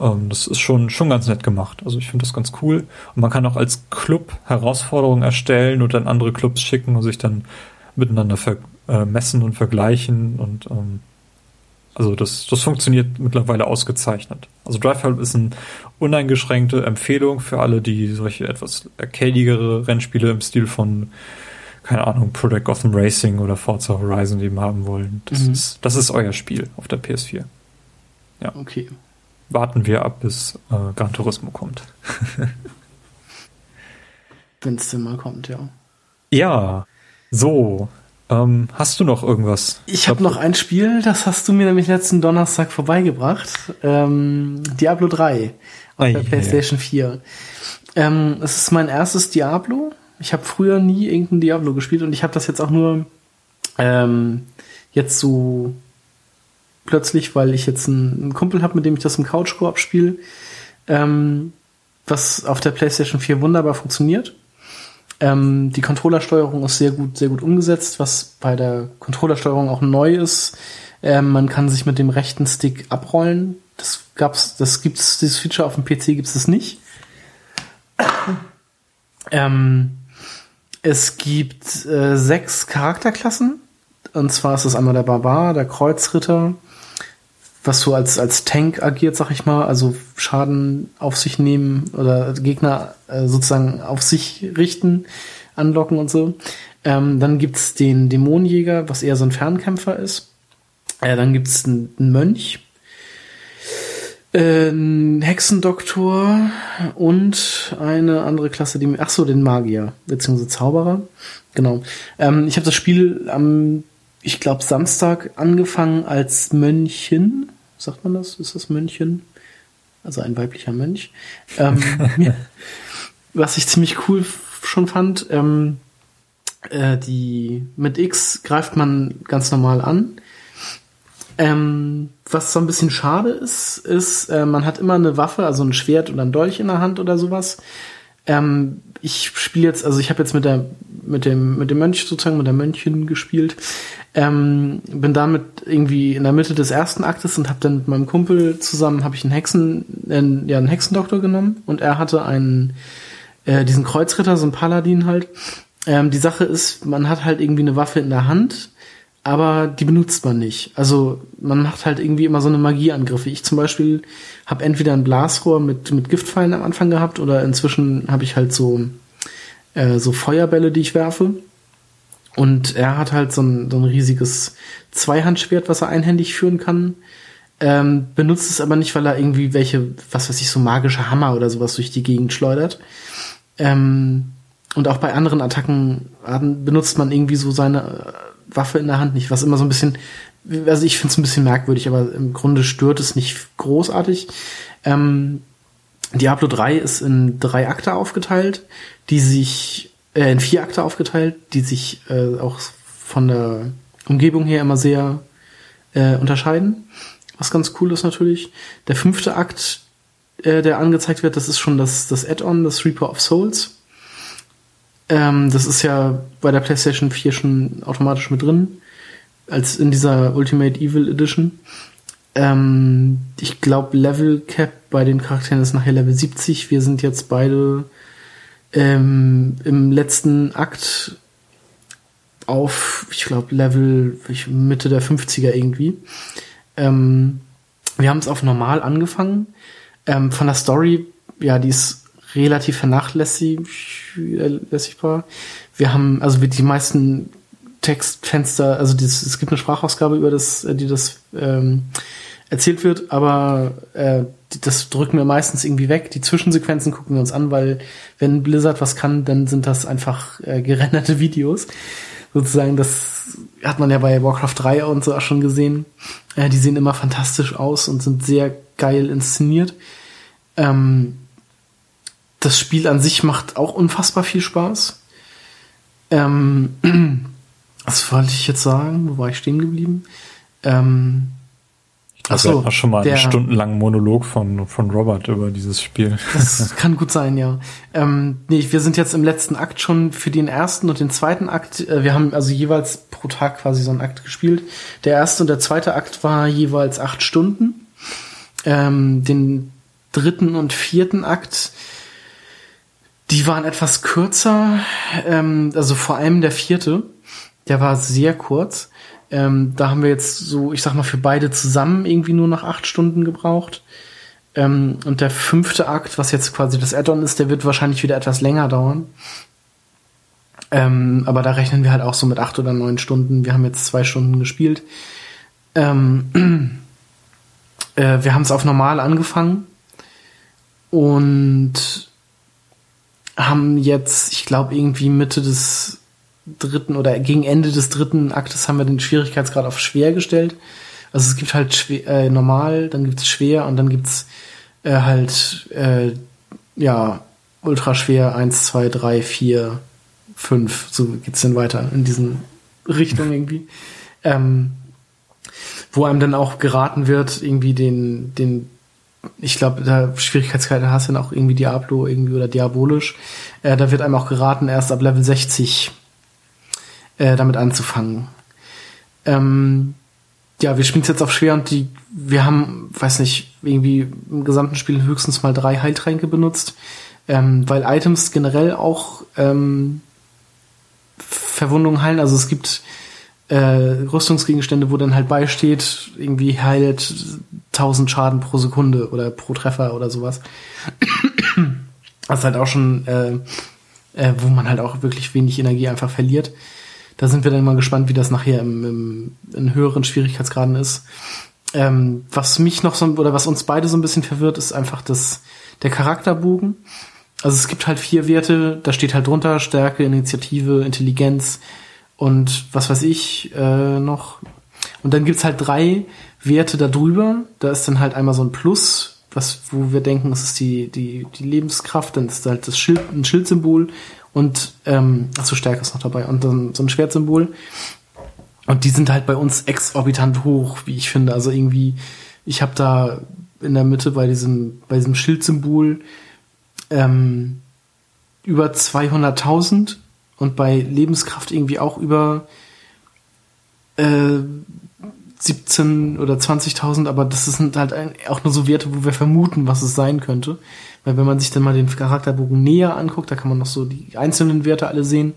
ähm, das ist schon, schon ganz nett gemacht. Also ich finde das ganz cool. Und man kann auch als Club Herausforderungen erstellen und dann andere Clubs schicken und sich dann miteinander vermessen äh, und vergleichen und ähm, also das, das funktioniert mittlerweile ausgezeichnet. Also Drive Help ist eine uneingeschränkte Empfehlung für alle, die solche etwas arcadigere Rennspiele im Stil von, keine Ahnung, Project Gotham Racing oder Forza Horizon eben haben wollen. Das, mhm. ist, das ist euer Spiel auf der PS4. Ja. Okay. Warten wir ab, bis äh, Gran Turismo kommt. [laughs] Wenn es denn mal kommt, ja. Ja, so, ähm, hast du noch irgendwas? Ich habe noch ein Spiel, das hast du mir nämlich letzten Donnerstag vorbeigebracht. Ähm, Diablo 3 auf Ei, der PlayStation ja. 4. Ähm, es ist mein erstes Diablo. Ich habe früher nie irgendein Diablo gespielt und ich habe das jetzt auch nur ähm, jetzt so plötzlich, weil ich jetzt einen, einen Kumpel habe, mit dem ich das im Couch-Koop spiele, ähm, was auf der PlayStation 4 wunderbar funktioniert. Ähm, die Controllersteuerung ist sehr gut, sehr gut umgesetzt, was bei der Controllersteuerung auch neu ist. Ähm, man kann sich mit dem rechten Stick abrollen. Das gab's, das gibt's, dieses Feature auf dem PC gibt's es nicht. Ähm, es gibt äh, sechs Charakterklassen. Und zwar ist es einmal der Barbar, der Kreuzritter, was so als, als Tank agiert, sag ich mal, also Schaden auf sich nehmen oder Gegner äh, sozusagen auf sich richten, anlocken und so. Ähm, dann gibt's den Dämonenjäger, was eher so ein Fernkämpfer ist. Äh, dann gibt's einen, Mönch, äh, einen Hexendoktor und eine andere Klasse, die ach so, den Magier beziehungsweise Zauberer. Genau. Ähm, ich habe das Spiel am ich glaube, Samstag angefangen als Mönchen. Sagt man das? Ist das Mönchen? Also ein weiblicher Mönch. Ähm, [laughs] [laughs] was ich ziemlich cool schon fand, ähm, äh, die mit X greift man ganz normal an. Ähm, was so ein bisschen schade ist, ist, äh, man hat immer eine Waffe, also ein Schwert oder ein Dolch in der Hand oder sowas. Ähm, ich spiele jetzt, also ich habe jetzt mit der mit dem mit dem Mönch sozusagen mit der Mönchin gespielt. Ähm, bin damit irgendwie in der Mitte des ersten Aktes und habe dann mit meinem Kumpel zusammen habe ich einen Hexen äh, ja einen Hexendoktor genommen und er hatte einen äh, diesen Kreuzritter so ein Paladin halt. Ähm, die Sache ist, man hat halt irgendwie eine Waffe in der Hand, aber die benutzt man nicht. Also man macht halt irgendwie immer so eine Magieangriffe. Ich zum Beispiel habe entweder ein Blasrohr mit, mit Giftpfeilen am Anfang gehabt oder inzwischen habe ich halt so, äh, so Feuerbälle, die ich werfe. Und er hat halt so ein, so ein riesiges Zweihandschwert, was er einhändig führen kann. Ähm, benutzt es aber nicht, weil er irgendwie welche, was weiß ich, so magische Hammer oder sowas durch die Gegend schleudert. Ähm, und auch bei anderen Attacken benutzt man irgendwie so seine Waffe in der Hand nicht, was immer so ein bisschen, also ich finde es ein bisschen merkwürdig, aber im Grunde stört es nicht großartig. Ähm, Diablo 3 ist in drei Akte aufgeteilt, die sich, äh, in vier Akte aufgeteilt, die sich äh, auch von der Umgebung her immer sehr äh, unterscheiden. Was ganz cool ist natürlich. Der fünfte Akt, äh, der angezeigt wird, das ist schon das, das Add-on, das Reaper of Souls. Ähm, das ist ja bei der PlayStation 4 schon automatisch mit drin, als in dieser Ultimate Evil Edition. Ähm, ich glaube, Level Cap bei den Charakteren ist nachher Level 70. Wir sind jetzt beide ähm, im letzten Akt auf, ich glaube, Level Mitte der 50er irgendwie. Ähm, wir haben es auf normal angefangen. Ähm, von der Story, ja, die ist relativ vernachlässigbar. Wir haben, also die meisten Textfenster, also das, es gibt eine Sprachausgabe über das, äh, die das ähm, erzählt wird, aber äh, das drücken wir meistens irgendwie weg. Die Zwischensequenzen gucken wir uns an, weil wenn Blizzard was kann, dann sind das einfach äh, gerenderte Videos. Sozusagen, das hat man ja bei Warcraft 3 und so auch schon gesehen. Äh, die sehen immer fantastisch aus und sind sehr geil inszeniert. Ähm, das Spiel an sich macht auch unfassbar viel Spaß. Ähm, [clears throat] was wollte ich jetzt sagen? Wo war ich stehen geblieben? Ähm, also so, auch schon mal einen stundenlangen Monolog von, von Robert über dieses Spiel. Das [laughs] kann gut sein, ja. Ähm, nee, wir sind jetzt im letzten Akt schon für den ersten und den zweiten Akt. Äh, wir haben also jeweils pro Tag quasi so einen Akt gespielt. Der erste und der zweite Akt war jeweils acht Stunden. Ähm, den dritten und vierten Akt, die waren etwas kürzer. Ähm, also vor allem der vierte, der war sehr kurz. Ähm, da haben wir jetzt so, ich sag mal, für beide zusammen irgendwie nur noch acht Stunden gebraucht. Ähm, und der fünfte Akt, was jetzt quasi das Add-on ist, der wird wahrscheinlich wieder etwas länger dauern. Ähm, aber da rechnen wir halt auch so mit acht oder neun Stunden. Wir haben jetzt zwei Stunden gespielt. Ähm, [clears throat] äh, wir haben es auf normal angefangen und haben jetzt, ich glaube, irgendwie Mitte des dritten oder gegen Ende des dritten Aktes haben wir den Schwierigkeitsgrad auf schwer gestellt. Also es gibt halt schwer, äh, normal, dann gibt es schwer und dann gibt's äh, halt äh, ja ultra schwer eins, zwei, drei, vier, fünf. So geht's dann weiter in diesen [laughs] Richtungen irgendwie. Ähm, wo einem dann auch geraten wird, irgendwie den, den, ich glaube, der Schwierigkeitsgrad hast du dann auch irgendwie Diablo irgendwie oder diabolisch. Äh, da wird einem auch geraten, erst ab Level 60 äh, damit anzufangen. Ähm, ja, wir spielen es jetzt auf schwer und die, wir haben, weiß nicht, irgendwie im gesamten Spiel höchstens mal drei Heiltränke benutzt, ähm, weil Items generell auch ähm, Verwundungen heilen. Also es gibt äh, Rüstungsgegenstände, wo dann halt beisteht, irgendwie heilt 1000 Schaden pro Sekunde oder pro Treffer oder sowas. Das ist halt auch schon, äh, äh, wo man halt auch wirklich wenig Energie einfach verliert. Da sind wir dann mal gespannt, wie das nachher im, im, in höheren Schwierigkeitsgraden ist. Ähm, was mich noch so, oder was uns beide so ein bisschen verwirrt, ist einfach das, der Charakterbogen. Also es gibt halt vier Werte, da steht halt drunter Stärke, Initiative, Intelligenz und was weiß ich äh, noch. Und dann gibt's halt drei Werte darüber. Da ist dann halt einmal so ein Plus, was, wo wir denken, das ist die, die, die Lebenskraft, dann ist halt das Schild, ein Schildsymbol und ähm, achso, Stärke ist noch dabei und dann so ein Schwertsymbol. Und die sind halt bei uns exorbitant hoch, wie ich finde. Also irgendwie, ich habe da in der Mitte bei diesem, bei diesem Schildsymbol ähm, über 200.000 und bei Lebenskraft irgendwie auch über äh, 17 oder 20.000, aber das sind halt auch nur so Werte, wo wir vermuten, was es sein könnte. Weil wenn man sich dann mal den Charakterbogen näher anguckt, da kann man noch so die einzelnen Werte alle sehen.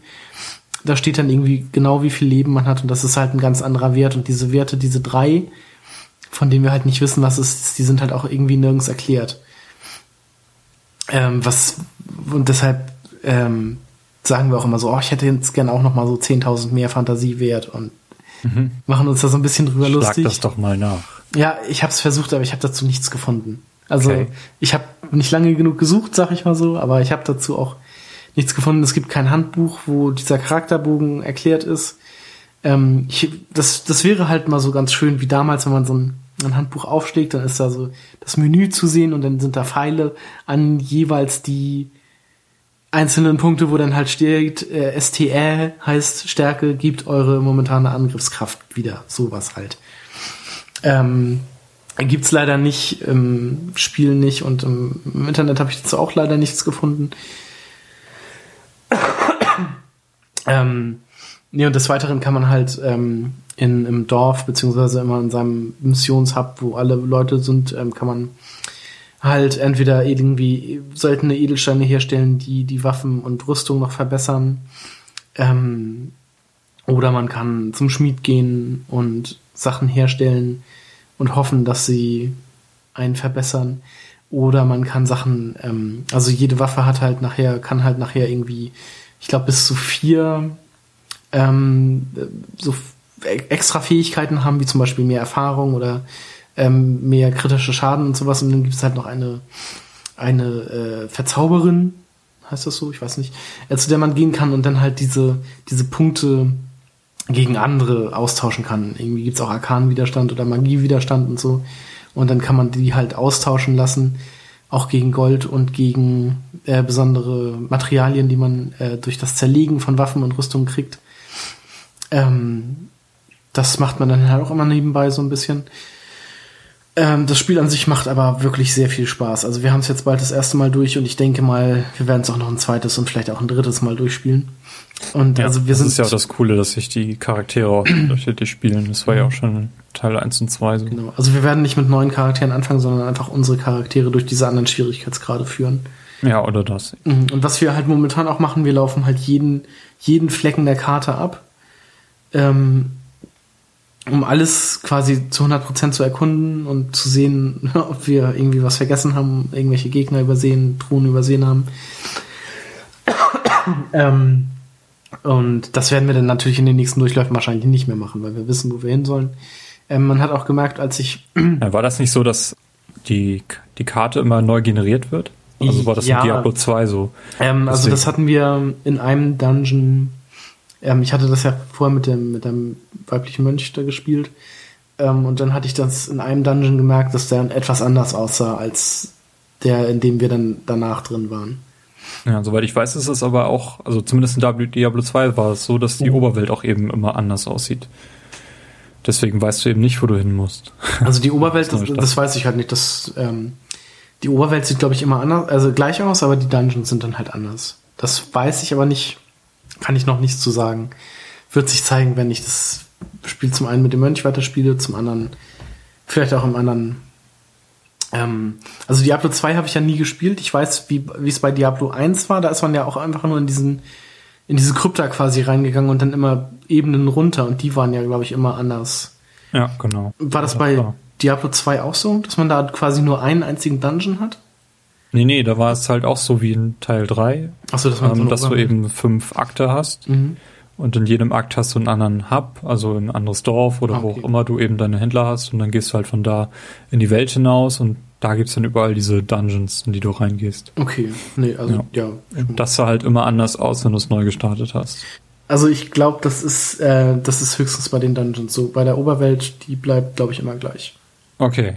Da steht dann irgendwie genau, wie viel Leben man hat und das ist halt ein ganz anderer Wert. Und diese Werte, diese drei, von denen wir halt nicht wissen, was es ist, die sind halt auch irgendwie nirgends erklärt. Ähm, was, und deshalb ähm, sagen wir auch immer so, oh, ich hätte jetzt gerne auch noch mal so 10.000 mehr Fantasiewert und mhm. machen uns da so ein bisschen drüber Schlag lustig. Schlag das doch mal nach. Ja, ich habe es versucht, aber ich habe dazu nichts gefunden. Also okay. ich habe nicht lange genug gesucht, sag ich mal so, aber ich habe dazu auch nichts gefunden. Es gibt kein Handbuch, wo dieser Charakterbogen erklärt ist. Ähm, ich, das, das wäre halt mal so ganz schön wie damals, wenn man so ein, ein Handbuch aufschlägt, dann ist da so das Menü zu sehen und dann sind da Pfeile an jeweils die einzelnen Punkte, wo dann halt steht, äh, STR heißt Stärke, gibt eure momentane Angriffskraft wieder. Sowas halt. Ähm, Gibt's leider nicht im Spiel nicht und im, im Internet habe ich dazu auch leider nichts gefunden. [coughs] ähm, nee, und des Weiteren kann man halt ähm, in, im Dorf, beziehungsweise immer in seinem Missionshub, wo alle Leute sind, ähm, kann man halt entweder irgendwie seltene Edelsteine herstellen, die die Waffen und Rüstung noch verbessern. Ähm, oder man kann zum Schmied gehen und Sachen herstellen, und hoffen, dass sie einen verbessern. Oder man kann Sachen, ähm, also jede Waffe hat halt nachher, kann halt nachher irgendwie, ich glaube, bis zu vier ähm, so extra Fähigkeiten haben, wie zum Beispiel mehr Erfahrung oder ähm, mehr kritische Schaden und sowas. Und dann gibt es halt noch eine, eine äh, Verzauberin, heißt das so, ich weiß nicht, äh, zu der man gehen kann und dann halt diese, diese Punkte gegen andere austauschen kann. Irgendwie gibt's auch Arkanwiderstand oder Magiewiderstand und so. Und dann kann man die halt austauschen lassen, auch gegen Gold und gegen äh, besondere Materialien, die man äh, durch das Zerlegen von Waffen und Rüstungen kriegt. Ähm, das macht man dann halt auch immer nebenbei so ein bisschen. Ähm, das Spiel an sich macht aber wirklich sehr viel Spaß. Also wir haben es jetzt bald das erste Mal durch und ich denke mal, wir werden es auch noch ein zweites und vielleicht auch ein drittes Mal durchspielen. Und ja, also wir das sind ist ja auch das Coole, dass sich die Charaktere auch [clears throat] unterschiedlich spielen. Das war ja auch schon Teil 1 und 2 so. genau. Also wir werden nicht mit neuen Charakteren anfangen, sondern einfach unsere Charaktere durch diese anderen Schwierigkeitsgrade führen. Ja, oder das. Mhm. Und was wir halt momentan auch machen, wir laufen halt jeden, jeden Flecken der Karte ab, ähm, um alles quasi zu 100% zu erkunden und zu sehen, [laughs] ob wir irgendwie was vergessen haben, irgendwelche Gegner übersehen, Truhen übersehen haben. [coughs] ähm, und das werden wir dann natürlich in den nächsten Durchläufen wahrscheinlich nicht mehr machen, weil wir wissen, wo wir hin sollen. Ähm, man hat auch gemerkt, als ich Ja, war das nicht so, dass die, die Karte immer neu generiert wird? Also war das Ja. in Diablo 2 so? Ähm, also das hatten wir in einem Dungeon. Ähm, ich hatte das ja vorher mit dem mit dem weiblichen Mönch da gespielt. Ähm, und dann hatte ich das in einem Dungeon gemerkt, dass der etwas anders aussah als der, in dem wir dann danach drin waren. Ja, soweit ich weiß, ist es aber auch, also zumindest in Diablo- Diablo 2 war es so, dass die Oberwelt auch eben immer anders aussieht. Deswegen weißt du eben nicht, wo du hin musst. Also die Oberwelt, [laughs] das, das weiß ich halt nicht. Das, ähm, die Oberwelt sieht, glaube ich, immer anders, also gleich aus, aber die Dungeons sind dann halt anders. Das weiß ich aber nicht, kann ich noch nichts zu sagen. Wird sich zeigen, wenn ich das Spiel zum einen mit dem Mönch weiterspiele, zum anderen vielleicht auch im anderen. Ähm, also Diablo 2 habe ich ja nie gespielt. Ich weiß, wie es bei Diablo 1 war. Da ist man ja auch einfach nur in diesen in diese Krypta quasi reingegangen und dann immer Ebenen runter und die waren ja, glaube ich, immer anders. Ja, genau. War das Ja, bei klar. Diablo 2 auch so, dass man da quasi nur einen einzigen Dungeon hat? Nee, nee, da war es halt auch so wie in Teil 3, Achso, dass man so ähm, eine dass du eben fünf Akte hast. Mhm. Und in jedem Akt hast du einen anderen Hub, also ein anderes Dorf oder Ah, wo okay. auch immer du eben deine Händler hast. Und dann gehst du halt von da in die Welt hinaus und da gibt's dann überall diese Dungeons, in die du reingehst. Okay, nee, also ja. Und das sah halt immer anders aus, wenn du es neu gestartet hast. Also ich glaube, das ist äh, das ist höchstens bei den Dungeons so. Bei der Oberwelt, die bleibt, glaube ich, immer gleich. Okay.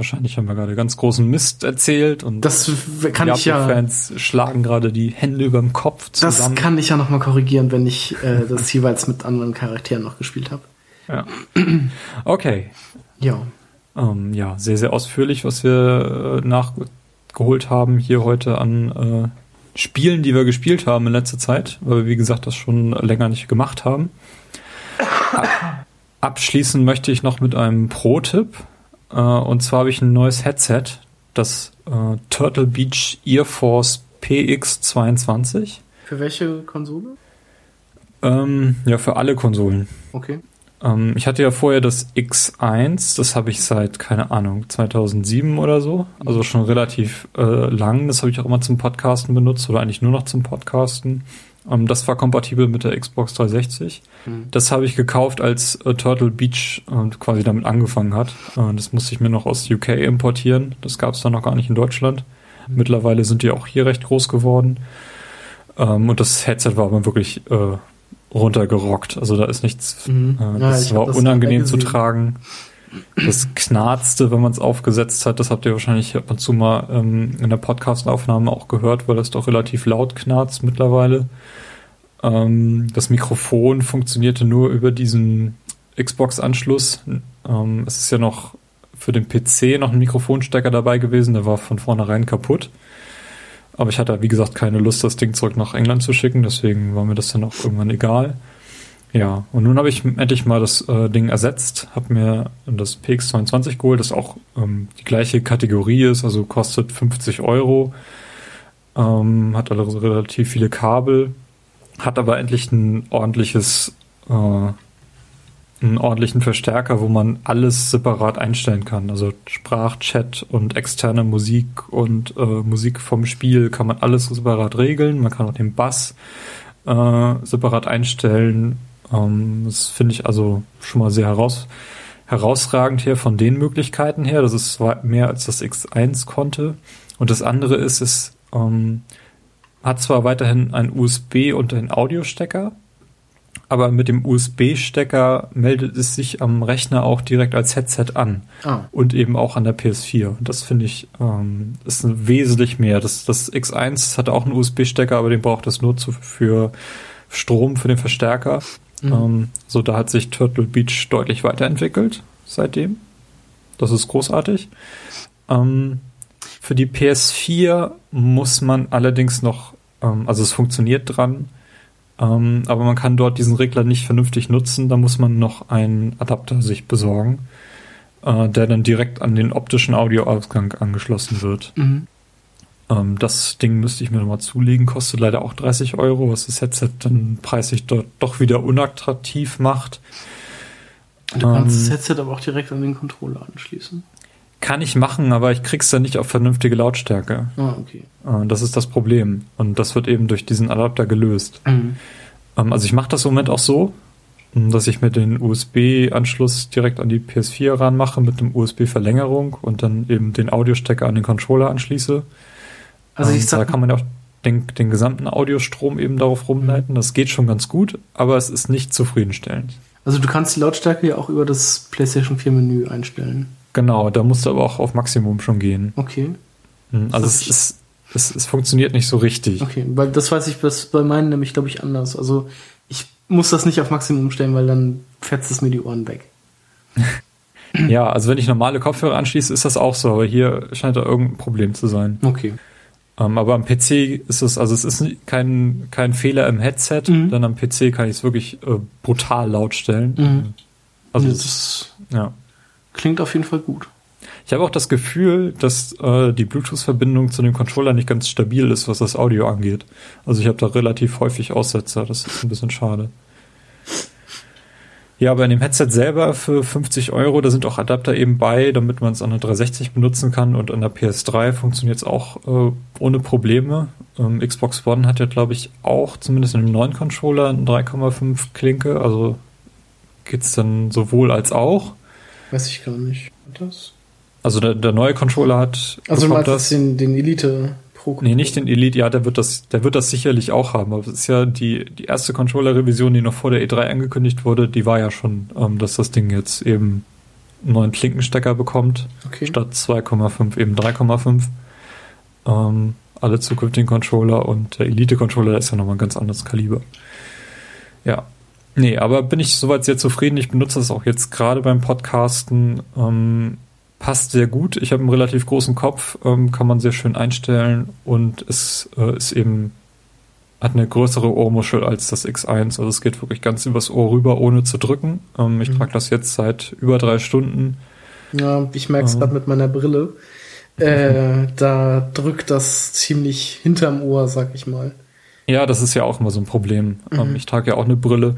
Wahrscheinlich haben wir gerade ganz großen Mist erzählt und Das kann ich ja, Diablo-Fans schlagen gerade die Hände über dem Kopf das zusammen. kann ich ja noch mal korrigieren, wenn ich äh, das jeweils mit anderen Charakteren noch gespielt habe. ja. Okay. Ja. Ähm, ja, sehr, sehr ausführlich, was wir äh, nachgeholt haben hier heute an äh, Spielen, die wir gespielt haben in letzter Zeit, weil wir, wie gesagt, das schon länger nicht gemacht haben. Ab abschließen möchte ich noch mit einem Pro-Tipp. Äh, und zwar habe ich ein neues Headset, das äh, Turtle Beach Ear Force PX22. Für welche Konsole? Ähm, ja, für alle Konsolen. Okay. Ähm, ich hatte ja vorher das X1, das habe ich seit, keine Ahnung, 2007 oder so. Also schon relativ äh, lang. Das habe ich auch immer zum Podcasten benutzt oder eigentlich nur noch zum Podcasten. Ähm, das war kompatibel mit der Xbox 360. Mhm. Das habe ich gekauft, als äh, Turtle Beach äh, quasi damit angefangen hat. Äh, das musste ich mir noch aus UK importieren. Das gab es dann noch gar nicht in Deutschland. Mittlerweile sind die auch hier recht groß geworden. Ähm, und das Headset war aber wirklich äh, runtergerockt. Also da ist nichts. Mhm. Äh, Ja, das hab war das unangenehm zu tragen. Das knarzte, wenn man es aufgesetzt hat. Das habt ihr wahrscheinlich ab und zu mal ähm, in der Podcastaufnahme auch gehört, weil das doch relativ laut knarzt mittlerweile. Ähm, das Mikrofon funktionierte nur über diesen Xbox-Anschluss. Ähm, es ist ja noch für den PC noch ein Mikrofonstecker dabei gewesen, der war von vornherein kaputt. Aber ich hatte, wie gesagt, keine Lust, das Ding zurück nach England zu schicken, deswegen war mir das dann auch irgendwann egal. Ja, und nun habe ich endlich mal das äh, Ding ersetzt, habe mir das PX22 geholt, das auch ähm, die gleiche Kategorie ist, also kostet 50 Euro, ähm, hat also relativ viele Kabel, hat aber endlich ein ordentliches, äh, einen ordentlichen Verstärker, wo man alles separat einstellen kann. Also Sprachchat und externe Musik und äh, Musik vom Spiel kann man alles separat regeln. Man kann auch den Bass äh, separat einstellen. Ähm, das finde ich also schon mal sehr heraus, herausragend hier von den Möglichkeiten her. Das ist mehr als das X1 konnte. Und das andere ist, es ähm, hat zwar weiterhin ein USB und einen Audiostecker, aber mit dem USB-Stecker meldet es sich am Rechner auch direkt als Headset an. Ah. Und eben auch an der PS4. Und das finde ich, ähm, ist wesentlich mehr. Das, das X1 hat auch einen USB-Stecker, aber den braucht es nur zu, für Strom, für den Verstärker. Mhm. Ähm, so, da hat sich Turtle Beach deutlich weiterentwickelt seitdem. Das ist großartig. Ähm, für die PS4 muss man allerdings noch, ähm, also es funktioniert dran, ähm, aber man kann dort diesen Regler nicht vernünftig nutzen. Da muss man noch einen Adapter sich besorgen, äh, der dann direkt an den optischen Audioausgang angeschlossen wird. Mhm. Ähm, das Ding müsste ich mir nochmal zulegen, kostet leider auch 30 Euro, was das Headset dann preislich dort doch wieder unattraktiv macht. Du kannst ähm, das Headset aber auch direkt an den Controller anschließen. Kann ich machen, aber ich krieg's dann nicht auf vernünftige Lautstärke. Ah, okay. Äh, das ist das Problem. Und das wird eben durch diesen Adapter gelöst. Mhm. Ähm, also ich mache das im Moment auch so, dass ich mir den USB-Anschluss direkt an die PS4 ranmache mit einem USB-Verlängerung und dann eben den Audiostecker an den Controller anschließe. Also ich sag, da kann man ja auch den, den gesamten Audiostrom eben darauf rumleiten. Das geht schon ganz gut, aber es ist nicht zufriedenstellend. Also du kannst die Lautstärke ja auch über das PlayStation 4 Menü einstellen. Genau, da musst du aber auch auf Maximum schon gehen. Okay. Hm, also es, ist, es, es funktioniert nicht so richtig. Okay, weil das weiß ich das bei meinen nämlich, glaube ich, anders. Also ich muss das nicht auf Maximum stellen, weil dann fetzt es mir die Ohren weg. [laughs] ja, also wenn ich normale Kopfhörer anschließe, ist das auch so, aber hier scheint da irgendein Problem zu sein. Okay. Ähm, aber am PC ist es, also es ist kein, kein Fehler im Headset, mhm. denn am PC kann ich es wirklich äh, brutal laut stellen. Mhm. Also das, das ja. Klingt auf jeden Fall gut. Ich habe auch das Gefühl, dass äh, die Bluetooth-Verbindung zu dem Controller nicht ganz stabil ist, was das Audio angeht. Also ich habe da relativ häufig Aussetzer. Das ist ein bisschen schade. Ja, aber in dem Headset selber für 50 Euro, da sind auch Adapter eben bei, damit man es an der 360 benutzen kann und an der PS3 funktioniert es auch äh, ohne Probleme. Ähm, Xbox One hat ja, glaube ich, auch zumindest in dem neuen Controller eine 3,5 Klinke, also geht's dann sowohl als auch. Weiß ich gar nicht. Das? Also der, der neue Controller hat. Also das den, den Elite Pro Controller? Nee, nicht den Elite, ja, der wird das, der wird das sicherlich auch haben. Aber es ist ja die, die erste Controller-Revision, die noch vor der E3 angekündigt wurde, die war ja schon, ähm, dass das Ding jetzt eben einen neuen Klinkenstecker bekommt. Okay. Statt 2,5 eben 3,5. Ähm, alle zukünftigen Controller und der Elite-Controller ist ja nochmal ein ganz anderes Kaliber. Ja, Nee, aber bin ich soweit sehr zufrieden. Ich benutze das auch jetzt gerade beim Podcasten. Ähm, passt sehr gut. Ich habe einen relativ großen Kopf, ähm, kann man sehr schön einstellen und es äh, ist eben hat eine größere Ohrmuschel als das X1. Also es geht wirklich ganz übers Ohr rüber, ohne zu drücken. Ähm, ich mhm. trage das jetzt seit über drei Stunden. Ja, ich merke es ähm. gerade mit meiner Brille. Äh, [laughs] da drückt das ziemlich hinterm Ohr, sag ich mal. Ja, das ist ja auch immer so ein Problem. Ähm, mhm. ich trage ja auch eine Brille.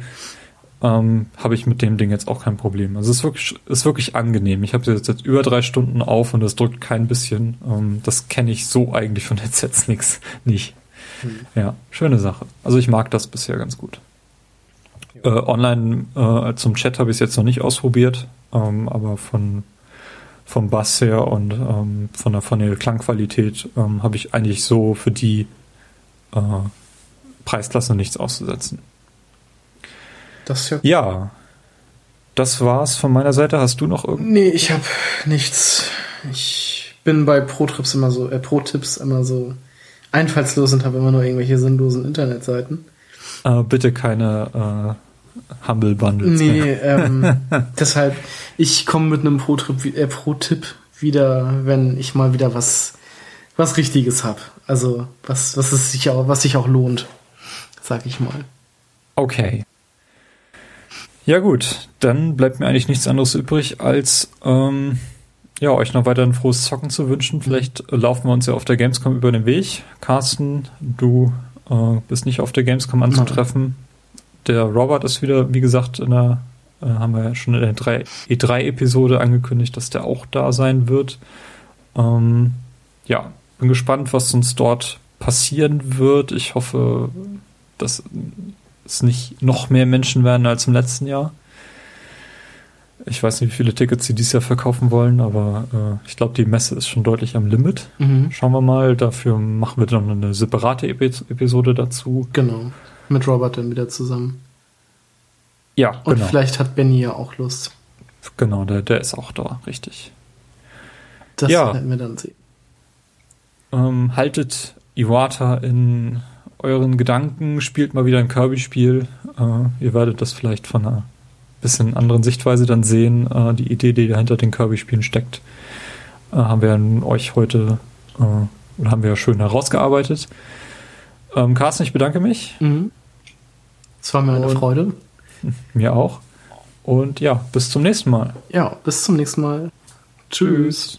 Ähm, habe ich mit dem Ding jetzt auch kein Problem. Also es ist wirklich, ist wirklich angenehm. Ich habe jetzt, jetzt über drei Stunden auf und es drückt kein bisschen. Ähm, das kenne ich so eigentlich von [laughs] Headsets nix nicht. Mhm. Ja, schöne Sache. Also ich mag das bisher ganz gut. Äh, online äh, zum Chat habe ich es jetzt noch nicht ausprobiert, ähm, aber von vom Bass her und ähm, von der von der Klangqualität ähm, habe ich eigentlich so für die äh, Preisklasse nichts auszusetzen. Das ja. Ja. Das war's von meiner Seite. Hast du noch irgendwas? Nee, ich habe nichts. Ich bin bei Pro-Trips immer so, äh, Pro-Tipps immer so einfallslos und habe immer nur irgendwelche sinnlosen Internetseiten. Äh, bitte keine äh, Humble Bundles. Nee, ähm, [laughs] deshalb, ich komme mit einem Pro-Tipp äh, Pro wieder, wenn ich mal wieder was, was Richtiges habe. Also was, was es sich auch, was sich auch lohnt sag ich mal. Okay. Ja gut, dann bleibt mir eigentlich nichts anderes übrig, als ähm, ja, euch noch weiter ein frohes Zocken zu wünschen. Vielleicht laufen wir uns ja auf der Gamescom über den Weg. Carsten, du äh, bist nicht auf der Gamescom anzutreffen. Der Robert ist wieder, wie gesagt, in der, äh, haben wir ja schon in der E3-Episode angekündigt, dass der auch da sein wird. Ähm, ja, bin gespannt, was uns dort passieren wird. Ich hoffe, dass es nicht noch mehr Menschen werden als im letzten Jahr. Ich weiß nicht, wie viele Tickets sie dieses Jahr verkaufen wollen, aber äh, ich glaube, die Messe ist schon deutlich am Limit. Mhm. Schauen wir mal. Dafür machen wir dann eine separate Epi- Episode dazu. Genau. Mit Robert dann wieder zusammen. Ja, Und genau. vielleicht hat Benny ja auch Lust. Genau, der, der ist auch da, richtig. Das Ja. werden wir dann sehen. Ähm, haltet Iwata in euren Gedanken, spielt mal wieder ein Kirby-Spiel. Äh, ihr werdet das vielleicht von einer bisschen anderen Sichtweise dann sehen. Äh, die Idee, die dahinter den Kirby-Spielen steckt, äh, haben wir an euch heute äh, oder haben wir ja schön herausgearbeitet. Ähm, Carsten, ich bedanke mich. Mhm. Es war mir eine Und- Freude. [laughs] Mir auch. Und ja, bis zum nächsten Mal. Ja, bis zum nächsten Mal. Tschüss.